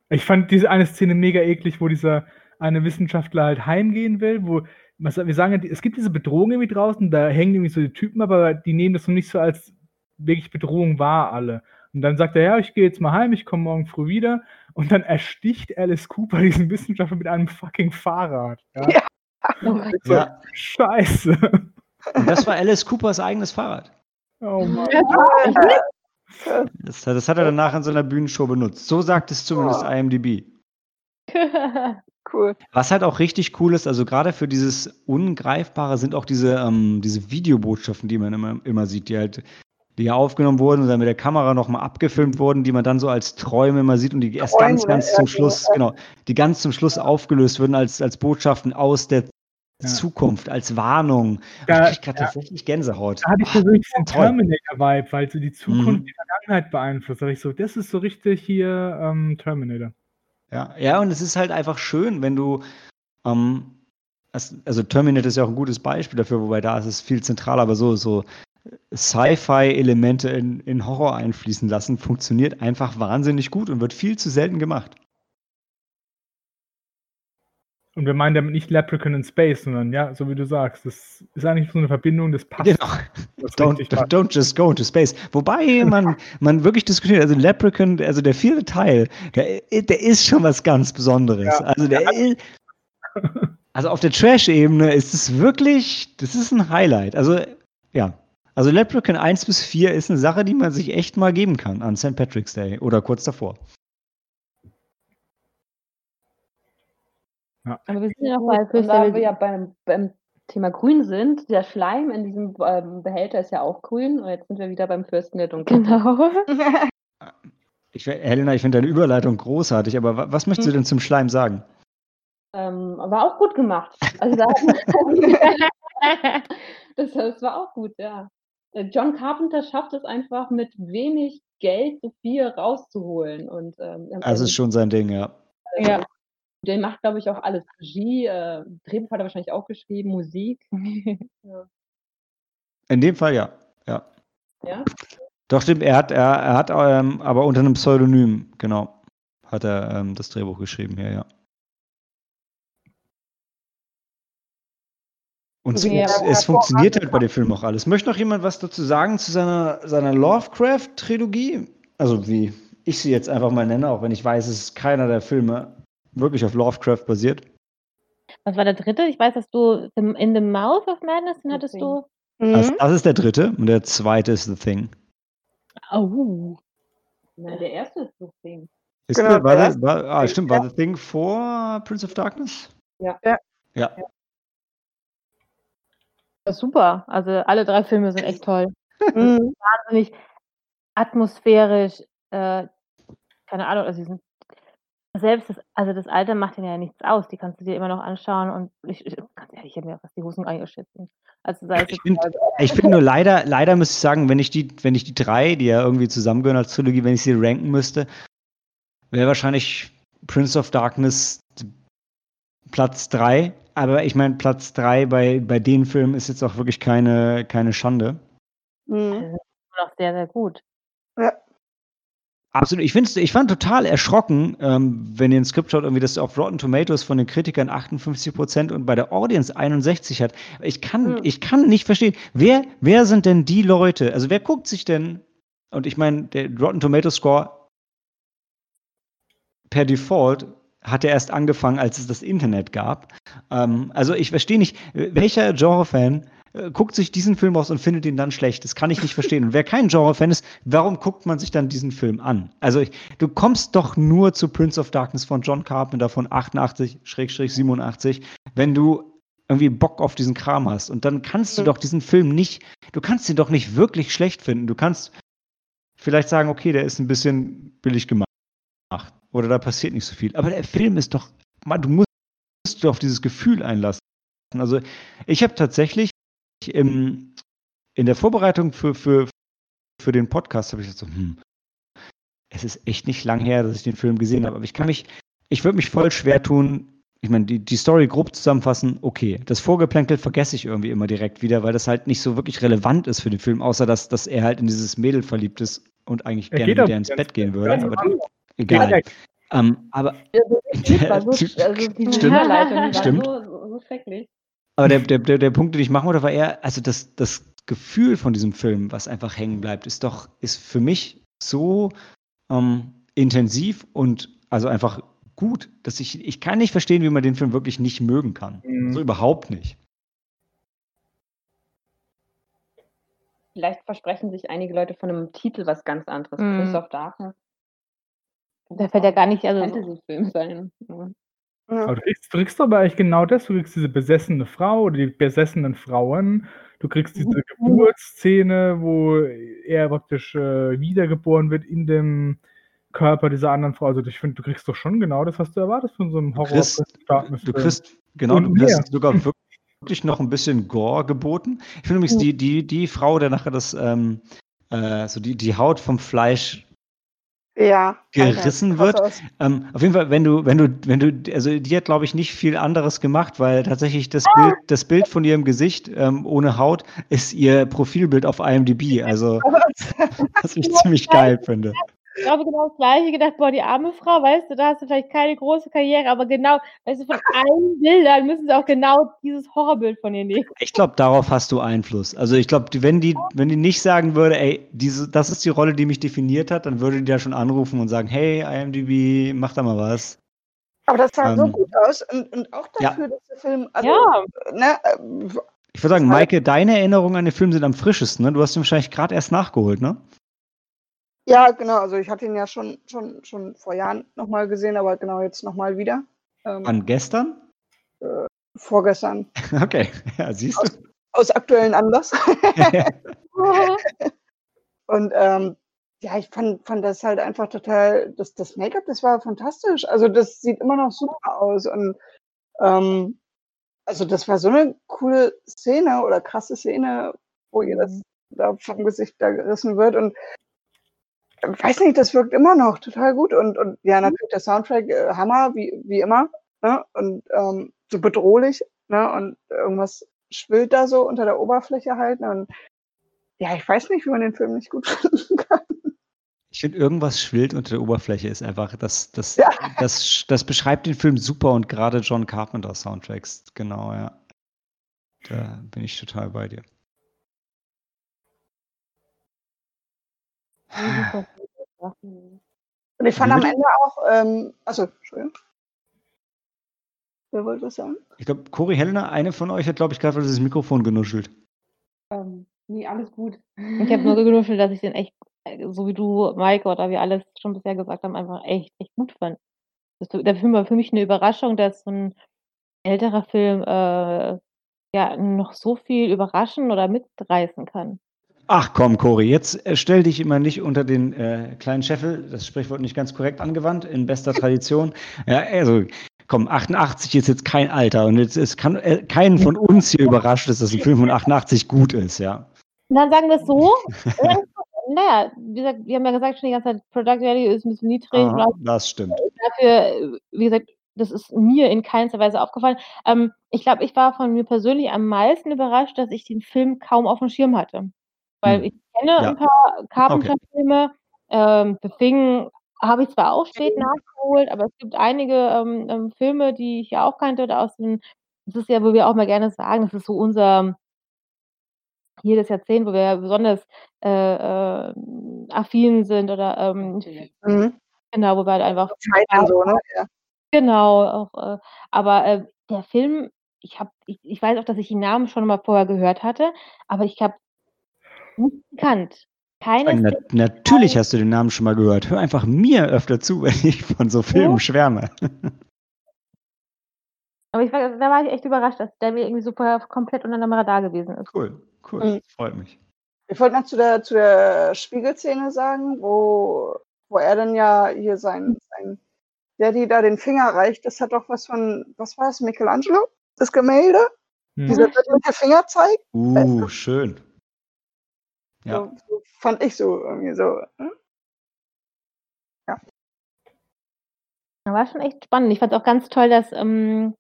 Ich fand diese eine Szene mega eklig, wo dieser eine Wissenschaftler halt heimgehen will, wo was, wir sagen, ja, es gibt diese Bedrohung irgendwie draußen, da hängen irgendwie so die Typen, aber die nehmen das noch nicht so als wirklich Bedrohung wahr, alle. Und dann sagt er, ja, ich gehe jetzt mal heim, ich komme morgen früh wieder. Und dann ersticht Alice Cooper diesen Wissenschaftler mit einem fucking Fahrrad. Ja? Ja. So, Ja. Scheiße. Und das war Alice Coopers eigenes Fahrrad. Oh Mann. Das, das hat er danach in seiner Bühnenshow benutzt. So sagt es zumindest Oh. IMDb. Cool. Was halt auch richtig cool ist, also gerade für dieses Ungreifbare sind auch diese, ähm, diese Videobotschaften, die man immer, immer sieht, die halt, die ja aufgenommen wurden und dann mit der Kamera nochmal abgefilmt wurden, die man dann so als Träume immer sieht und die erst Träume, ganz, ganz zum. Schluss, genau, die ganz zum Schluss aufgelöst würden als, als Botschaften aus der Ja. Zukunft, als Warnung. Da- ich gerade ja. tatsächlich Gänsehaut. Da hatte ich persönlich den toll. Terminator-Vibe, weil so die Zukunft Mhm. die Vergangenheit beeinflusst. Da ich so, das ist so richtig hier ähm, Terminator. Ja, ja, und es ist halt einfach schön, wenn du Ähm, also Terminator ist ja auch ein gutes Beispiel dafür, wobei da ist es viel zentraler, aber so, so Sci-Fi-Elemente in, in Horror einfließen lassen, funktioniert einfach wahnsinnig gut und wird viel zu selten gemacht. Und wir meinen damit nicht Leprechaun in Space, sondern ja, so wie du sagst, das ist eigentlich so eine Verbindung, das passt. Genau. Don't, don't, just go into space. Wobei man, man wirklich diskutiert, also Leprechaun, also der vierte Teil, der, der ist schon was ganz Besonderes. Ja. Also der ist, also auf der Trash-Ebene ist es wirklich, das ist ein Highlight. Also ja, also Leprechaun 1 bis 4 ist eine Sache, die man sich echt mal geben kann an St. Patrick's Day oder kurz davor. Ja. Aber wir sind ja noch bei da wir ja beim, beim, Thema Grün sind. Der Schleim in diesem ähm, Behälter ist ja auch grün und jetzt sind wir wieder beim Fürsten der Dunkelheit. Genau. Ich, Helena, ich finde deine Überleitung großartig, aber was möchtest du hm. denn zum Schleim sagen? Ähm, war auch gut gemacht. Also da, das, das war auch gut, ja. Äh, John Carpenter schafft es einfach mit wenig Geld so viel rauszuholen. Und, ähm, das ist schon sein Ding, ja. Ja, der macht, glaube ich, auch alles. Regie, äh, Drehbuch hat er wahrscheinlich auch geschrieben, Musik. ja. In dem Fall ja. Ja. Ja? Doch, stimmt, er hat, er, er hat ähm, aber unter einem Pseudonym, genau, hat er ähm, das Drehbuch geschrieben hier, ja. Und ja, es, es funktioniert halt bei dem Film auch alles. Möchte noch jemand was dazu sagen zu seiner, seiner Lovecraft-Trilogie? Also wie ich sie jetzt einfach mal nenne, auch wenn ich weiß, es ist keiner der Filme wirklich auf Lovecraft basiert. Was war der dritte? Ich weiß, dass du In the Mouth of Madness, den hattest du. Mhm. Das, das, ist der dritte und der zweite ist The Thing. Oh. Nein, der erste ist The Thing. Ist genau, der, war der, war, ah, stimmt, war The Thing vor Prince of Darkness? Ja. Ja. ja. Super. Also alle drei Filme sind echt toll. Mhm. Wahnsinnig atmosphärisch. Äh, keine Ahnung, also sie sind selbst das, also das Alter macht ihnen ja nichts aus. Die kannst du dir immer noch anschauen und ich, ich ganz ehrlich, ich habe mir fast die Hosen eingeschissen. Also sei ich finde find nur leider, leider muss ich sagen, wenn ich die, wenn ich die drei, die ja irgendwie zusammengehören als Trilogie, wenn ich sie ranken müsste, wäre wahrscheinlich Prince of Darkness Platz drei aber ich meine, Platz 3 bei, bei den Filmen ist jetzt auch wirklich keine, keine Schande. Mhm. Das ist noch sehr, sehr gut. Ja. Absolut. Ich, find's, ich fand total erschrocken, ähm, wenn ihr ein Skript schaut, irgendwie, dass auf Rotten Tomatoes von den Kritikern 58 Prozent und bei der Audience 61 hat. Ich kann, mhm. ich kann nicht verstehen, wer, wer sind denn die Leute? Also wer guckt sich denn, und ich meine, der Rotten Tomatoes Score per Default hat er erst angefangen, als es das Internet gab. Ähm, also ich verstehe nicht, welcher Genre-Fan äh, guckt sich diesen Film aus und findet ihn dann schlecht. Das kann ich nicht verstehen. Und wer kein Genre-Fan ist, warum guckt man sich dann diesen Film an? Also ich, du kommst doch nur zu Prince of Darkness von John Carpenter von 88-87, wenn du irgendwie Bock auf diesen Kram hast. Und dann kannst du mhm. doch diesen Film nicht, du kannst ihn doch nicht wirklich schlecht finden. Du kannst vielleicht sagen, okay, der ist ein bisschen billig gemacht oder da passiert nicht so viel. Aber der Film ist doch, man, du musst dich auf dieses Gefühl einlassen. Also ich habe tatsächlich im, in der Vorbereitung für, für, für den Podcast habe ich gesagt so, hm, es ist echt nicht lang her, dass ich den Film gesehen habe, aber ich kann mich, ich würde mich voll schwer tun, ich meine, die, die Story grob zusammenfassen, okay. Das Vorgeplänkel vergesse ich irgendwie immer direkt wieder, weil das halt nicht so wirklich relevant ist für den Film, außer dass, dass er halt in dieses Mädel verliebt ist und eigentlich er gerne mit der ins Bett gehen würde. Aber Egal. Ähm, aber. Ja, so, also die stimmt, stimmt. So, so schrecklich. Aber der, der, der, der Punkt, den ich machen wollte, war eher, also das, das Gefühl von diesem Film, was einfach hängen bleibt, ist doch, ist für mich so ähm, intensiv und also einfach gut, dass ich, ich kann nicht verstehen, wie man den Film wirklich nicht mögen kann. Mhm. So überhaupt nicht. Vielleicht versprechen sich einige Leute von einem Titel was ganz anderes. Mhm. Of Darkness. Der fällt ja gar nicht, also Fantasy-Film sein. Ja. Aber du kriegst, du kriegst aber eigentlich genau das. Du kriegst diese besessene Frau oder die besessenen Frauen. Du kriegst diese mhm. Geburtsszene, wo er praktisch äh, wiedergeboren wird in dem Körper dieser anderen Frau. Also ich finde, du kriegst doch schon genau das, was du erwartest von so einem horror Du kriegst, du kriegst genau, Und du kriegst sogar wirklich noch ein bisschen Gore geboten. Ich finde übrigens die, die, die Frau, der nachher das, ähm, äh, so die, die Haut vom Fleisch Ja. gerissen Alter, wird. Ähm, auf jeden Fall, wenn du, wenn du, wenn du, also die hat, glaube ich, nicht viel anderes gemacht, weil tatsächlich das. Bild, das Bild von ihrem Gesicht ähm, ohne Haut ist ihr Profilbild auf IMDb. Also, was ich ziemlich geil finde. Ich habe genau das Gleiche gedacht, boah, die arme Frau, weißt du, da hast du vielleicht keine große Karriere, aber genau, weißt du, von allen Bildern müssen sie auch genau dieses Horrorbild von ihr nehmen. Ich glaube, darauf hast du Einfluss. Also ich glaube, wenn die, wenn die nicht sagen würde, ey, diese, das ist die Rolle, die mich definiert hat, dann würde die ja schon anrufen und sagen, hey, IMDb, mach da mal was. Aber das sah so Ähm, gut aus und, und auch ja. dafür, dass der Film, also, Ja. ne, äh, Ich würde sagen, Maike, deine Erinnerungen an den Film sind am frischesten, ne? Du hast ihn wahrscheinlich gerade erst nachgeholt, ne? Ja, genau, also ich hatte ihn ja schon, schon, schon vor Jahren nochmal gesehen, aber genau jetzt nochmal wieder. Ähm, Wann gestern? vorgestern. Okay, ja, siehst du. Aus aktuellen Anlass. Und ähm, ja, ich fand, fand das halt einfach total, das, das Make-up, das war fantastisch. Also das sieht immer noch super aus. Und ähm, also das war so eine coole Szene oder krasse Szene, wo ihr das da vom Gesicht da gerissen wird. Und äh, weiß nicht, das wirkt immer noch total gut. Und, und ja, natürlich der Soundtrack, äh, Hammer, wie, wie immer. Ne? Und ähm, so bedrohlich. Ne? Und irgendwas schwillt da so unter der Oberfläche halt. Ne? Und ja, ich weiß nicht, wie man den Film nicht gut finden kann. Ich finde, irgendwas schwillt unter der Oberfläche ist einfach, das, das, Ja. das, das beschreibt den Film super und gerade John Carpenter Soundtracks, genau, ja. Da bin ich total bei dir. Und ich fand Wie am? Ende auch, ähm, also, Entschuldigung. Wer wollte was sagen? Ich glaube, Cory Helena, eine von euch hat, glaube ich, gerade das Mikrofon genuschelt. Ähm, nee, alles gut. Ich habe nur genuschelt, dass ich den echt, so wie du, Maike, oder wir alles schon bisher gesagt haben, einfach echt, echt gut fand. Das, der Film war für mich eine Überraschung, dass so ein älterer Film äh, ja noch so viel überraschen oder mitreißen kann. Ach komm, Cory, jetzt äh, stell dich immer nicht unter den äh, kleinen Scheffel, das Sprichwort nicht ganz korrekt angewandt, in bester Tradition. Ja, also, komm, 88 ist jetzt kein Alter und jetzt ist kann, äh, keinen von uns hier überrascht dass ein Film von 88 gut ist, ja. Dann sagen wir es so. naja, wie gesagt, wir haben ja gesagt schon die ganze Zeit, Product Value ist ein bisschen niedrig. Aha, das stimmt. dafür, äh, wie gesagt, das ist mir in keinster Weise aufgefallen. Ähm, ich glaube, ich war von mir persönlich am meisten überrascht, dass ich den Film kaum auf dem Schirm hatte. Weil Hm. ich kenne Ja. ein paar Carpenter-Filme. Ähm, The Thing habe ich zwar auch spät nachgeholt, aber es gibt einige ähm, ähm, Filme, die ich ja auch kannte. Oder aus den, das ist ja, wo wir auch mal gerne sagen, das ist so unser jedes Jahrzehnt, wo wir ja besonders äh, äh, affin sind oder ähm, Mhm. genau, wo wir halt einfach Zeiten so, ne? Ja. Genau, auch, äh, aber, äh, der Film, ich habe ich ich weiß auch, dass ich den Namen schon mal vorher gehört hatte, aber ich habe nicht gekannt. Keine Na, Szene natürlich hast du den Namen schon mal gehört. Hör einfach mir öfter zu, wenn ich von so Filmen schwärme. aber ich war da war ich echt überrascht, dass der mir irgendwie vorher komplett unter dem Radar gewesen ist. Cool, cool. Mhm. Freut mich. Ich wollte noch zu der, zu der Spiegelszene sagen, wo, wo er dann ja hier sein, sein Daddy da den Finger reicht. Das hat doch was von, was war es, Michelangelo? Das Gemälde? Hm. Dieser wird mit der Finger zeigt? Uh, schön. Ja. So, so fand ich so irgendwie so. hm? Ja, war schon echt spannend. Ich fand es auch ganz toll, dass, ähm,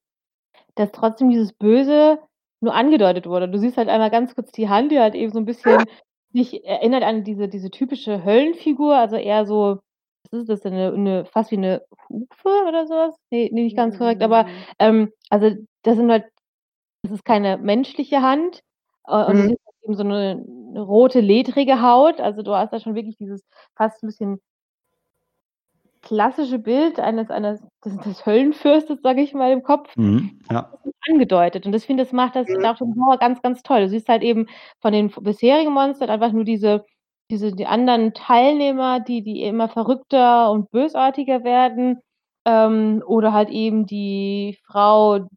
dass trotzdem dieses Böse nur angedeutet wurde. Du siehst halt einmal ganz kurz die Hand, die halt eben so ein bisschen dich erinnert an diese diese typische Höllenfigur, also eher so was ist das denn, 'ne 'ne fast wie eine Hufe oder so was? Ne, ne, nicht ganz korrekt, aber, ähm, also, das sind halt das ist keine menschliche Hand, äh, und Mhm. Eben so eine 'ne rote, ledrige Haut. Also, du hast da schon wirklich dieses fast 'n bisschen klassische Bild eines eines des des Höllenfürstes, sage ich mal, im Kopf Mhm. Ja. angedeutet. Und das finde, das macht das Mhm. auch Horror ganz, ganz toll. Du siehst halt eben von den bisherigen Monstern einfach nur diese diese die anderen Teilnehmer, die die immer verrückter und bösartiger werden, ähm, oder halt eben die Frau,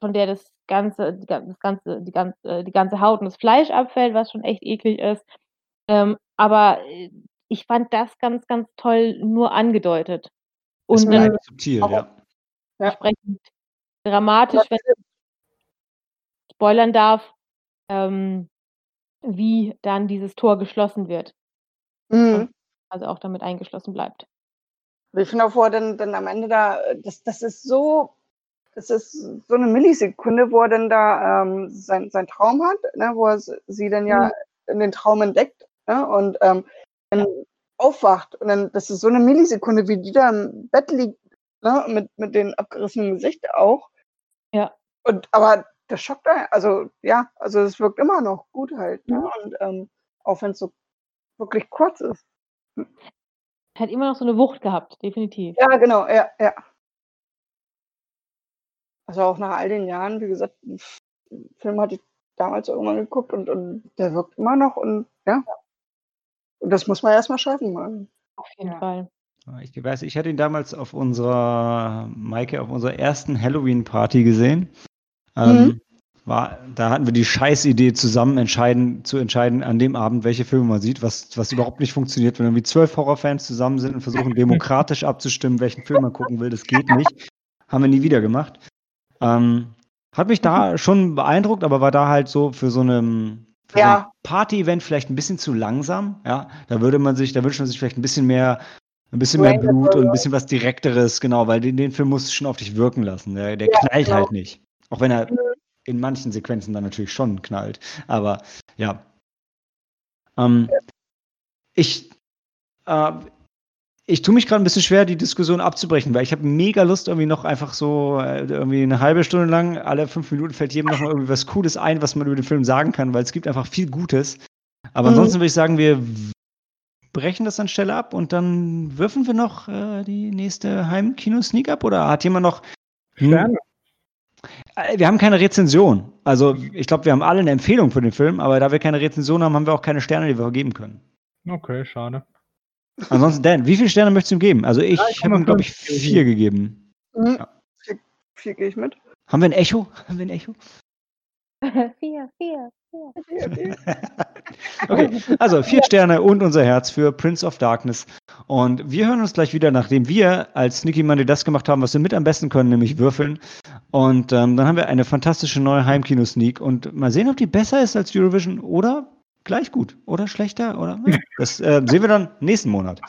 von der das ganze die das ganze die ganze die ganze Haut und das Fleisch abfällt, was schon echt eklig ist. Ähm, aber, äh, ich fand das ganz, ganz toll nur angedeutet. Es Und dann bleibt subtil, auch ja. Ja. entsprechend dramatisch, wenn ich spoilern darf, ähm, wie dann dieses Tor geschlossen wird. Mhm. also auch damit eingeschlossen bleibt. Ich finde auch, wo er dann, dann am Ende da, das, das ist so, das ist so eine Millisekunde, wo er dann da ähm, sein, sein Traum hat, ne, wo er sie dann ja Mhm. in den Traum entdeckt ne, und ähm, dann aufwacht. Und dann, das ist so eine Millisekunde, wie die da im Bett liegt, ne, mit, mit dem abgerissenen Gesicht auch. Ja. Und aber das schockt einen, also ja, also es wirkt immer noch gut halt, ne? Und ähm, auch wenn es so wirklich kurz ist. Hat immer noch so eine Wucht gehabt, definitiv. Ja, genau, ja, ja. Also auch nach all den Jahren, wie gesagt, den Film hatte ich damals auch immer geguckt und, und der wirkt immer noch und ja. Und das muss man erstmal schaffen, Mann. Auf jeden Ja. Fall. Ich weiß, ich hatte ihn damals auf unserer, Maike, auf unserer ersten Halloween-Party gesehen. Ähm, war, da hatten wir die Scheißidee zusammen entscheiden, zu entscheiden an dem Abend, welche Filme man sieht, was, was überhaupt nicht funktioniert, wenn irgendwie zwölf Horrorfans zusammen sind und versuchen demokratisch abzustimmen, welchen Film man gucken will. Das geht nicht. Haben wir nie wieder gemacht. Ähm, hat mich da schon beeindruckt, aber war da halt so für so eine für so ein Ja. Party-Event vielleicht ein bisschen zu langsam. Ja, da würde man sich, da wünscht man sich vielleicht ein bisschen mehr, ein bisschen mehr Blut und ein bisschen was Direkteres, genau, weil den, den Film musst du schon auf dich wirken lassen. Der, der Ja, knallt genau. halt nicht. Auch wenn er Mhm. in manchen Sequenzen dann natürlich schon knallt. Aber ja. Ähm, ich, äh, ich tue mich gerade ein bisschen schwer, die Diskussion abzubrechen, weil ich habe mega Lust, irgendwie noch einfach so äh, irgendwie eine halbe Stunde lang, alle fünf Minuten fällt jedem noch mal irgendwie was Cooles ein, was man über den Film sagen kann, weil es gibt einfach viel Gutes. Aber Mhm. ansonsten würde ich sagen, wir brechen das an Stelle ab und dann würfen wir noch äh, die nächste Heimkino-Sneak ab oder hat jemand noch Hm, Sterne. äh, Wir haben keine Rezension. Also ich glaube, wir haben alle eine Empfehlung für den Film, aber da wir keine Rezension haben, haben wir auch keine Sterne, die wir vergeben können. Okay, schade. Ansonsten, Dan, wie viele Sterne möchtest du ihm geben? Also ich Ja, ich habe ihm, glaube ich, 3,5 vier gegeben. Mhm. Ja. Vier, vier gehe ich mit. Haben wir ein Echo? Haben wir ein Echo? vier, vier, vier. Vier, vier. Okay, also vier Sterne und unser Herz für Prince of Darkness. Und wir hören uns gleich wieder, nachdem wir als Sneaky Monday das gemacht haben, was wir mit am besten können, nämlich würfeln. Und ähm, dann haben wir eine fantastische neue Heimkino-Sneak. Und mal sehen, ob die besser ist als Eurovision oder gleich gut oder schlechter. Oder das äh, sehen wir dann nächsten Monat.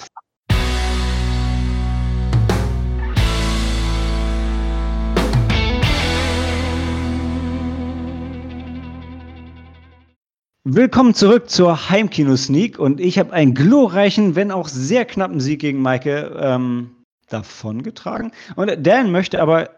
Willkommen zurück zur Heimkino-Sneak und ich habe einen glorreichen, wenn auch sehr knappen Sieg gegen Maike ähm, davongetragen. Und Dan möchte aber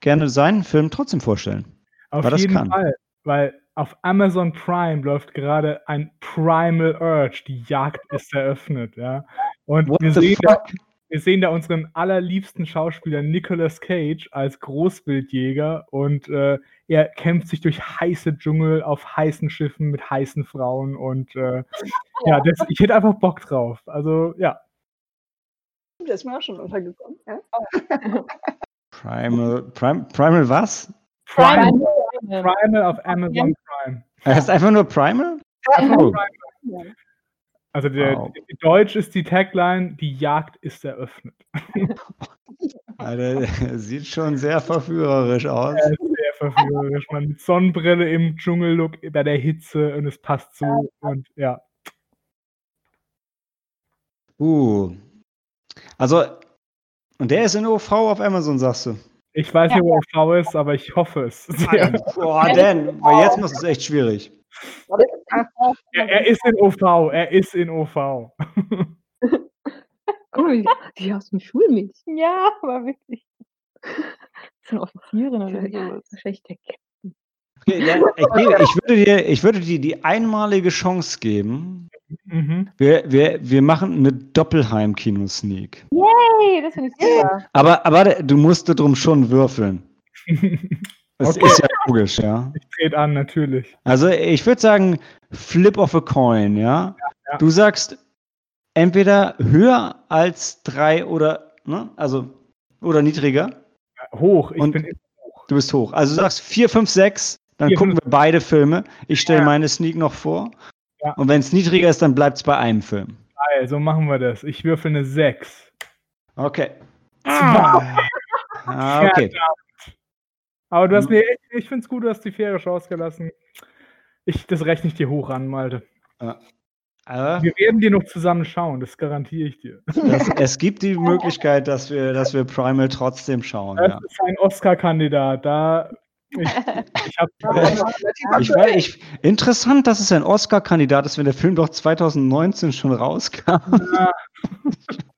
gerne seinen Film trotzdem vorstellen. Auf jeden kann. Fall. Weil auf Amazon Prime läuft gerade ein Primal Urge. Die Jagd ist eröffnet, ja. Und What wir the sehen, da, wir sehen da unseren allerliebsten Schauspieler Nicolas Cage als Großwildjäger und äh, er kämpft sich durch heiße Dschungel auf heißen Schiffen mit heißen Frauen und äh, ja, das, ich hätte einfach Bock drauf. Also ja, Der ist mir auch schon untergekommen. Ja? Primal, Prim, Primal was? Prime, Prime. Primal auf Amazon Prime. Er heißt einfach nur Primal? Einfach Oh. Prime. Also der, Wow. die Deutsch ist die Tagline, die Jagd ist eröffnet. Alter, sieht schon sehr verführerisch aus. Ist sehr verführerisch, man mit Sonnenbrille im Dschungellook bei der Hitze und es passt so und ja. Uh. Also, und der ist in OV auf Amazon, sagst du? Ich weiß nicht, er V ist, aber ich hoffe es. Sehr. Boah, Dan, weil jetzt muss es echt schwierig. Er, er ist in OV, er ist in OV. Guck mal, die, die aus dem Schulmädchen. Ja, aber wirklich. Das ist eine Offizierin oder so. Wahrscheinlich der Dan, ich, ich würde dir, ich würde dir die einmalige Chance geben. Mhm. Wir, wir, wir machen eine Doppelheim-Kino-Sneak. Hey, das finde ich super. Aber, aber warte, du musst drum schon würfeln. Das Okay. ist ja logisch, ja. Dreht an, natürlich. Also ich würde sagen, flip of a coin, ja? ja. Du sagst entweder höher als drei oder, ne? Also, oder niedriger. Hoch, ich Und- bin Du bist hoch. Also du sagst vier, fünf, sechs, dann Vier, gucken wir beide Filme. Ich stelle Ja. meine Sneak noch vor. Ja. Und wenn es niedriger ist, dann bleibt es bei einem Film. geil, so machen wir das. Ich würfel eine 6. Okay. Ah. Ah, okay. Aber du hast Mhm. mir, echt- ich finde es gut, du hast die faire Chance gelassen. Ich, das rechne ich dir hoch an, Malte. Aber Wir werden die noch zusammen schauen, das garantiere ich dir. das, es gibt die Möglichkeit, dass wir, dass wir Primal trotzdem schauen. Das Ja. ist ein Oscar-Kandidat. Da ich, ich habe Ich weiß, ich, interessant, dass es ein Oscar-Kandidat ist, wenn der Film doch 2019 schon rauskam.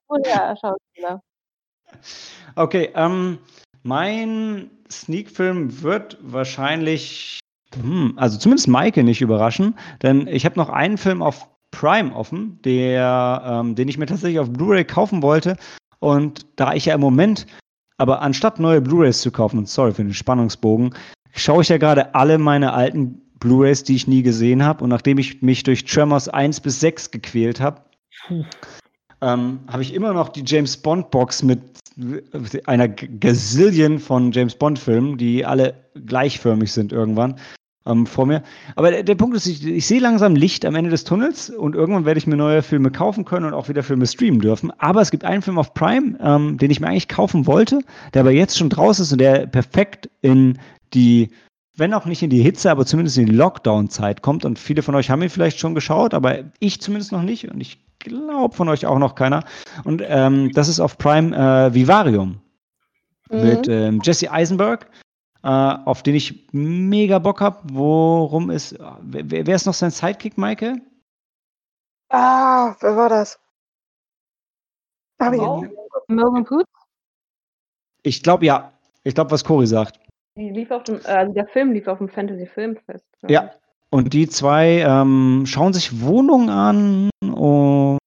Cooler Schauspieler. Okay, ähm, mein Sneak-Film wird wahrscheinlich, hm, also zumindest Maike nicht überraschen, denn ich habe noch einen Film auf Prime offen, der, ähm, den ich mir tatsächlich auf Blu-ray kaufen wollte. Und da ich ja im Moment, aber anstatt neue Blu-rays zu kaufen, und sorry für den Spannungsbogen, schaue ich ja gerade alle meine alten Blu-rays, die ich nie gesehen habe. Und nachdem ich mich durch Tremors 1 bis 6 gequält habe, ähm, habe ich immer noch die James Bond Box mit einer Gazillion von James Bond Filmen, die alle gleichförmig sind irgendwann ähm, vor mir. Aber der, der Punkt ist, ich, ich sehe langsam Licht am Ende des Tunnels und irgendwann werde ich mir neue Filme kaufen können und auch wieder Filme streamen dürfen. Aber es gibt einen Film auf Prime, ähm, den ich mir eigentlich kaufen wollte, der aber jetzt schon draußen ist und der perfekt in die wenn auch nicht in die Hitze, aber zumindest in die Lockdown-Zeit kommt. Und viele von euch haben ihn vielleicht schon geschaut, aber ich zumindest noch nicht. Und ich glaube von euch auch noch keiner. Und ähm, das ist auf Prime äh, Vivarium mit ähm, Jesse Eisenberg, äh, auf den ich mega Bock habe. Worum ist, wer, wer ist noch sein Sidekick, Maike? Ah, wer war das? Hab ich. Morgan Poots? Ich glaube, ja. Ich glaube, was Cory sagt. Die lief auf dem, äh, also der Film lief auf dem Fantasy Filmfest. Ja. Und die zwei ähm, schauen sich Wohnungen an und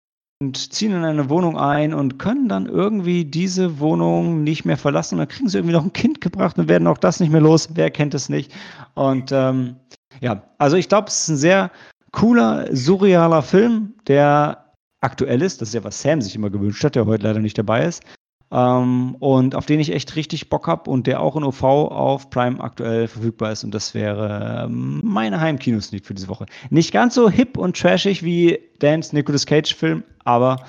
ziehen in eine Wohnung ein und können dann irgendwie diese Wohnung nicht mehr verlassen. Und dann kriegen sie irgendwie noch ein Kind gebracht und werden auch das nicht mehr los. Wer kennt es nicht? Und ähm, ja, also ich glaube, es ist ein sehr cooler, surrealer Film, der aktuell ist. Das ist ja, was Sam sich immer gewünscht hat, der heute leider nicht dabei ist. Ähm, und auf den ich echt richtig Bock habe und der auch in OV auf Prime aktuell verfügbar ist. Und das wäre ähm, meine Heimkinosneak für diese Woche. Nicht ganz so hip und trashig wie Dans Nicolas Cage-Film, aber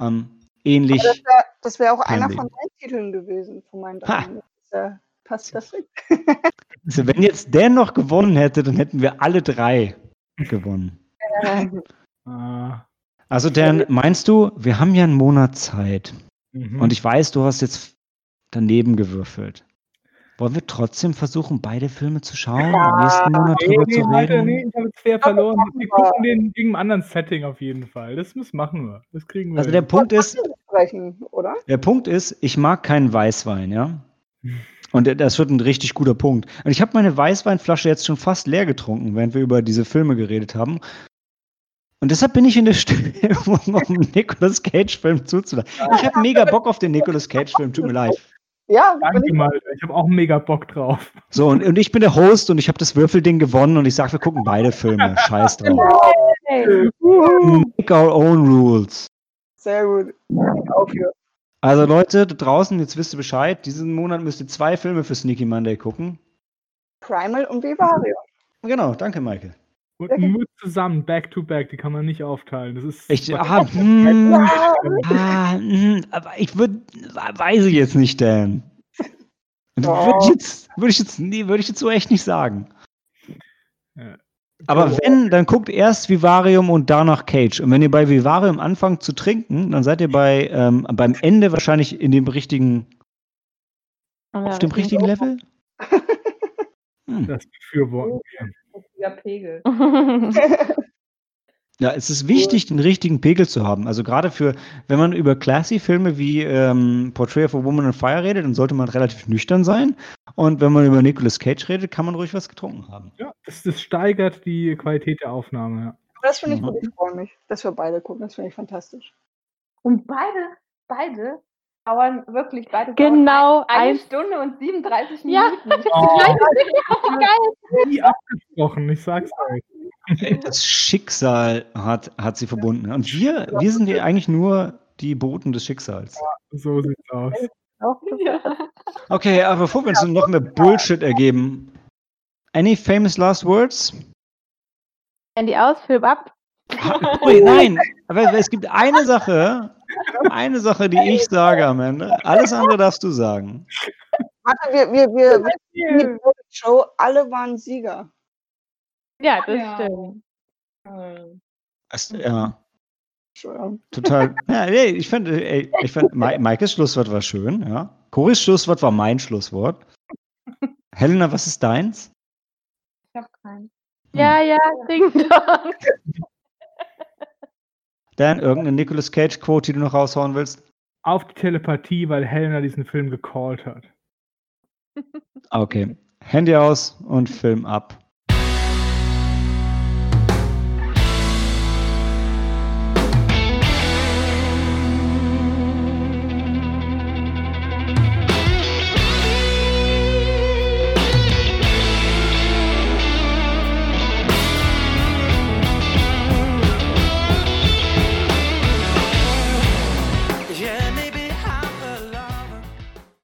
ähm, ähnlich. Aber das wäre wär auch einer Ding. von deinen Titeln gewesen, von meinen Ha. dreien. Das ja- passt perfekt. Also wenn jetzt der noch gewonnen hätte, dann hätten wir alle drei gewonnen. Also Dan, meinst du, wir haben ja einen Monat Zeit mhm. und ich weiß, du hast jetzt daneben gewürfelt. Wollen wir trotzdem versuchen, beide Filme zu schauen im nächsten Monat nee, drüber nee, zu warte, reden? nee, ich habe jetzt fair Aber verloren. Wir gucken den in irgendeinem anderen Setting auf jeden Fall. Das müssen machen wir. Das kriegen wir. Also der hin. Punkt ist, Sprechen, oder? der Punkt ist, ich mag keinen Weißwein, ja. Und das wird ein richtig guter Punkt. Und ich habe meine Weißweinflasche jetzt schon fast leer getrunken, während wir über diese Filme geredet haben. Und deshalb bin ich in der Stimmung, um einen Nicolas Cage-Film zuzulassen. Ich habe mega Bock auf den Nicolas Cage-Film, tut mir leid. Ja, Danke ich mal. Ich habe auch mega Bock drauf. So, und, und ich bin der Host und ich habe das Würfelding gewonnen und ich sage, wir gucken beide Filme. Scheiß drauf. Make our own rules. sehr gut. Auch. Also Leute da draußen, jetzt wisst ihr Bescheid, diesen Monat müsst ihr zwei Filme für Sneaky Monday gucken. Primal und Vivario. Genau, danke Michael. Und Okay. nur zusammen, back to back, die kann man nicht aufteilen. Das ist. Ich, ah, hm, Ja, ah, hm, aber ich würde, weiß ich jetzt nicht, Dan. Würde ich jetzt, würde ich jetzt, nee, würde ich jetzt so echt nicht sagen. Ja. Aber wenn, dann guckt erst Vivarium und danach Cage. Und wenn ihr bei Vivarium anfangt zu trinken, dann seid ihr bei, ähm, beim Ende wahrscheinlich in dem richtigen, auf dem richtigen Level. Hm. Das befürworten wir. Richtiger Pegel. Ja, es ist wichtig, den richtigen Pegel zu haben. Also gerade für, wenn man über Classy-Filme wie ähm, Portrait of a Woman on Fire redet, dann sollte man relativ nüchtern sein. Und wenn man über Nicolas Cage redet, kann man ruhig was getrunken haben. Ja, das, das steigert die Qualität der Aufnahme. Ja. das finde ich Mhm. gut. Ich freue mich, dass wir beide gucken. Das finde ich fantastisch. Und beide, beide dauern wirklich, beide Genau, dauern eine ein- Stunde und 37 Ja. Minuten. Oh, Geil. nie abgesprochen, ich sag's euch. Das Schicksal hat, hat sie verbunden. Und wir, wir sind ja eigentlich nur die Boten des Schicksals. So sieht's aus. Ja. Okay, aber bevor wir uns noch mehr Bullshit ergeben, any famous last words? Handy aus, Film ab. Ui, nein, aber es gibt eine Sache, eine Sache, die ich sage am Ende. Alles andere darfst du sagen. Warte, wir, wir, wir, wir die Show, alle waren Sieger. Ja, das Ja. stimmt. Hm. Es, ja, total. ja, nee, ich finde, ich find, Ma- Maikes Schlusswort war schön, ja. Coris Schlusswort war mein Schlusswort. Helena, was ist deins? Ich habe keinen. Ja, ja, Ding Dong. Dan, irgendeine Nicolas Cage-Quote, die du noch raushauen willst? Auf die Telepathie, weil Helena diesen Film gecallt hat. Okay. Handy aus und Film ab.